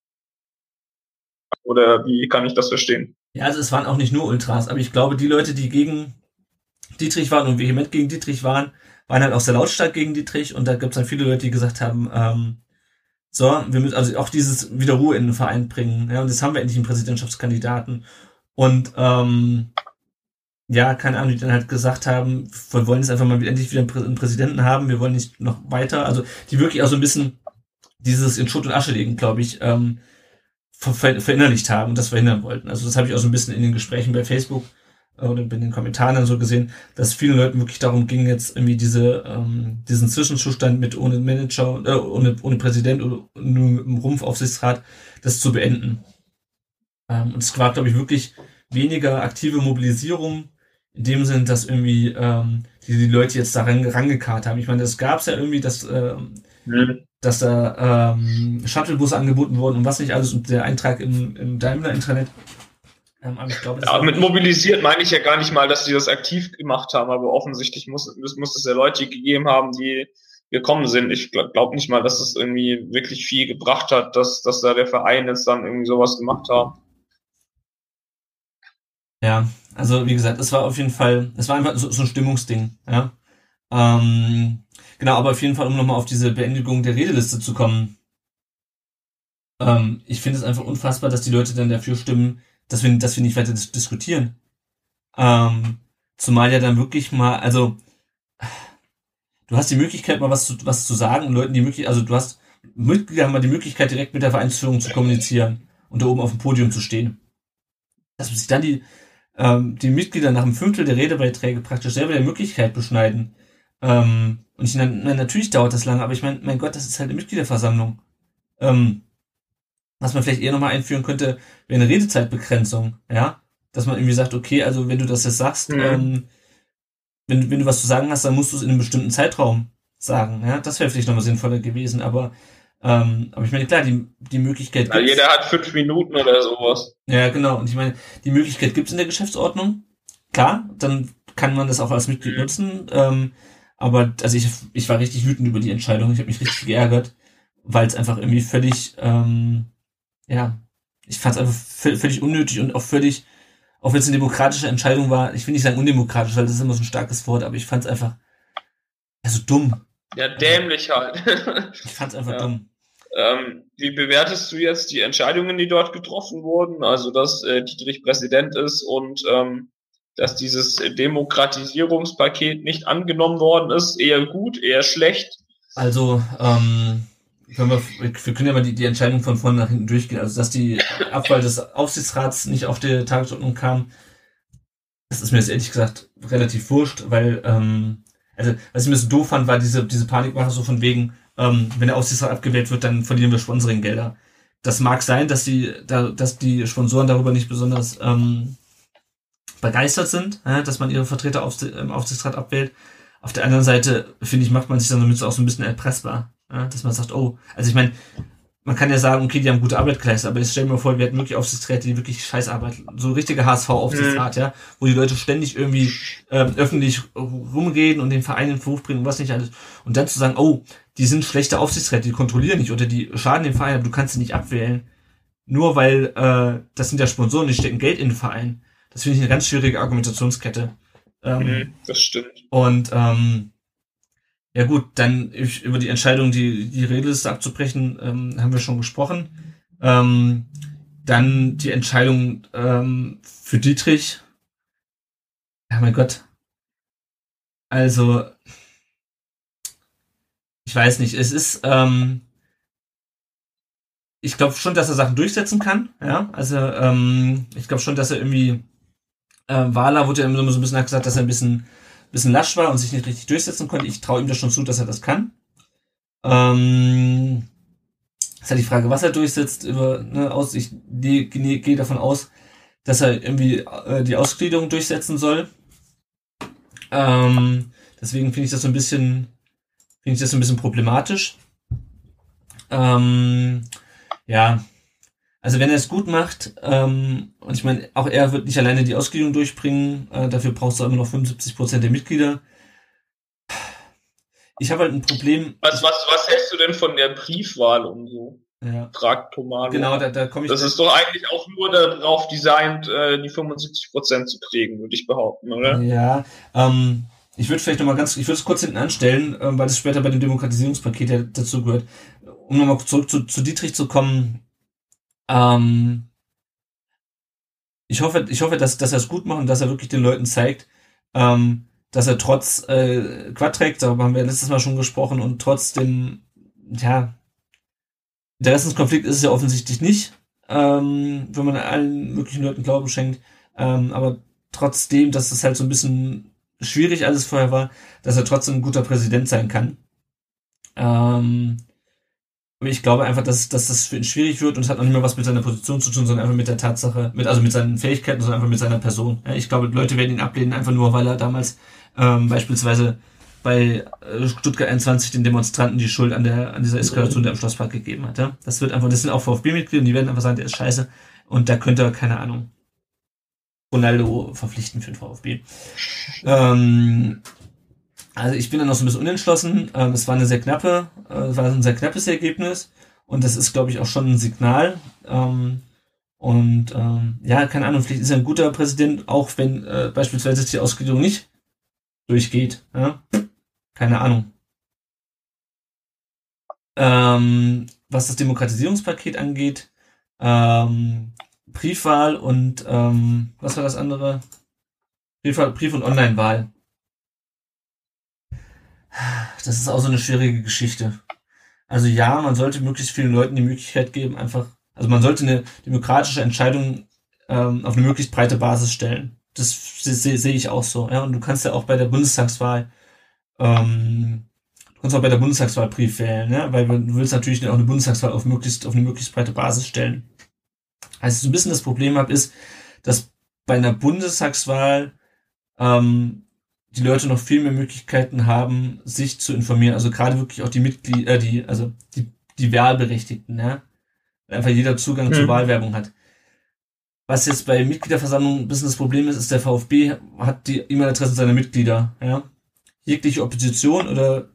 oder wie kann ich das verstehen? Ja, also es waren auch nicht nur Ultras, aber ich glaube, die Leute, die gegen Dietrich waren und vehement gegen Dietrich waren, waren halt auch sehr lautstark gegen Dietrich und da gibt es dann viele Leute, die gesagt haben, ähm, so, wir müssen also auch dieses wieder Ruhe in den Verein bringen. Ja, und jetzt haben wir endlich einen Präsidentschaftskandidaten. Und ähm, ja, keine Ahnung, die dann halt gesagt haben, wir wollen jetzt einfach mal endlich wieder einen Präsidenten haben, wir wollen nicht noch weiter. Also die wirklich auch so ein bisschen dieses in Schutt und Asche legen, glaube ich, ähm, ver verinnerlicht haben und das verhindern wollten. Also das habe ich auch so ein bisschen in den Gesprächen bei Facebook oder in den Kommentaren dann so gesehen, dass vielen Leuten wirklich darum ging, jetzt irgendwie diese, ähm, diesen Zwischenzustand mit ohne Manager, äh, ohne, ohne Präsident oder nur mit dem Rumpfaufsichtsrat, das zu beenden. Ähm, und es war, glaube ich, wirklich weniger aktive Mobilisierung in dem Sinn, dass irgendwie ähm, die, die Leute jetzt da rangekarrt haben. Ich meine, das gab es ja irgendwie, dass, ähm, mhm. dass da ähm, Shuttlebusse angeboten wurden und was nicht alles und der Eintrag im, im Daimler-Intranet ähm, glaube, ja, mit mobilisiert meine ich ja gar nicht mal, dass sie das aktiv gemacht haben, aber offensichtlich muss, muss es ja Leute gegeben haben, die gekommen sind. Ich glaube glaub nicht mal, dass es irgendwie wirklich viel gebracht hat, dass, dass da der Verein jetzt dann irgendwie sowas gemacht hat. Ja, also wie gesagt, es war auf jeden Fall, es war einfach so, so ein Stimmungsding, ja. Ähm, genau, aber auf jeden Fall, um nochmal auf diese Beendigung der Redeliste zu kommen. Ähm, ich finde es einfach unfassbar, dass die Leute dann dafür stimmen, dass wir, dass wir nicht weiter dis diskutieren. Ähm, zumal ja dann wirklich mal, also du hast die Möglichkeit, mal was zu, was zu sagen Leuten die Möglichkeit, also du hast Mitglieder haben mal die Möglichkeit, direkt mit der Vereinsführung zu kommunizieren und da oben auf dem Podium zu stehen. Dass sich dann die, ähm, die Mitglieder nach einem Fünftel der Redebeiträge praktisch selber der Möglichkeit beschneiden. Ähm, und ich, na, natürlich dauert das lange, aber ich meine, mein Gott, das ist halt eine Mitgliederversammlung. Ähm, was man vielleicht eher nochmal einführen könnte, wäre eine Redezeitbegrenzung, ja. Dass man irgendwie sagt, okay, also wenn du das jetzt sagst, mhm. ähm, wenn, wenn du was zu sagen hast, dann musst du es in einem bestimmten Zeitraum sagen, ja. Das wäre vielleicht nochmal sinnvoller gewesen, aber ähm, aber ich meine, klar, die, die Möglichkeit gibt Jeder hat fünf Minuten oder sowas. Ja, genau. Und ich meine, die Möglichkeit gibt es in der Geschäftsordnung. Klar, dann kann man das auch als Mitglied mhm. nutzen. Ähm, aber also ich, ich war richtig wütend über die Entscheidung. Ich habe mich richtig geärgert, weil es einfach irgendwie völlig ähm, ja, ich fand es einfach völlig unnötig und auch völlig, auch wenn es eine demokratische Entscheidung war, ich will nicht sagen undemokratisch, weil das ist immer so ein starkes Wort, aber ich fand es einfach, also dumm. Ja, dämlich halt. ich fand es einfach ja. dumm. Ähm, wie bewertest du jetzt die Entscheidungen, die dort getroffen wurden? Also, dass äh, Dietrich Präsident ist und ähm, dass dieses Demokratisierungspaket nicht angenommen worden ist. Eher gut, eher schlecht. Also, ähm, können wir, wir können ja mal die, die Entscheidung von vorne nach hinten durchgehen. Also, dass die Abwahl des Aufsichtsrats nicht auf die Tagesordnung kam, das ist mir jetzt ehrlich gesagt relativ wurscht, weil, ähm, also, was ich mir so doof fand, war diese, diese Panikmache so von wegen, ähm, wenn der Aufsichtsrat abgewählt wird, dann verlieren wir Sponsoringgelder. Das mag sein, dass die, da, dass die Sponsoren darüber nicht besonders ähm, begeistert sind, ja, dass man ihre Vertreter auf, im Aufsichtsrat abwählt. Auf der anderen Seite, finde ich, macht man sich dann damit auch so ein bisschen erpressbar. Ja, dass man sagt, oh, also ich meine, man kann ja sagen, okay, die haben gute Arbeit geleistet, aber jetzt stellen wir vor, wir hätten wirklich Aufsichtsräte, die wirklich scheiß arbeiten. So richtige HSV-Aufsichtsrat, mhm. ja, wo die Leute ständig irgendwie ähm, öffentlich rumreden und den Verein in Verruf bringen und was nicht alles. Und dann zu sagen, oh, die sind schlechte Aufsichtsräte, die kontrollieren nicht oder die schaden dem Verein, aber du kannst sie nicht abwählen. Nur weil äh, das sind ja Sponsoren, die stecken Geld in den Verein. Das finde ich eine ganz schwierige Argumentationskette. Ähm, mhm, das stimmt. Und ähm, ja gut, dann über die Entscheidung, die, die Redeliste abzubrechen, ähm, haben wir schon gesprochen. Ähm, dann die Entscheidung ähm, für Dietrich. Ja, mein Gott. Also, ich weiß nicht, es ist, ähm, ich glaube schon, dass er Sachen durchsetzen kann, ja. Also, ähm, ich glaube schon, dass er irgendwie äh, Wala wurde ja immer so ein bisschen gesagt, dass er ein bisschen bisschen lasch war und sich nicht richtig durchsetzen konnte. Ich traue ihm das schon zu, dass er das kann. Ähm, ist halt die Frage, was er durchsetzt. Über, ne, aus, ich gehe davon aus, dass er irgendwie äh, die Ausgliederung durchsetzen soll. Ähm, deswegen finde ich das so ein bisschen, finde ich das so ein bisschen problematisch. Ähm, ja, also wenn er es gut macht, ähm, und ich meine, auch er wird nicht alleine die Ausgliederung durchbringen, äh, dafür brauchst du immer noch 75 Prozent der Mitglieder. Ich habe halt ein Problem. Was, was, was hältst du denn von der Briefwahl und so? Ja. Fragt Tomano. Genau, da, da komme ich. Das ist doch eigentlich auch nur darauf designt, äh, die 75 Prozent zu kriegen, würde ich behaupten, oder? Ja, ähm, ich würde vielleicht nochmal ganz, ich würde es kurz hinten anstellen, ähm, weil es später bei dem Demokratisierungspaket ja dazu gehört. Um nochmal zurück zu, zu Dietrich zu kommen, ähm, ich hoffe, ich hoffe, dass, dass er es gut macht und dass er wirklich den Leuten zeigt, ähm, dass er trotz äh, Quadreck, darüber haben wir letztes Mal schon gesprochen, und trotzdem, ja, Interessenskonflikt ist es ja offensichtlich nicht, ähm, wenn man allen möglichen Leuten Glauben schenkt, ähm, aber trotzdem, dass es halt so ein bisschen schwierig alles vorher war, dass er trotzdem ein guter Präsident sein kann. Ähm, ich glaube einfach, dass, dass das für ihn schwierig wird und es hat noch nicht mehr was mit seiner Position zu tun, sondern einfach mit der Tatsache, mit, also mit seinen Fähigkeiten, sondern einfach mit seiner Person. Ja, ich glaube, Leute werden ihn ablehnen, einfach nur, weil er damals ähm, beispielsweise bei äh, Stuttgart 21 den Demonstranten die Schuld an der an dieser Eskalation der im Schlosspark gegeben hat. Ja? Das wird einfach, das sind auch VfB-Mitglieder, die werden einfach sagen, der ist scheiße und da könnte er, keine Ahnung, Ronaldo verpflichten für den VfB. Ähm, also ich bin da noch so ein bisschen unentschlossen. Ähm, es war eine sehr knappe, äh, es war ein sehr knappes Ergebnis. Und das ist, glaube ich, auch schon ein Signal. Ähm, und ähm, ja, keine Ahnung, vielleicht ist er ein guter Präsident, auch wenn äh, beispielsweise die Ausgliederung nicht durchgeht. Ja? Keine Ahnung. Ähm, was das Demokratisierungspaket angeht, ähm, Briefwahl und ähm, was war das andere? Briefwahl, Brief- und Online-Wahl. Das ist auch so eine schwierige Geschichte. Also ja, man sollte möglichst vielen Leuten die Möglichkeit geben, einfach, also man sollte eine demokratische Entscheidung ähm, auf eine möglichst breite Basis stellen. Das sehe seh ich auch so. Ja, und du kannst ja auch bei der Bundestagswahl, ähm, du kannst auch bei der Bundestagswahl Brief wählen, ja, weil du willst natürlich auch eine Bundestagswahl auf möglichst auf eine möglichst breite Basis stellen. Also so ein bisschen das Problem habe, ist, dass bei einer Bundestagswahl ähm, die Leute noch viel mehr Möglichkeiten haben, sich zu informieren. Also gerade wirklich auch die Mitglieder, äh, die, also die, die Wahlberechtigten, ja. Weil einfach jeder Zugang mhm. zur Wahlwerbung hat. Was jetzt bei Mitgliederversammlungen ein bisschen das Problem ist, ist der VfB hat die E-Mail-Adressen seiner Mitglieder, ja. Jegliche Opposition oder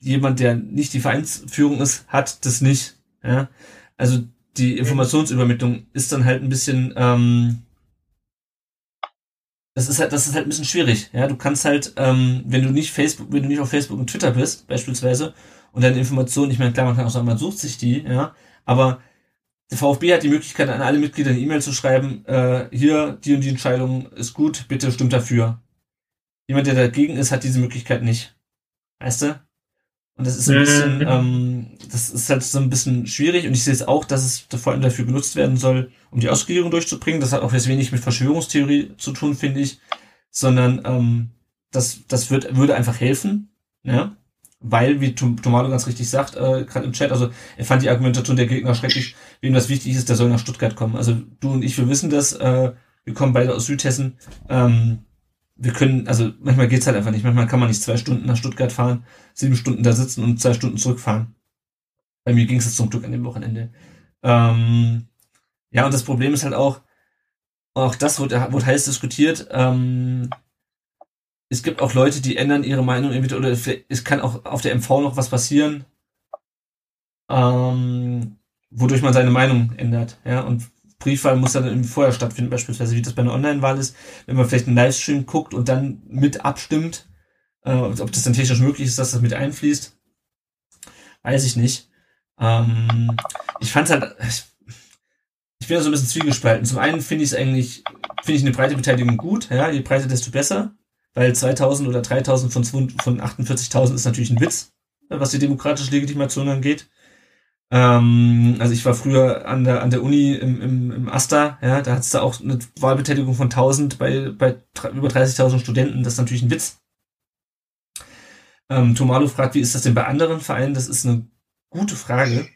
jemand, der nicht die Vereinsführung ist, hat das nicht, ja. Also die Informationsübermittlung ist dann halt ein bisschen, ähm, das ist halt, das ist halt ein bisschen schwierig. Ja, du kannst halt, ähm, wenn du nicht Facebook, wenn du nicht auf Facebook und Twitter bist, beispielsweise, und deine Informationen, ich meine, klar, man kann auch sagen, man sucht sich die, ja, aber der VfB hat die Möglichkeit, an alle Mitglieder eine E-Mail zu schreiben, äh, hier, die und die Entscheidung ist gut, bitte stimmt dafür. Jemand, der dagegen ist, hat diese Möglichkeit nicht. Weißt du? Und das ist ein bisschen, Mhm. ähm, das ist halt so ein bisschen schwierig und ich sehe es auch, dass es vor allem dafür genutzt werden soll, um die Ausgliederung durchzubringen. Das hat auch jetzt wenig mit Verschwörungstheorie zu tun, finde ich, sondern ähm, das, das wird, würde einfach helfen, ja? weil, wie Tom- Tomalo ganz richtig sagt, äh, gerade im Chat, also er fand die Argumentation der Gegner schrecklich, wem das wichtig ist, der soll nach Stuttgart kommen. Also du und ich, wir wissen das, äh, wir kommen beide aus Südhessen, ähm, wir können, also manchmal geht's halt einfach nicht. Manchmal kann man nicht zwei Stunden nach Stuttgart fahren, sieben Stunden da sitzen und zwei Stunden zurückfahren. Bei mir ging's jetzt zum Glück an dem Wochenende. Ähm, ja, und das Problem ist halt auch, auch das wurde, wurde heiß diskutiert, ähm, es gibt auch Leute, die ändern ihre Meinung entweder, oder es kann auch auf der MV noch was passieren, ähm, wodurch man seine Meinung ändert, ja, und Briefwahl muss dann irgendwie vorher stattfinden, beispielsweise wie das bei einer Online-Wahl ist, wenn man vielleicht einen Livestream guckt und dann mit abstimmt, äh, ob das dann technisch möglich ist, dass das mit einfließt, weiß ich nicht. Ähm, ich fand halt, ich, ich bin da so ein bisschen zwiegespalten. Zum einen finde ich es eigentlich, finde ich eine breite Beteiligung gut, ja, je breiter, desto besser, weil 2000 oder 3000 von, 200 von 48.000 ist natürlich ein Witz, was die demokratische Legitimation angeht. Ähm, also ich war früher an der, an der Uni im, im, im Asta, ja, da hat es da auch eine Wahlbeteiligung von 1000 bei, bei über 30.000 Studenten, das ist natürlich ein Witz. Ähm, Tomalo fragt, wie ist das denn bei anderen Vereinen? Das ist eine gute Frage.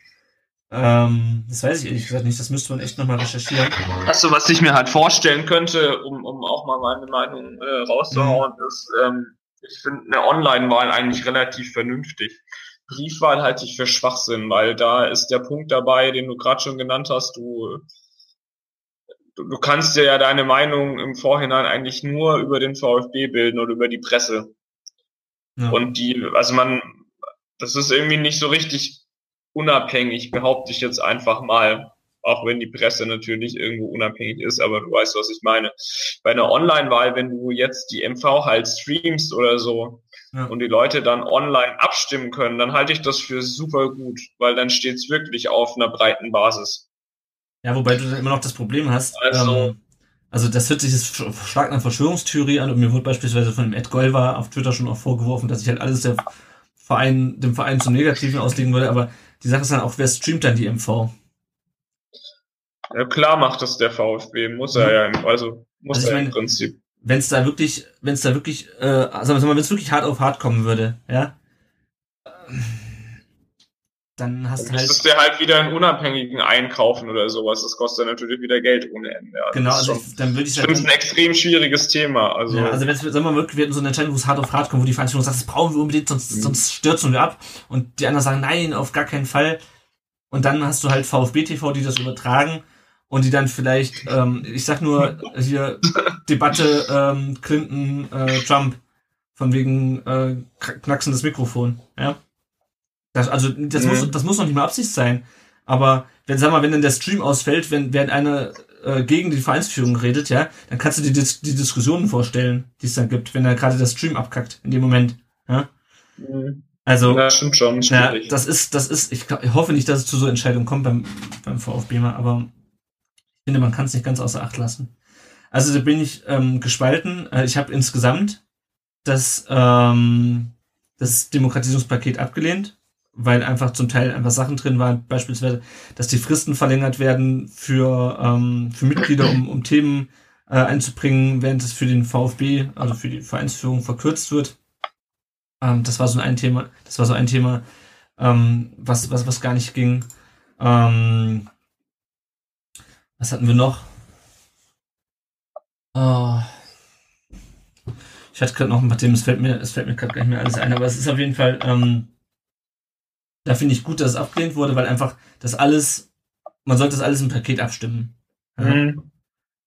Ähm, das weiß ich ehrlich gesagt nicht, das müsste man echt nochmal recherchieren. Achso, was ich mir halt vorstellen könnte, um, um auch mal meine Meinung äh, rauszuhauen, ist, ähm, ich finde eine Online-Wahl eigentlich relativ vernünftig. Briefwahl halte ich für Schwachsinn, weil da ist der Punkt dabei, den du gerade schon genannt hast, du, du, du kannst dir ja deine Meinung im Vorhinein eigentlich nur über den VfB bilden oder über die Presse. Ja. Und die, also man, das ist irgendwie nicht so richtig unabhängig, behaupte ich jetzt einfach mal. Auch wenn die Presse natürlich irgendwo unabhängig ist, aber du weißt, was ich meine. Bei einer Online-Wahl, wenn du jetzt die MV halt streamst oder so Ja. und die Leute dann online abstimmen können, dann halte ich das für super gut, weil dann steht's wirklich auf einer breiten Basis. Ja, wobei du dann immer noch das Problem hast. Also- ähm, also das hört sich jetzt stark nach Verschwörungstheorie an und mir wurde beispielsweise von dem Ed Golva auf Twitter schon auch vorgeworfen, dass ich halt alles der Verein, dem Verein zum Negativen auslegen würde, aber die Sache ist dann auch, wer streamt dann die MV? Ja, klar macht das der VfB, muss er ja, im- also muss Also er im meine- Prinzip. Wenn es da wirklich, wenn es da wirklich, äh, also wenn es wirklich hart auf hart kommen würde, ja, dann hast Dann du halt müsstest du halt wieder einen Unabhängigen einkaufen oder sowas. Das kostet natürlich wieder Geld ohne Ende. Ja, genau, das ist also ich, dann würde ich halt finde es ein extrem schwieriges Thema. Also, Ja, also wenn es, sagen wir mal, wirklich, wir hätten so eine Entscheidung, wo es hart auf hart kommt, wo die Veranstaltung sagt, das brauchen wir unbedingt, sonst, Mhm. sonst stürzen wir ab. Und die anderen sagen, nein, auf gar keinen Fall. Und dann hast du halt VfB TV, die das übertragen und die dann vielleicht, ähm, ich sag nur hier Debatte ähm, Clinton, äh, Trump, von wegen äh, knacksendes Mikrofon, ja. Das, also das, Mhm. muss, das muss noch nicht mal Absicht sein. Aber wenn, sag mal, wenn dann der Stream ausfällt, wenn während einer äh, gegen die Vereinsführung redet, ja, dann kannst du dir dis die Diskussionen vorstellen, die es dann gibt, wenn da gerade der Stream abkackt in dem Moment. Ja? Mhm. Also, ja, stimmt schon. schwierig. das ist, das ist, ich, glaub, ich hoffe nicht, dass es zu so Entscheidungen kommt beim, beim VfB mal, aber ich finde, man kann es nicht ganz außer Acht lassen. Also da bin ich ähm, gespalten. Äh, ich habe insgesamt das, ähm, das Demokratisierungspaket abgelehnt, weil einfach zum Teil einfach Sachen drin waren, beispielsweise, dass die Fristen verlängert werden für, ähm, für Mitglieder, um, um Themen äh, einzubringen, während es für den VfB, also für die Vereinsführung verkürzt wird. Ähm, das war so ein Thema, das war so ein Thema, ähm, was, was, was gar nicht ging. Ähm, was hatten wir noch? Oh. Ich hatte gerade noch ein paar Themen, es fällt mir, es fällt mir gerade gar nicht mehr alles ein, aber es ist auf jeden Fall, ähm, da finde ich gut, dass es abgelehnt wurde, weil einfach das alles, man sollte das alles im Paket abstimmen. Ja? Mhm.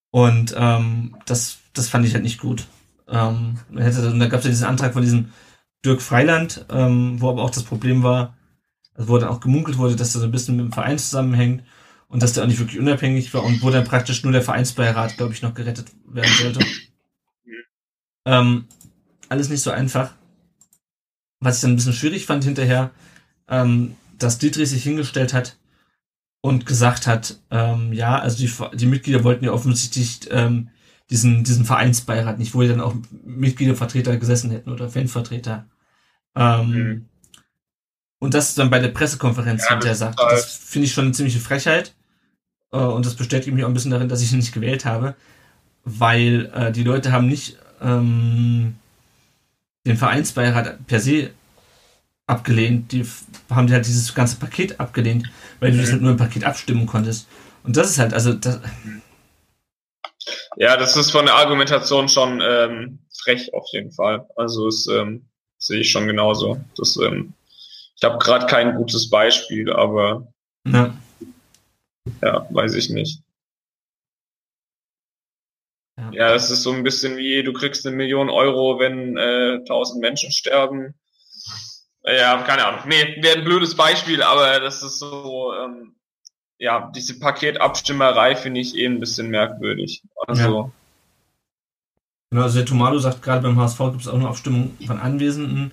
Und ähm, das, das fand ich halt nicht gut. Ähm, hätte, und da gab es ja diesen Antrag von diesem Dirk Freiland, ähm, wo aber auch das Problem war, also wo dann auch gemunkelt wurde, dass so ein bisschen mit dem Verein zusammenhängt und dass der auch nicht wirklich unabhängig war und wo dann praktisch nur der Vereinsbeirat, glaube ich, noch gerettet werden sollte. Ähm, alles nicht so einfach. Was ich dann ein bisschen schwierig fand hinterher, ähm, dass Dietrich sich hingestellt hat und gesagt hat, ähm, ja, also die, die Mitglieder wollten ja offensichtlich ähm, diesen, diesen Vereinsbeirat nicht, wo ja dann auch Mitgliedervertreter gesessen hätten oder Fanvertreter. Ähm, mhm. Und das dann bei der Pressekonferenz ja, hinterher sagt. Halt das finde ich schon eine ziemliche Frechheit. Äh, und das bestätigt mich auch ein bisschen darin, dass ich ihn nicht gewählt habe. Weil äh, die Leute haben nicht ähm, den Vereinsbeirat per se abgelehnt. Die haben halt dieses ganze Paket abgelehnt, weil du das halt nur im Paket abstimmen konntest. Und das ist halt, also das. Ja, das ist von der Argumentation schon ähm, frech auf jeden Fall. Also es ähm, sehe ich schon genauso. Das, ähm, ich habe gerade kein gutes Beispiel, aber ja. Ja, weiß ich nicht. Ja. ja, es ist so ein bisschen wie, du kriegst eine Million Euro, wenn äh, tausend Menschen sterben. Ja, keine Ahnung. Nee, wäre ein blödes Beispiel, aber das ist so, ähm, ja, diese Paketabstimmerei finde ich eh ein bisschen merkwürdig. Also. Ja. Genau, also der Tomado sagt gerade beim HSV gibt es auch eine Abstimmung von Anwesenden.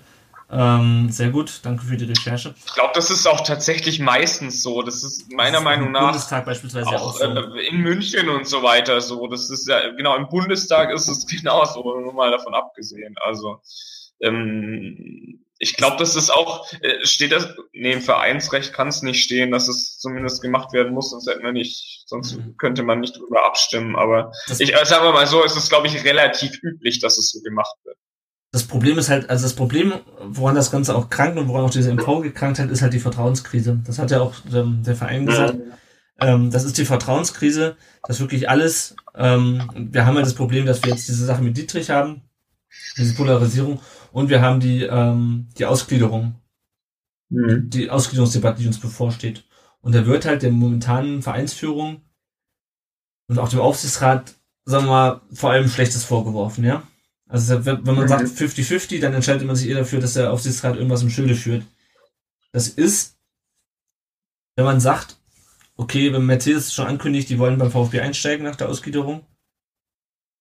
Ähm, sehr gut, danke für die Recherche. Ich glaube, das ist auch tatsächlich meistens so. Das ist meiner das ist Meinung nach Bundestag beispielsweise auch, auch so. Äh, in München und so weiter so. Das ist ja genau im Bundestag ist es genauso, nur mal davon abgesehen. Also ähm, ich glaube, das ist auch, äh, steht das, nee, im Vereinsrecht kann es nicht stehen, dass es zumindest gemacht werden muss, sonst hätten wir nicht, sonst mhm. könnte man nicht drüber abstimmen. Aber das ich äh, sagen wir mal so, es ist, glaube ich, relativ üblich, dass es so gemacht wird. Das Problem ist halt, also das Problem, woran das Ganze auch krankt und woran auch diese MV gekrankt hat, ist halt die Vertrauenskrise. Das hat ja auch ähm, der Verein gesagt. Ähm, das ist die Vertrauenskrise, dass wirklich alles, ähm, wir haben ja halt das Problem, dass wir jetzt diese Sache mit Dietrich haben, diese Polarisierung, und wir haben die, ähm, die Ausgliederung, mhm. die Ausgliederungsdebatte, die uns bevorsteht. Und da wird halt der momentanen Vereinsführung und auch dem Aufsichtsrat, sagen wir mal, vor allem Schlechtes vorgeworfen, ja. Also wenn, wenn man mhm. sagt 50-50, dann entscheidet man sich eher dafür, dass der Aufsichtsrat irgendwas im Schilde führt. Das ist, wenn man sagt, okay, wenn Mercedes schon ankündigt, die wollen beim VfB einsteigen nach der Ausgliederung,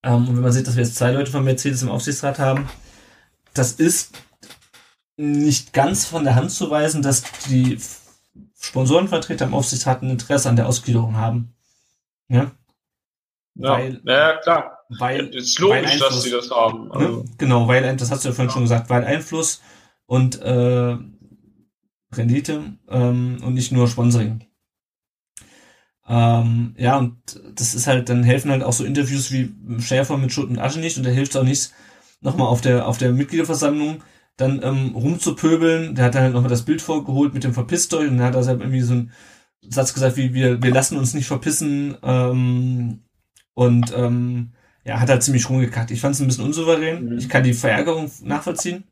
ähm, und wenn man sieht, dass wir jetzt zwei Leute von Mercedes im Aufsichtsrat haben, das ist nicht ganz von der Hand zu weisen, dass die Sponsorenvertreter im Aufsichtsrat ein Interesse an der Ausgliederung haben. Ja? Ja, weil, ja klar. Weil, ist logisch, dass sie das haben. Ne? Also. Genau, weil, das hast du ja vorhin ja. schon gesagt, weil Einfluss und äh, Rendite ähm, und nicht nur Sponsoring. Ähm, ja, und das ist halt, dann helfen halt auch so Interviews wie Schäfer mit Schutt und Asche nicht und da hilft auch nichts, nochmal auf der, auf der Mitgliederversammlung dann ähm, rumzupöbeln. Der hat dann halt nochmal das Bild vorgeholt mit dem Verpisst euch und dann hat er halt irgendwie so einen Satz gesagt wie, wir, wir lassen uns nicht verpissen ähm, und ähm, ja, hat halt ziemlich rumgekackt. Ich fand es ein bisschen unsouverän. Mhm. Ich kann die Verärgerung nachvollziehen,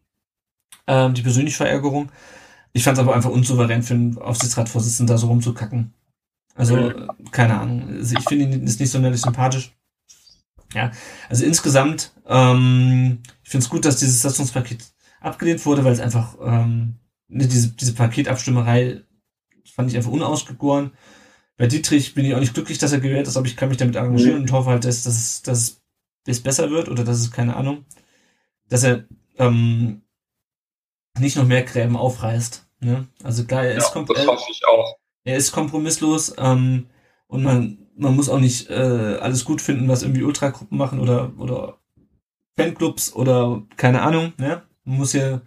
ähm, die persönliche Verärgerung. Ich fand es aber einfach unsouverän für einen Aufsichtsratsvorsitzenden da so rumzukacken. Also, mhm. keine Ahnung. Also ich finde ihn ist nicht sonderlich sympathisch. Ja, also insgesamt, ähm, ich finde es gut, dass dieses Satzungspaket abgelehnt wurde, weil es einfach, ähm, ne, diese, diese Paketabstimmerei fand ich einfach unausgegoren. Bei Dietrich bin ich auch nicht glücklich, dass er gewählt ist, aber ich kann mich damit engagieren mhm. und hoffe halt, dass, dass, dass es besser wird oder dass es, keine Ahnung, dass er ähm, nicht noch mehr Gräben aufreißt. Ne? Also klar, er ist, ja, ich auch. er ist kompromisslos ähm, und man man muss auch nicht äh, alles gut finden, was irgendwie Ultragruppen machen oder, oder Fanclubs oder keine Ahnung. Ne? Man muss ja,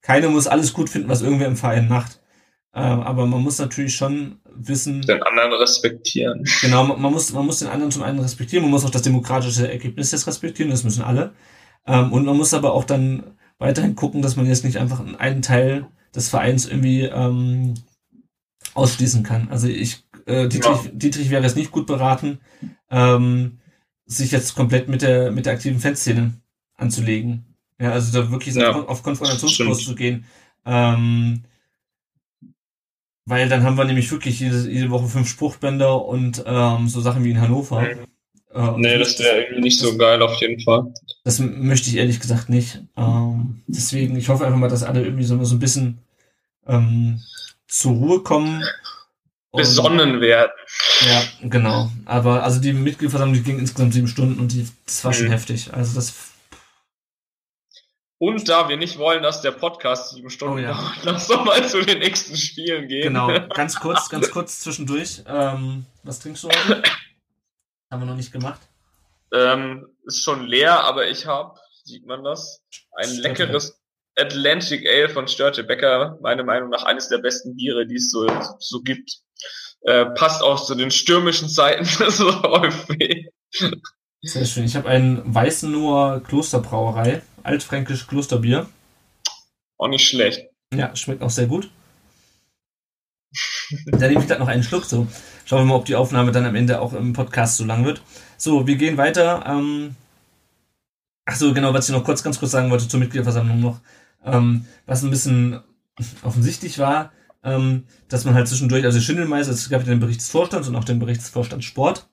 keiner muss alles gut finden, was irgendwer im Verein macht. Ähm, aber man muss natürlich schon wissen. Den anderen respektieren. Genau, man, muss, man muss den anderen zum einen respektieren, man muss auch das demokratische Ergebnis jetzt respektieren, das müssen alle. Ähm, und man muss aber auch dann weiterhin gucken, dass man jetzt nicht einfach einen Teil des Vereins irgendwie ähm, ausschließen kann. Also ich äh, Dietrich, ja. Dietrich wäre es nicht gut beraten, ähm, sich jetzt komplett mit der, mit der aktiven Fanszene anzulegen. Ja, also da wirklich ja, auf Konfrontationskurs zu gehen. Ähm, weil dann haben wir nämlich wirklich jede, jede Woche fünf Spruchbänder und ähm, so Sachen wie in Hannover. Nee, äh, nee das wäre irgendwie nicht so geil auf jeden Fall. Das möchte ich ehrlich gesagt nicht. Ähm, deswegen, ich hoffe einfach mal, dass alle irgendwie so, so ein bisschen ähm, zur Ruhe kommen besonnen werden. Ja, genau. Aber also die Mitgliederversammlung die ging insgesamt sieben Stunden und die, das war schon mhm. heftig. Also das Und da wir nicht wollen, dass der Podcast sieben Stunden Oh ja. dauert, lass doch mal zu den nächsten Spielen gehen. Genau, ganz kurz, ganz kurz zwischendurch. Ähm, was trinkst du heute? Haben wir noch nicht gemacht. ähm, ist schon leer, aber ich habe, sieht man das, ein Störte leckeres Atlantic Ale von Störte Becker. Meiner Meinung nach eines der besten Biere, die es so, so gibt. Äh, passt auch zu den stürmischen Zeiten des VfB. Sehr schön. Ich habe einen Weißenur Klosterbrauerei, altfränkisch Klosterbier. Auch nicht schlecht. Ja, schmeckt auch sehr gut. Da nehme ich gerade noch einen Schluck so. Schauen wir mal, ob die Aufnahme dann am Ende auch im Podcast so lang wird. So, wir gehen weiter. Ähm, ach so, genau, was ich noch kurz, ganz kurz sagen wollte zur Mitgliederversammlung noch. Ähm, was ein bisschen offensichtlich war, ähm, dass man halt zwischendurch, also Schindelmeister, es gab ja den Bericht des Vorstands und auch den Bericht des Vorstands Sport.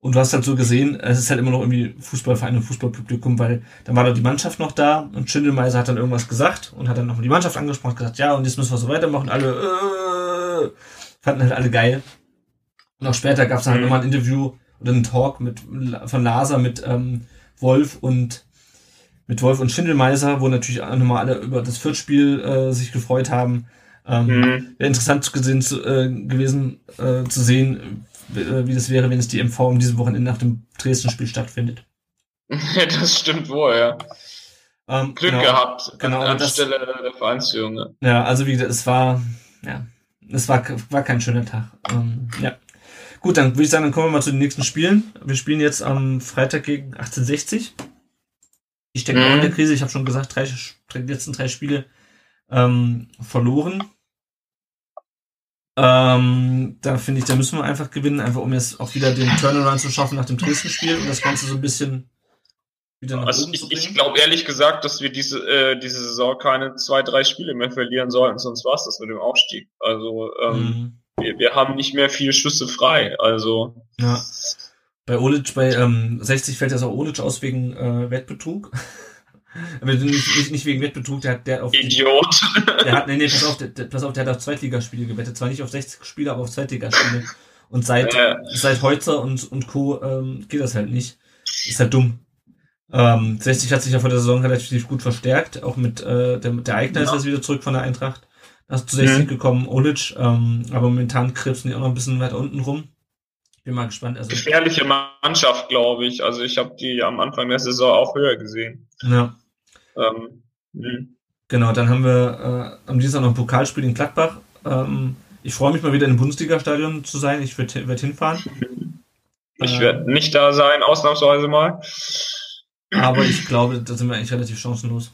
Und du hast halt so gesehen, es ist halt immer noch irgendwie Fußballverein und Fußballpublikum, weil dann war da die Mannschaft noch da und Schindelmeiser hat dann irgendwas gesagt und hat dann noch die Mannschaft angesprochen und gesagt, ja, und jetzt müssen wir so weitermachen. Alle äh, fanden halt alle geil. Und auch später gab es dann halt Mhm. nochmal ein Interview oder einen Talk mit von Lasa mit ähm, Wolf und mit Wolf und Schindelmeiser, wo natürlich auch nochmal alle über das Viertspiel äh, sich gefreut haben. Ähm, Mhm. Wäre interessant gesehen, zu, äh, gewesen äh, zu sehen, wie das wäre, wenn es die MV um diesem Wochenende nach dem Dresden-Spiel stattfindet. das stimmt wohl, ja. Ähm, Glück genau. gehabt Genau, das- anstelle der Vereinsführung. ne? Ja, also wie gesagt, es war, ja, es war, war kein schöner Tag. Ähm, ja. Gut, dann würde ich sagen, dann kommen wir mal zu den nächsten Spielen. Wir spielen jetzt am Freitag gegen 1860. Die stecken auch in Mhm. der Krise. Ich habe schon gesagt, drei, die letzten drei Spiele ähm, verloren. Ähm, da finde ich, da müssen wir einfach gewinnen, einfach um jetzt auch wieder den Turnaround zu schaffen nach dem Dresden-Spiel und das Ganze so ein bisschen wieder nach Also oben zu ich, ich bringen. glaube ehrlich gesagt, dass wir diese, äh, diese Saison keine zwei, drei Spiele mehr verlieren sollten, sonst war es das mit dem Aufstieg. Also ähm, Mhm. wir, wir haben nicht mehr viel Schüsse frei. Also Ja. Bei Olic, bei ähm, 60 fällt das auch Olic aus wegen äh, Wettbetrug. Aber nicht, nicht, nicht wegen Wettbetrug, der hat der auf die, Idiot. der hat, nee, nee, pass auf, der, pass auf, der hat auf Zweitligaspiele gewettet. Zwar nicht auf 60 Spiele, aber auf Zweitligaspiele. Und seit, Äh, seit Heutzer und, und Co. Ähm, geht das halt nicht. Ist halt dumm. Ähm, 60 hat sich ja vor der Saison relativ gut verstärkt, auch mit äh, der, der Eigner ist Ja. jetzt wieder zurück von der Eintracht. Da ist zu 60 Mhm. gekommen, Olic, ähm, aber momentan krebsen die auch noch ein bisschen weiter unten rum. Bin mal gespannt. Also, gefährliche Mannschaft, glaube ich. Also ich habe die am Anfang der Saison auch höher gesehen. ja. Ähm, mh. Genau, dann haben wir äh, am Dienstag noch ein Pokalspiel in Gladbach. Ähm, ich freue mich mal wieder im Bundesliga-Stadion zu sein. Ich werde werd hinfahren. ich Ähm, werde nicht da sein, ausnahmsweise mal. Aber ich glaube, da sind wir eigentlich relativ chancenlos.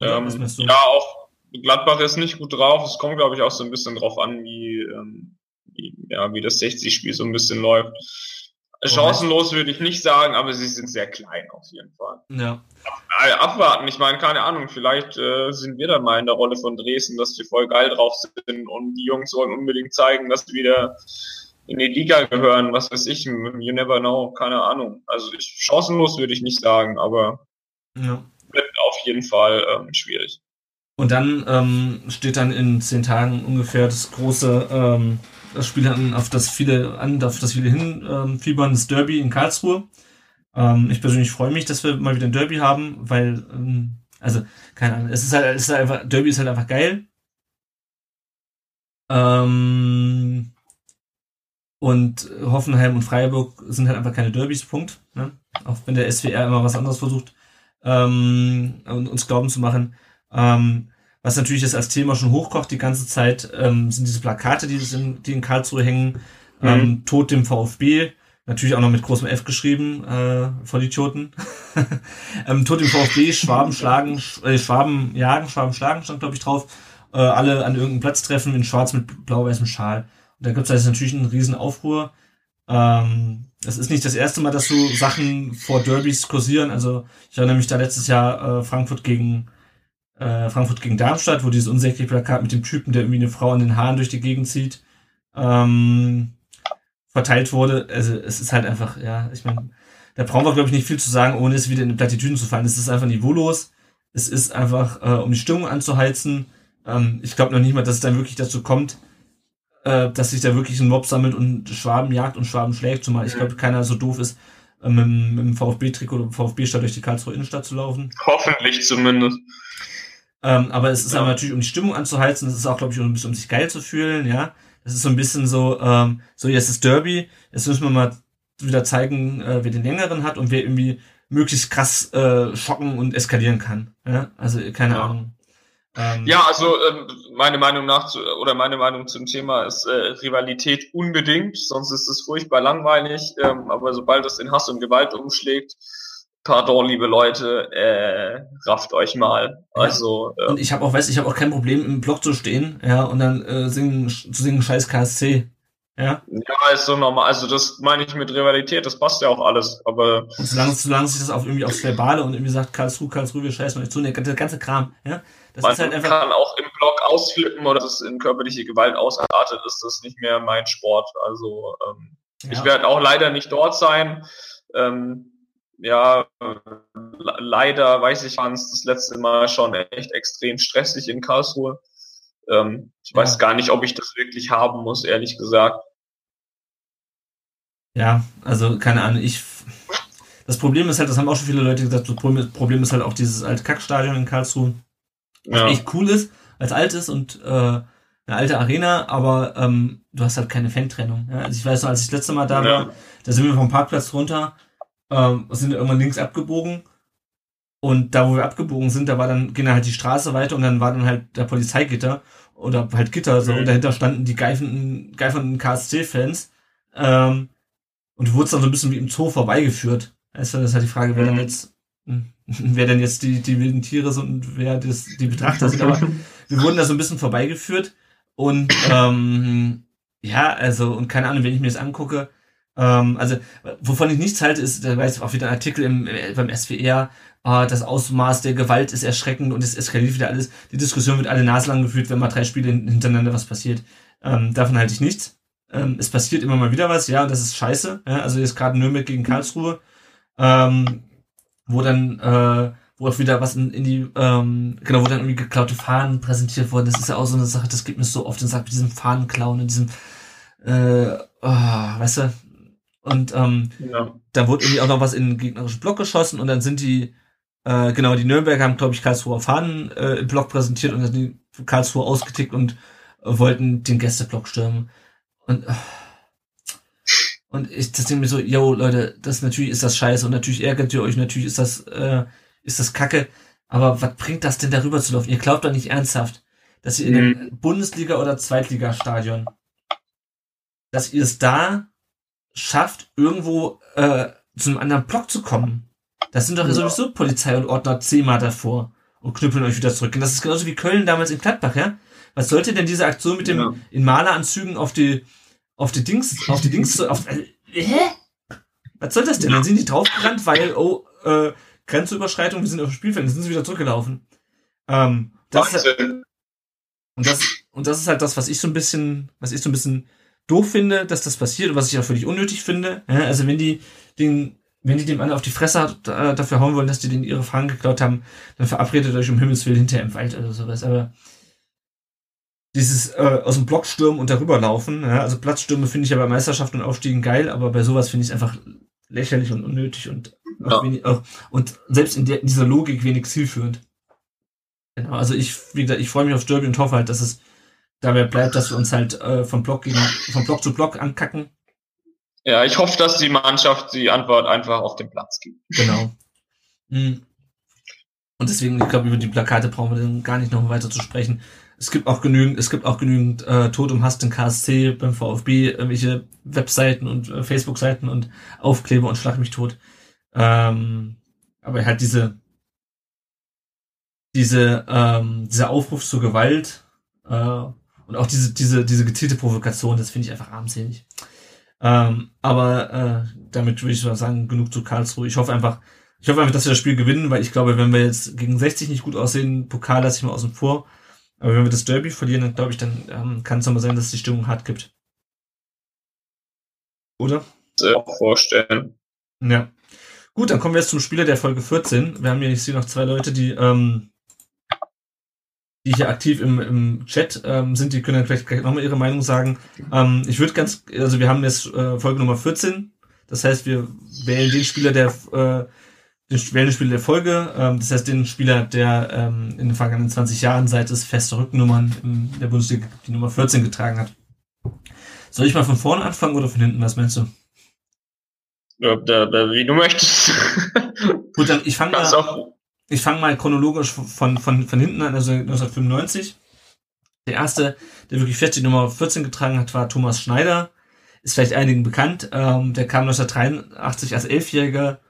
Ähm, ja, auch Gladbach ist nicht gut drauf. Es kommt, glaube ich, auch so ein bisschen drauf an, wie, ähm, wie, ja, wie das 60-Spiel so ein bisschen läuft. Chancenlos würde ich nicht sagen, aber sie sind sehr klein auf jeden Fall. Ja, Äh, abwarten, ich meine, keine Ahnung, vielleicht äh, sind wir dann mal in der Rolle von Dresden, dass wir voll geil drauf sind und die Jungs wollen unbedingt zeigen, dass sie wieder in die Liga gehören, was weiß ich, you never know, keine Ahnung. Also ich, chancenlos würde ich nicht sagen, aber ja. wird auf jeden Fall ähm, schwierig. Und dann ähm, steht dann in zehn Tagen ungefähr das große ähm, das Spiel an, auf das viele an, auf das viele hin ähm, das Derby in Karlsruhe. Ähm, ich persönlich freue mich, dass wir mal wieder ein Derby haben, weil ähm, also keine Ahnung, es ist halt, es ist halt einfach Derby ist halt einfach geil. Ähm, und Hoffenheim und Freiburg sind halt einfach keine Derbys, Punkt. Ne? Auch wenn der SWR immer was anderes versucht, ähm, uns glauben zu machen. Ähm, was natürlich jetzt als Thema schon hochkocht die ganze Zeit, ähm, sind diese Plakate, die, in, die in Karlsruhe hängen. Ähm, Tod dem VfB. Natürlich auch noch mit großem F geschrieben, äh, Vollidioten. ähm, Tod dem VfB, Schwaben schlagen, Sch äh, Schwaben jagen, Schwaben schlagen, stand glaube ich drauf. Äh, alle an irgendeinem Platz treffen in schwarz mit blau-weißem Schal. Und da gibt's jetzt natürlich einen riesen Aufruhr. Ähm, es ist nicht das erste Mal, dass so Sachen vor Derbys kursieren. Also ich erinnere mich da letztes Jahr äh, Frankfurt gegen äh, Frankfurt gegen Darmstadt, wo dieses unsägliche Plakat mit dem Typen, der irgendwie eine Frau an den Haaren durch die Gegend zieht, ähm, verteilt wurde. Also es ist halt einfach, ja, ich meine, da brauchen wir, glaube ich, nicht viel zu sagen, ohne es wieder in die Plattitüden zu fallen. Es ist einfach niveaulos. Es ist einfach, äh, um die Stimmung anzuheizen. Ähm, ich glaube noch nicht mal, dass es dann wirklich dazu kommt, äh, dass sich da wirklich ein Mob sammelt und Schwaben jagt und Schwaben schlägt, zumal ich glaube, keiner so doof ist, äh, mit, mit dem VfB-Trikot oder VfB-Stadt durch die Karlsruhe Innenstadt zu laufen. Hoffentlich zumindest. Ähm, aber es ist Ja. aber natürlich, um die Stimmung anzuheizen, das ist auch, glaube ich, um, ein bisschen, um sich geil zu fühlen, ja. Das ist so ein bisschen so, ähm, so jetzt ist Derby, jetzt müssen wir mal wieder zeigen, äh, wer den längeren hat und wer irgendwie möglichst krass äh, schocken und eskalieren kann. Ja? Also keine Ja. Ahnung. Ähm, Ja, also ähm, meine Meinung nach zu, oder meine Meinung zum Thema ist äh, Rivalität unbedingt, sonst ist es furchtbar langweilig. Ähm, aber sobald es in Hass und Gewalt umschlägt, pardon, liebe Leute, äh, rafft euch mal. Ja. Also äh, Und ich habe auch, weiß, ich habe auch kein Problem im Block zu stehen, ja, und dann äh, singen, zu singen Scheiß KSC. Ja. ja, ist so normal. Also das meine ich mit Rivalität, das passt ja auch alles. Aber Und solange, solange sich das auf irgendwie aufs Verbale und irgendwie sagt, Karlsruhe, Karlsruhe, wir scheißen euch zu, der ganze, der ganze Kram, ja. Das man ist halt einfach. kann auch im Block ausflippen oder das in körperliche Gewalt ausartet, ist das nicht mehr mein Sport. Also ähm, Ja. Ich werde auch leider nicht dort sein. Ähm, ja, le- leider weiß ich, fand es das letzte Mal schon echt extrem stressig in Karlsruhe. Ähm, ich weiß Ja. gar nicht, ob ich das wirklich haben muss, ehrlich gesagt. Ja, also keine Ahnung, ich. Das Problem ist halt, das haben auch schon viele Leute gesagt, das Problem ist halt auch dieses alte Kackstadion in Karlsruhe, was Ja. echt cool ist, als altes und äh, eine alte Arena, aber ähm, du hast halt keine Fantrennung. Ja? Also ich weiß noch, als ich das letzte Mal da war, da sind wir vom Parkplatz runter, ähm, sind wir irgendwann links abgebogen und da, wo wir abgebogen sind, da war dann, ging dann halt die Straße weiter und dann war dann halt der Polizeigitter oder halt Gitter so Mhm. und dahinter standen die geifernden, geifernden KSC-Fans ähm, und du wurdest dann so ein bisschen wie im Zoo vorbeigeführt. Du, das ist halt die Frage, wer Mhm. dann jetzt, wer denn jetzt die, die wilden Tiere sind und wer das, die Betrachter sind, aber wir wurden da so ein bisschen vorbeigeführt und ähm, ja, also und keine Ahnung, wenn ich mir das angucke, ähm, also wovon ich nichts halte, ist, da war jetzt auch wieder ein Artikel im, äh, beim SWR, ah, das Ausmaß der Gewalt ist erschreckend und es eskaliert wieder alles. Die Diskussion wird alle naslang geführt, wenn mal drei Spiele hin- hintereinander was passiert. Ähm, davon halte ich nichts. Ähm, es passiert immer mal wieder was, ja, das ist scheiße. Ja, also jetzt gerade Nürnberg gegen Karlsruhe, ähm, wo dann äh, wo auch wieder was in, in die, ähm, genau, wo dann irgendwie geklaute Fahnen präsentiert wurden. Das ist ja auch so eine Sache, das geht mir so oft den Sack mit diesem Fahnenklauen und diesem, äh, oh, weißt du, und ähm, ja. da wurde irgendwie auch noch was in den gegnerischen Block geschossen und dann sind die, äh, genau, die Nürnberger haben, glaube ich, Karlsruher Fahnen äh, im Block präsentiert und dann sind die Karlsruhe ausgetickt und äh, wollten den Gästeblock stürmen. Und, äh, und ich das denke mir so, yo, Leute, das natürlich ist das scheiße und natürlich ärgert ihr euch, natürlich ist das, äh, ist das Kacke. Aber was bringt das denn darüber zu laufen? Ihr glaubt doch nicht ernsthaft, dass ihr in einem Bundesliga- oder Zweitligastadion, dass ihr es da schafft, irgendwo äh, zu einem anderen Block zu kommen. Das sind doch Ja. sowieso Polizei und Ordner zehnmal davor und knüppeln euch wieder zurück. Und das ist genauso wie Köln damals in Gladbach, ja? Was sollte denn diese Aktion mit dem Ja. in Maleranzügen auf die auf die Dings auf die Dings auf, äh, hä? Was soll das denn? Dann sind die draufgerannt, weil oh äh, Grenzüberschreitung, wir sind auf dem Spielfeld, dann sind sie wieder zurückgelaufen. Ähm, das ist, Wahnsinn. und das, und das ist halt das, was ich so ein bisschen, was ich so ein bisschen doof finde, dass das passiert und was ich auch völlig unnötig finde. Also wenn die den, wenn die dem alle auf die Fresse äh, dafür hauen wollen, dass die denen ihre Fahnen geklaut haben, dann verabredet euch um Himmels Willen hinterher im Wald oder sowas. Aber dieses äh, aus dem Block stürmen und darüber laufen, ja, also Platzstürme finde ich ja bei Meisterschaften und Aufstiegen geil, aber bei sowas finde ich es einfach lächerlich und unnötig und auch Ja. wenig, auch, und selbst in, der, in dieser Logik wenig zielführend. Genau, also ich, wie gesagt, ich freue mich auf Derby und hoffe halt, dass es dabei bleibt, dass wir uns halt äh, von Block gegen, von Block zu Block ankacken. Ja, ich hoffe, dass die Mannschaft die Antwort einfach auf den Platz gibt. Genau. Mhm. Und deswegen, ich glaube, über die Plakate brauchen wir dann gar nicht noch weiter zu sprechen. Es gibt auch genügend, es gibt auch genügend äh, Tod um Hass den KSC beim VfB, irgendwelche Webseiten und äh, Facebook-Seiten und Aufkleber und Schlag mich tot. Ähm, aber halt diese, diese, ähm, dieser Aufruf zur Gewalt äh, und auch diese, diese, diese gezielte Provokation, das finde ich einfach armselig. Ähm, aber äh, damit würde ich mal sagen, genug zu Karlsruhe. Ich hoffe einfach, ich hoffe einfach, dass wir das Spiel gewinnen, weil ich glaube, wenn wir jetzt gegen 60 nicht gut aussehen, Pokal lasse ich mal außen vor. Aber wenn wir das Derby verlieren, dann glaube ich, dann ähm, kann es nochmal sein, dass die Stimmung hart gibt. Oder? Auch vorstellen. Ja. Gut, dann kommen wir jetzt zum Spieler der Folge 14. Wir haben hier, ich sehe noch zwei Leute, die, ähm, die hier aktiv im, im Chat ähm, sind, die können dann vielleicht gleich nochmal ihre Meinung sagen. Ähm, ich würde ganz, also wir haben jetzt äh, Folge Nummer 14. Das heißt, wir wählen den Spieler, der äh, den wählen den Spieler der Folge. Ähm, das heißt, den Spieler, der ähm, in den vergangenen 20 Jahren, seit es feste Rückennummern in der Bundesliga die Nummer 14 getragen hat. Soll ich mal von vorne anfangen oder von hinten? Was meinst du? Ja, da, da, wie du möchtest. Gut, dann ich fange mal, ich fange mal chronologisch von, von, von hinten an, also 1995. Der erste, der wirklich fest die Nummer 14 getragen hat, war Thomas Schneider. Ist vielleicht einigen bekannt. Ähm, der kam 1983 als Elfjähriger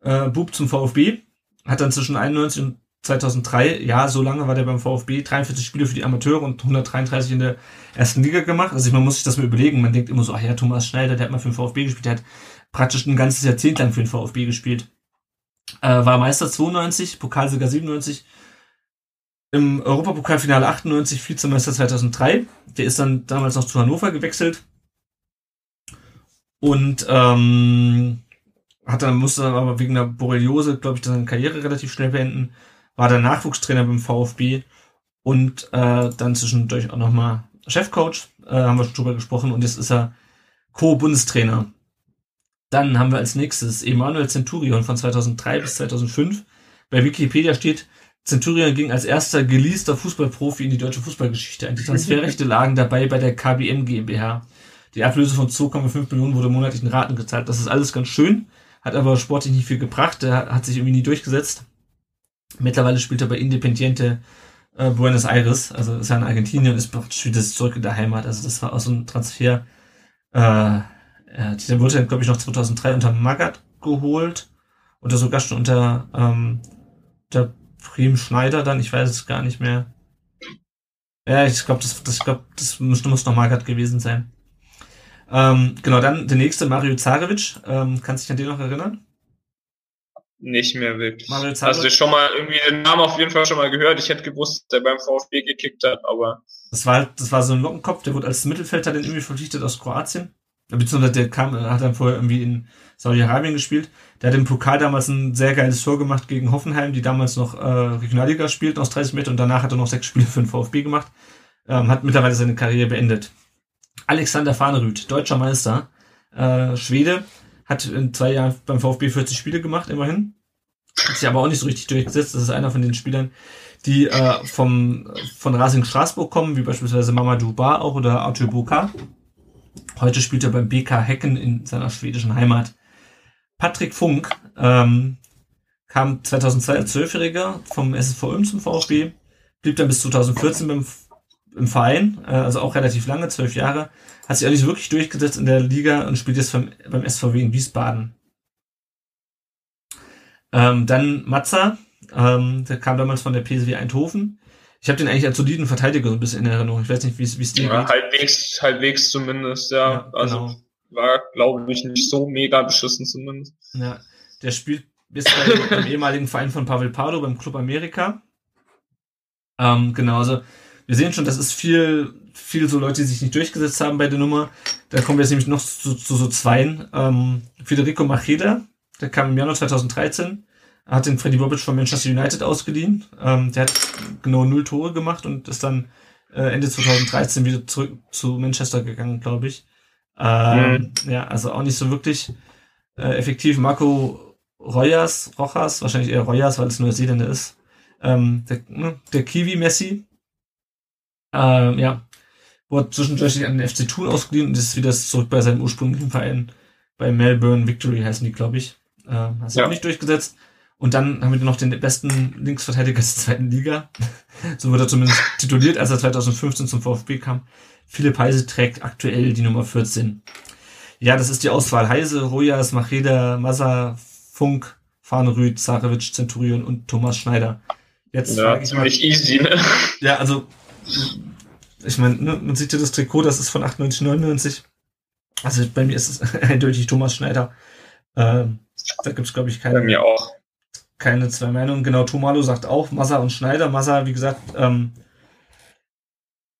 äh, Bub zum VfB. Hat dann zwischen 91 und 2003, ja, so lange war der beim VfB, 43 Spiele für die Amateure und 133 in der ersten Liga gemacht. Also man muss sich das mal überlegen. Man denkt immer so, ach ja, Thomas Schneider, der hat mal für den VfB gespielt, der hat praktisch ein ganzes Jahrzehnt lang für den VfB gespielt. Äh, war Meister 92, Pokalsieger 97, im Europapokalfinale 98, Vizemeister 2003. Der ist dann damals noch zu Hannover gewechselt. Und ähm, hat dann, musste aber wegen der Borreliose, glaube ich, seine Karriere relativ schnell beenden. War dann Nachwuchstrainer beim VfB und äh, dann zwischendurch auch nochmal Chefcoach, äh, haben wir schon drüber gesprochen, und jetzt ist er Co-Bundestrainer. Dann haben wir als nächstes Emanuel Centurion von 2003 bis 2005. Bei Wikipedia steht, Centurion ging als erster geleaster Fußballprofi in die deutsche Fußballgeschichte ein. Die Transferrechte lagen dabei bei der KBM GmbH. Die Ablöse von 2,5 Millionen wurde monatlich in Raten gezahlt. Das ist alles ganz schön, hat aber sportlich nicht viel gebracht. Der hat sich irgendwie nie durchgesetzt. Mittlerweile spielt er bei Independiente äh, Buenos Aires, also ist ja in Argentinien und ist praktisch wieder zurück in der Heimat. Also das war auch so ein Transfer. Äh, ja, der wurde, glaube ich, noch 2003 unter Magath geholt oder sogar schon unter ähm, der Prim Schneider dann, ich weiß es gar nicht mehr. Ja, ich glaube, das, das, glaub, das muss, muss noch Magath gewesen sein. Ähm, genau, dann der nächste, Mario Zarevic. Ähm, kannst du dich an den noch erinnern? Nicht mehr wirklich. Mario Zarevic? Also schon mal irgendwie den Namen auf jeden Fall schon mal gehört. Ich hätte gewusst, dass der beim VfB gekickt hat, aber. Das war, das war so ein Lockenkopf, der wurde als Mittelfeldler dann irgendwie verpflichtet aus Kroatien. Beziehungsweise der kam, hat dann vorher irgendwie in Saudi-Arabien gespielt. Der hat im Pokal damals ein sehr geiles Tor gemacht gegen Hoffenheim, die damals noch äh, Regionalliga spielten aus 30 Meter und danach hat er noch sechs Spiele für den VfB gemacht. Ähm, hat mittlerweile seine Karriere beendet. Alexander Fahnerüth, deutscher Meister, äh, Schwede, hat in zwei Jahren beim VfB 40 Spiele gemacht, immerhin. Hat sich aber auch nicht so richtig durchgesetzt. Das ist einer von den Spielern, die äh, vom, von Racing Straßburg kommen, wie beispielsweise Mamadou Ba auch oder Arthur Boka. Heute spielt er beim BK Hecken in seiner schwedischen Heimat. Patrick Funk ähm, kam 2002 als Zwölfjähriger vom SSV Ulm zum VfB, blieb dann bis 2014 beim im Verein, äh, also auch relativ lange, zwölf Jahre, hat sich auch nicht wirklich durchgesetzt in der Liga und spielt jetzt beim, beim SVW in Wiesbaden. Ähm, dann Matza, ähm, der kam damals von der PSW Eindhoven. Ich habe den eigentlich als soliden Verteidiger so ein bisschen in Erinnerung. Ich weiß nicht, wie es dir ja, geht. Halbwegs, halbwegs zumindest, ja. ja also genau. war, glaube ich, nicht so mega beschissen zumindest. Ja, der spielt bis bei, beim ehemaligen Verein von Pavel Pardo beim Club Amerika. Ähm, genau, also wir sehen schon, das ist viel, viel so Leute, die sich nicht durchgesetzt haben bei der Nummer. Da kommen wir jetzt nämlich noch zu, zu so zweien. Ähm, Federico Macheda, der kam im Januar 2013, hat den Freddy Bobic von Manchester United ausgeliehen. Ähm, der hat genau null Tore gemacht und ist dann äh, Ende 2013 wieder zurück zu Manchester gegangen, glaube ich. Ähm, mhm. Ja, also auch nicht so wirklich äh, effektiv. Marco Royas, Rojas, wahrscheinlich eher Royas, weil es Neuseeländer ist. Ähm, der, ne, der Kiwi-Messi, ähm, ja, wurde zwischendurch an den FC Thun ausgeliehen und ist wieder zurück bei seinem ursprünglichen Verein. Bei Melbourne Victory heißen die, glaube ich. Ähm, hat sich ja. auch nicht durchgesetzt. Und dann haben wir noch den besten Linksverteidiger der zweiten Liga. so wurde er zumindest tituliert, als er 2015 zum VfB kam. Philipp Heise trägt aktuell die Nummer 14. Ja, das ist die Auswahl. Heise, Rojas, Macheda, Massa, Funk, Farnerüth, Zarevic, Centurion und Thomas Schneider. Jetzt ja, ich ziemlich mal, easy, ne? Ja, also ich meine, ne, man sieht ja das Trikot, das ist von 98, 99. Also bei mir ist es eindeutig Thomas Schneider. Ähm, da gibt es, glaube ich, keine, bei mir auch. Keine zwei Meinungen. Genau, Tomalo sagt auch Massa und Schneider. Massa, wie gesagt, ähm,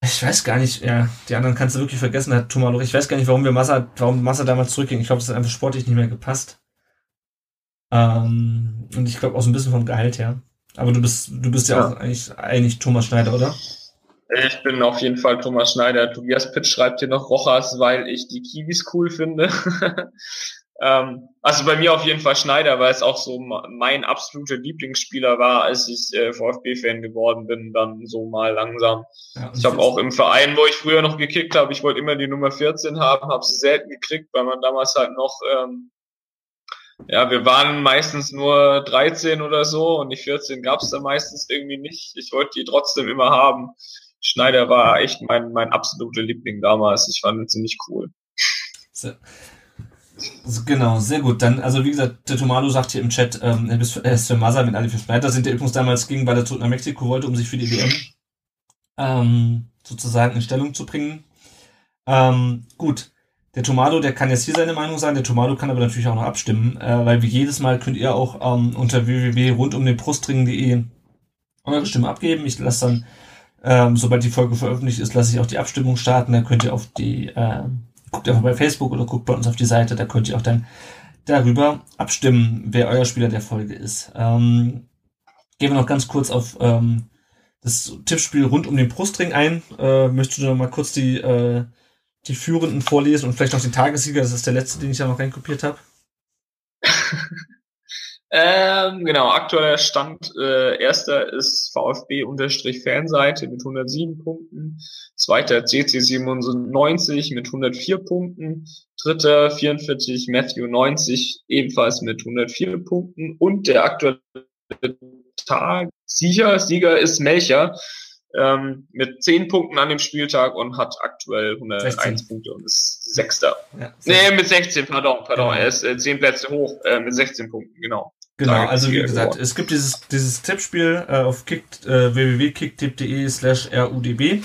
ich weiß gar nicht, ja, die anderen kannst du wirklich vergessen, hat Tomalo. Ich weiß gar nicht, warum wir Massa, warum Massa damals zurückging. Ich glaube, das hat einfach sportlich nicht mehr gepasst. Ähm, und ich glaube auch so ein bisschen vom Gehalt her. Aber du bist, du bist ja, ja. auch eigentlich, eigentlich Thomas Schneider, oder? Ich bin auf jeden Fall Thomas Schneider. Tobias Pitt schreibt hier noch Rochas, weil ich die Kiwis cool finde. Ähm, also bei mir auf jeden Fall Schneider, weil es auch so mein absoluter Lieblingsspieler war, als ich äh, VfB-Fan geworden bin, dann so mal langsam. Ja, ich habe auch im Verein, wo ich früher noch gekickt habe, ich wollte immer die Nummer 14 haben, habe sie selten gekriegt, weil man damals halt noch, ähm, ja, wir waren meistens nur 13 oder so und die 14 gab es dann meistens irgendwie nicht. Ich wollte die trotzdem immer haben. Schneider war echt mein, mein absoluter Liebling damals. Ich fand ihn ziemlich cool. So. Genau, sehr gut. Dann, also wie gesagt, der Tomalo sagt hier im Chat, ähm, er ist für Massa, wenn alle für Schneider sind. Der übrigens damals ging, weil er zurück nach Mexiko wollte, um sich für die WM ähm, sozusagen in Stellung zu bringen. Ähm, gut, der Tomado, der kann jetzt hier seine Meinung sagen. Der Tomado kann aber natürlich auch noch abstimmen, äh, weil wie jedes Mal könnt ihr auch ähm, unter www.rundumdenbrustring.de eure Stimme abgeben. Ich lasse dann, ähm, sobald die Folge veröffentlicht ist, lasse ich auch die Abstimmung starten. Dann könnt ihr auf die äh, guckt einfach bei Facebook oder guckt bei uns auf die Seite, da könnt ihr auch dann darüber abstimmen, wer euer Spieler der Folge ist. Ähm, gehen wir noch ganz kurz auf ähm, das Tippspiel rund um den Brustring ein. Äh, möchtest du noch mal kurz die, äh, die Führenden vorlesen und vielleicht noch den Tagessieger? Das ist der letzte, den ich da noch reinkopiert habe. Ähm, genau, aktueller Stand, äh, erster ist VfB-Fanseite mit 107 Punkten, zweiter CC97 mit 104 Punkten, dritter 44 Matthew 90 ebenfalls mit 104 Punkten und der aktuelle Tag Sieger, Sieger ist Melcher ähm, mit 10 Punkten an dem Spieltag und hat aktuell 101 16. Punkte und ist Sechster. Ja, nee, mit 16, pardon, pardon, ja. er ist äh, 10 Plätze hoch äh, mit 16 Punkten, genau. Genau, also wie gesagt, es gibt dieses, dieses Tippspiel äh, auf kick, äh, www.kicktipp.de slash rudb.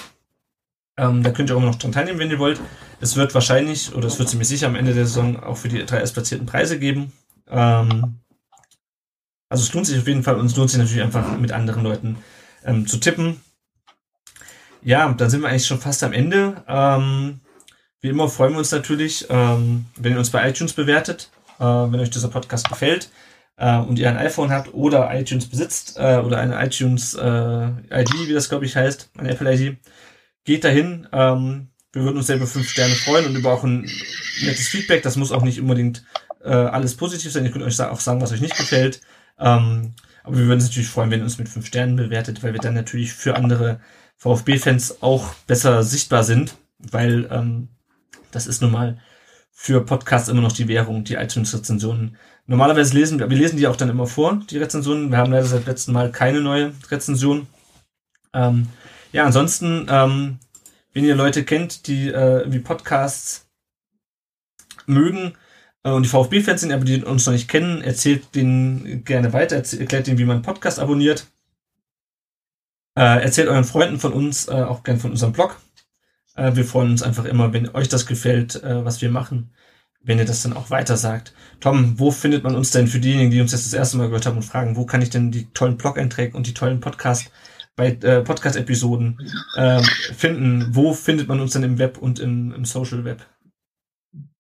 Ähm, da könnt ihr auch noch dran teilnehmen, wenn ihr wollt. Es wird wahrscheinlich, oder es wird ziemlich sicher am Ende der Saison auch für die drei erstplatzierten Preise geben. Ähm, also es lohnt sich auf jeden Fall und es lohnt sich natürlich einfach mit anderen Leuten ähm, zu tippen. Ja, dann sind wir eigentlich schon fast am Ende. Ähm, wie immer freuen wir uns natürlich, ähm, wenn ihr uns bei iTunes bewertet, äh, wenn euch dieser Podcast gefällt äh, und ihr ein iPhone habt oder iTunes besitzt äh, oder eine iTunes äh, ID, wie das glaube ich heißt, eine Apple ID, geht dahin. Ähm, wir würden uns sehr über fünf Sterne freuen und über auch ein nettes Feedback. Das muss auch nicht unbedingt äh, alles positiv sein. Ihr könnt euch auch sagen, was euch nicht gefällt. Ähm, aber wir würden uns natürlich freuen, wenn ihr uns mit fünf Sternen bewertet, weil wir dann natürlich für andere VfB-Fans auch besser sichtbar sind, weil ähm, das ist nun mal für Podcasts immer noch die Währung, die iTunes-Rezensionen Normalerweise lesen wir, wir lesen die auch dann immer vor, die Rezensionen. Wir haben leider seit letztem Mal keine neue Rezension. Ähm, ja, ansonsten, ähm, wenn ihr Leute kennt, die äh, wie Podcasts mögen äh, und die VfB-Fans sind, aber die uns noch nicht kennen, erzählt denen gerne weiter, erklärt denen, wie man Podcast abonniert. Äh, erzählt euren Freunden von uns, äh, auch gerne von unserem Blog. Äh, wir freuen uns einfach immer, wenn euch das gefällt, äh, was wir machen wenn ihr das dann auch weiter sagt. Tom, wo findet man uns denn für diejenigen, die uns jetzt das erste Mal gehört haben und fragen, wo kann ich denn die tollen Blog-Einträge und die tollen Podcast bei äh, Podcast-Episoden äh, finden? Wo findet man uns denn im Web und im, im Social Web?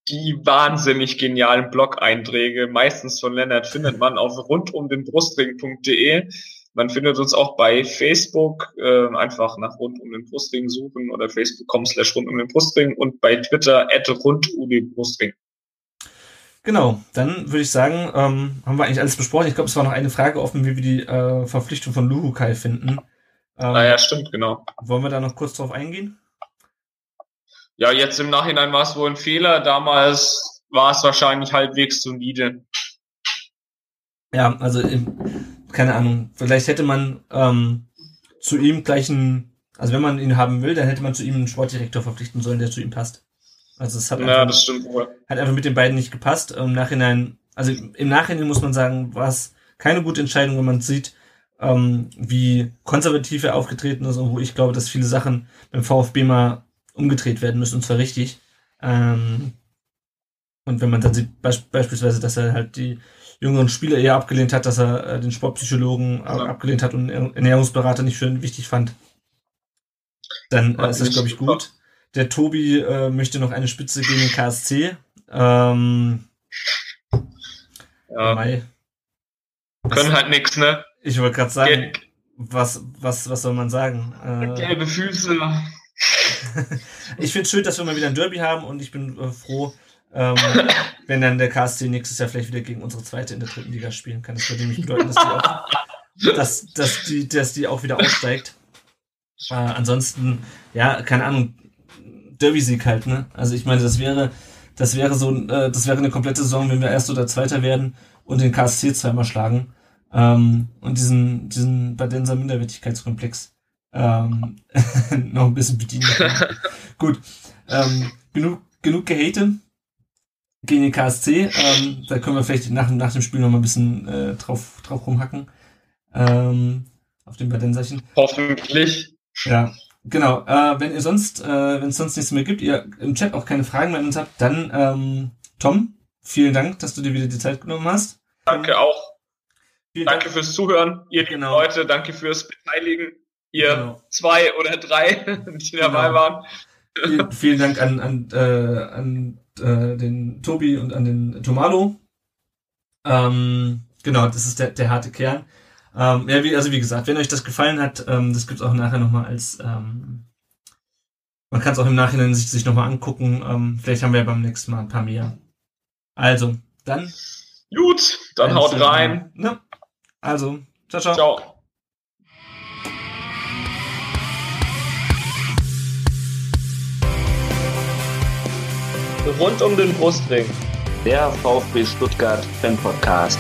Die wahnsinnig genialen Blog-Einträge, meistens von Lennart, findet man auf rundumdenbrustring.de. Man findet uns auch bei Facebook, äh, einfach nach rund um den Brustring suchen oder facebook.com slash rund um den Brustring und bei Twitter at rund. Genau, dann würde ich sagen, ähm, haben wir eigentlich alles besprochen. Ich glaube, es war noch eine Frage offen, wie wir die äh, Verpflichtung von Luhukai finden. Ähm, ah ja, stimmt, genau. Wollen wir da noch kurz drauf eingehen? Ja, jetzt im Nachhinein war es wohl ein Fehler. Damals war es wahrscheinlich halbwegs solide. Ja, also keine Ahnung, vielleicht hätte man ähm, zu ihm gleich einen, also wenn man ihn haben will, dann hätte man zu ihm einen Sportdirektor verpflichten sollen, der zu ihm passt. Also es hat, ja, einfach, hat einfach mit den beiden nicht gepasst. Im Nachhinein, also im Nachhinein muss man sagen, war es keine gute Entscheidung, wenn man sieht, ähm, wie konservativ er aufgetreten ist und wo ich glaube, dass viele Sachen beim VfB mal umgedreht werden müssen, und zwar richtig. Ähm, und wenn man dann sieht, be beispielsweise, dass er halt die jüngeren Spieler eher abgelehnt hat, dass er äh, den Sportpsychologen ja. abgelehnt hat und Ernährungsberater nicht für wichtig fand, dann äh, ist das, glaube ich, gut. Der Tobi äh, möchte noch eine Spitze gegen den KSC. Ähm, ja. Mai. Können halt nix, ne? Ich wollte gerade sagen, Gel was, was, was soll man sagen? Äh, Gelbe Füße. ich finde es schön, dass wir mal wieder ein Derby haben und ich bin äh, froh, Ähm, wenn dann der KSC nächstes Jahr vielleicht wieder gegen unsere zweite in der dritten Liga spielen kann. Das würde nämlich bedeuten, dass die auch, dass, dass die, dass die auch wieder aussteigt. Äh, ansonsten, ja, keine Ahnung, Derby-Sieg halt, ne? Also ich meine, das wäre, das wäre so, äh, das wäre eine komplette Saison, wenn wir erst oder zweiter werden und den KSC zweimal schlagen. Ähm, und diesen, diesen Badenser Minderwertigkeitskomplex ähm, noch ein bisschen bedienen. Gut. Ähm, genug, genug Gehate gegen den KSC. Ähm, da können wir vielleicht nach, nach dem Spiel noch mal ein bisschen äh, drauf, drauf rumhacken. Ähm, auf den Badenserchen. Hoffentlich. Ja, genau. Äh, wenn ihr sonst, äh, wenn es sonst nichts mehr gibt, ihr im Chat auch keine Fragen mehr an uns habt, dann ähm, Tom, vielen Dank, dass du dir wieder die Zeit genommen hast. Danke auch. Vielen Danke Dank. fürs Zuhören, ihr Genau. Leute. Danke fürs Beteiligen. Ihr Genau. zwei oder drei, die dabei Genau. waren. Vielen, vielen Dank an, an, äh, an äh, den Tobi und an den Tomalo. Ähm, genau, das ist der, der harte Kern. Ähm, ja, wie, also wie gesagt, wenn euch das gefallen hat, ähm, das gibt's auch nachher nochmal als, ähm, man kann es auch im Nachhinein sich, sich nochmal angucken. Ähm, vielleicht haben wir ja beim nächsten Mal ein paar mehr. Also, dann. Gut, dann haut rein. Ne? Also, ciao, ciao. Ciao. Rund um den Brustring. Der VfB Stuttgart Fan Podcast.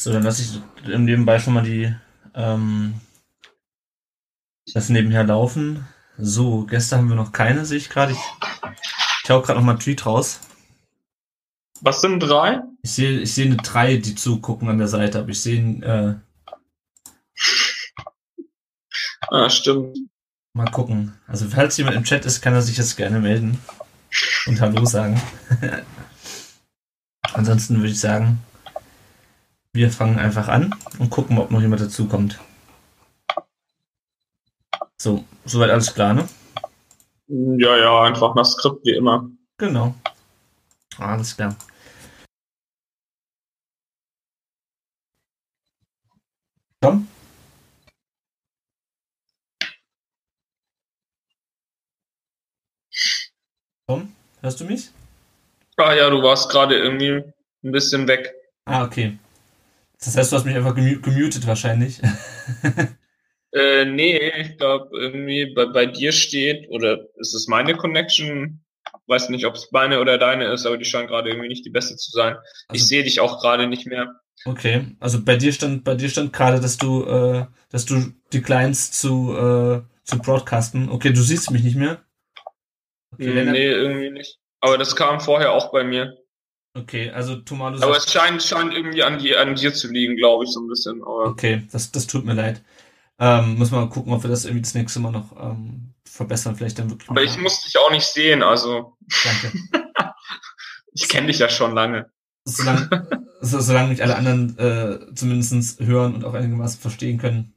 So, dann lasse ich im Nebenbei schon mal die ähm, das nebenher laufen. So, Gäste haben wir noch keine, sehe ich gerade. Ich, ich hau gerade noch mal einen Tweet raus. Was sind drei? Ich sehe, ich sehe eine drei, die zugucken an der Seite, aber ich sehe, äh, Ah, stimmt. mal gucken. Also falls jemand im Chat ist, kann er sich jetzt gerne melden und Hallo sagen. Ansonsten würde ich sagen, wir fangen einfach an und gucken, ob noch jemand dazukommt. So, soweit alles klar, ne? Ja, ja, einfach nach Skript wie immer. Genau. Alles klar. Tom? Tom, hörst du mich? Ah ja, du warst gerade irgendwie ein bisschen weg. Ah, okay. Das heißt, du hast mich einfach gemu gemutet wahrscheinlich. Äh, nee, ich glaube irgendwie bei, bei dir steht, oder ist es meine Connection? Weiß nicht, ob es meine oder deine ist, aber die scheint gerade irgendwie nicht die beste zu sein. ich Also- sehe dich auch gerade nicht mehr. Okay, also bei dir stand, bei dir stand gerade, dass du, äh, dass du declines zu, äh, zu broadcasten. Okay, du siehst mich nicht mehr. Okay, nee, irgendwie nicht. Aber das kam vorher auch bei mir. Okay also Tomado Aber es scheint, scheint irgendwie an, die, an dir zu liegen, glaube ich, so ein bisschen. Aber okay, das, das tut mir leid. Ähm, müssen wir mal gucken, ob wir das irgendwie das nächste Mal noch ähm, verbessern. Vielleicht dann wirklich. aber mal- ich muss dich auch nicht sehen, also Danke. ich kenne dich ja schon lange. Solange, so, solange mich alle anderen äh, zumindest hören und auch einigermaßen verstehen können,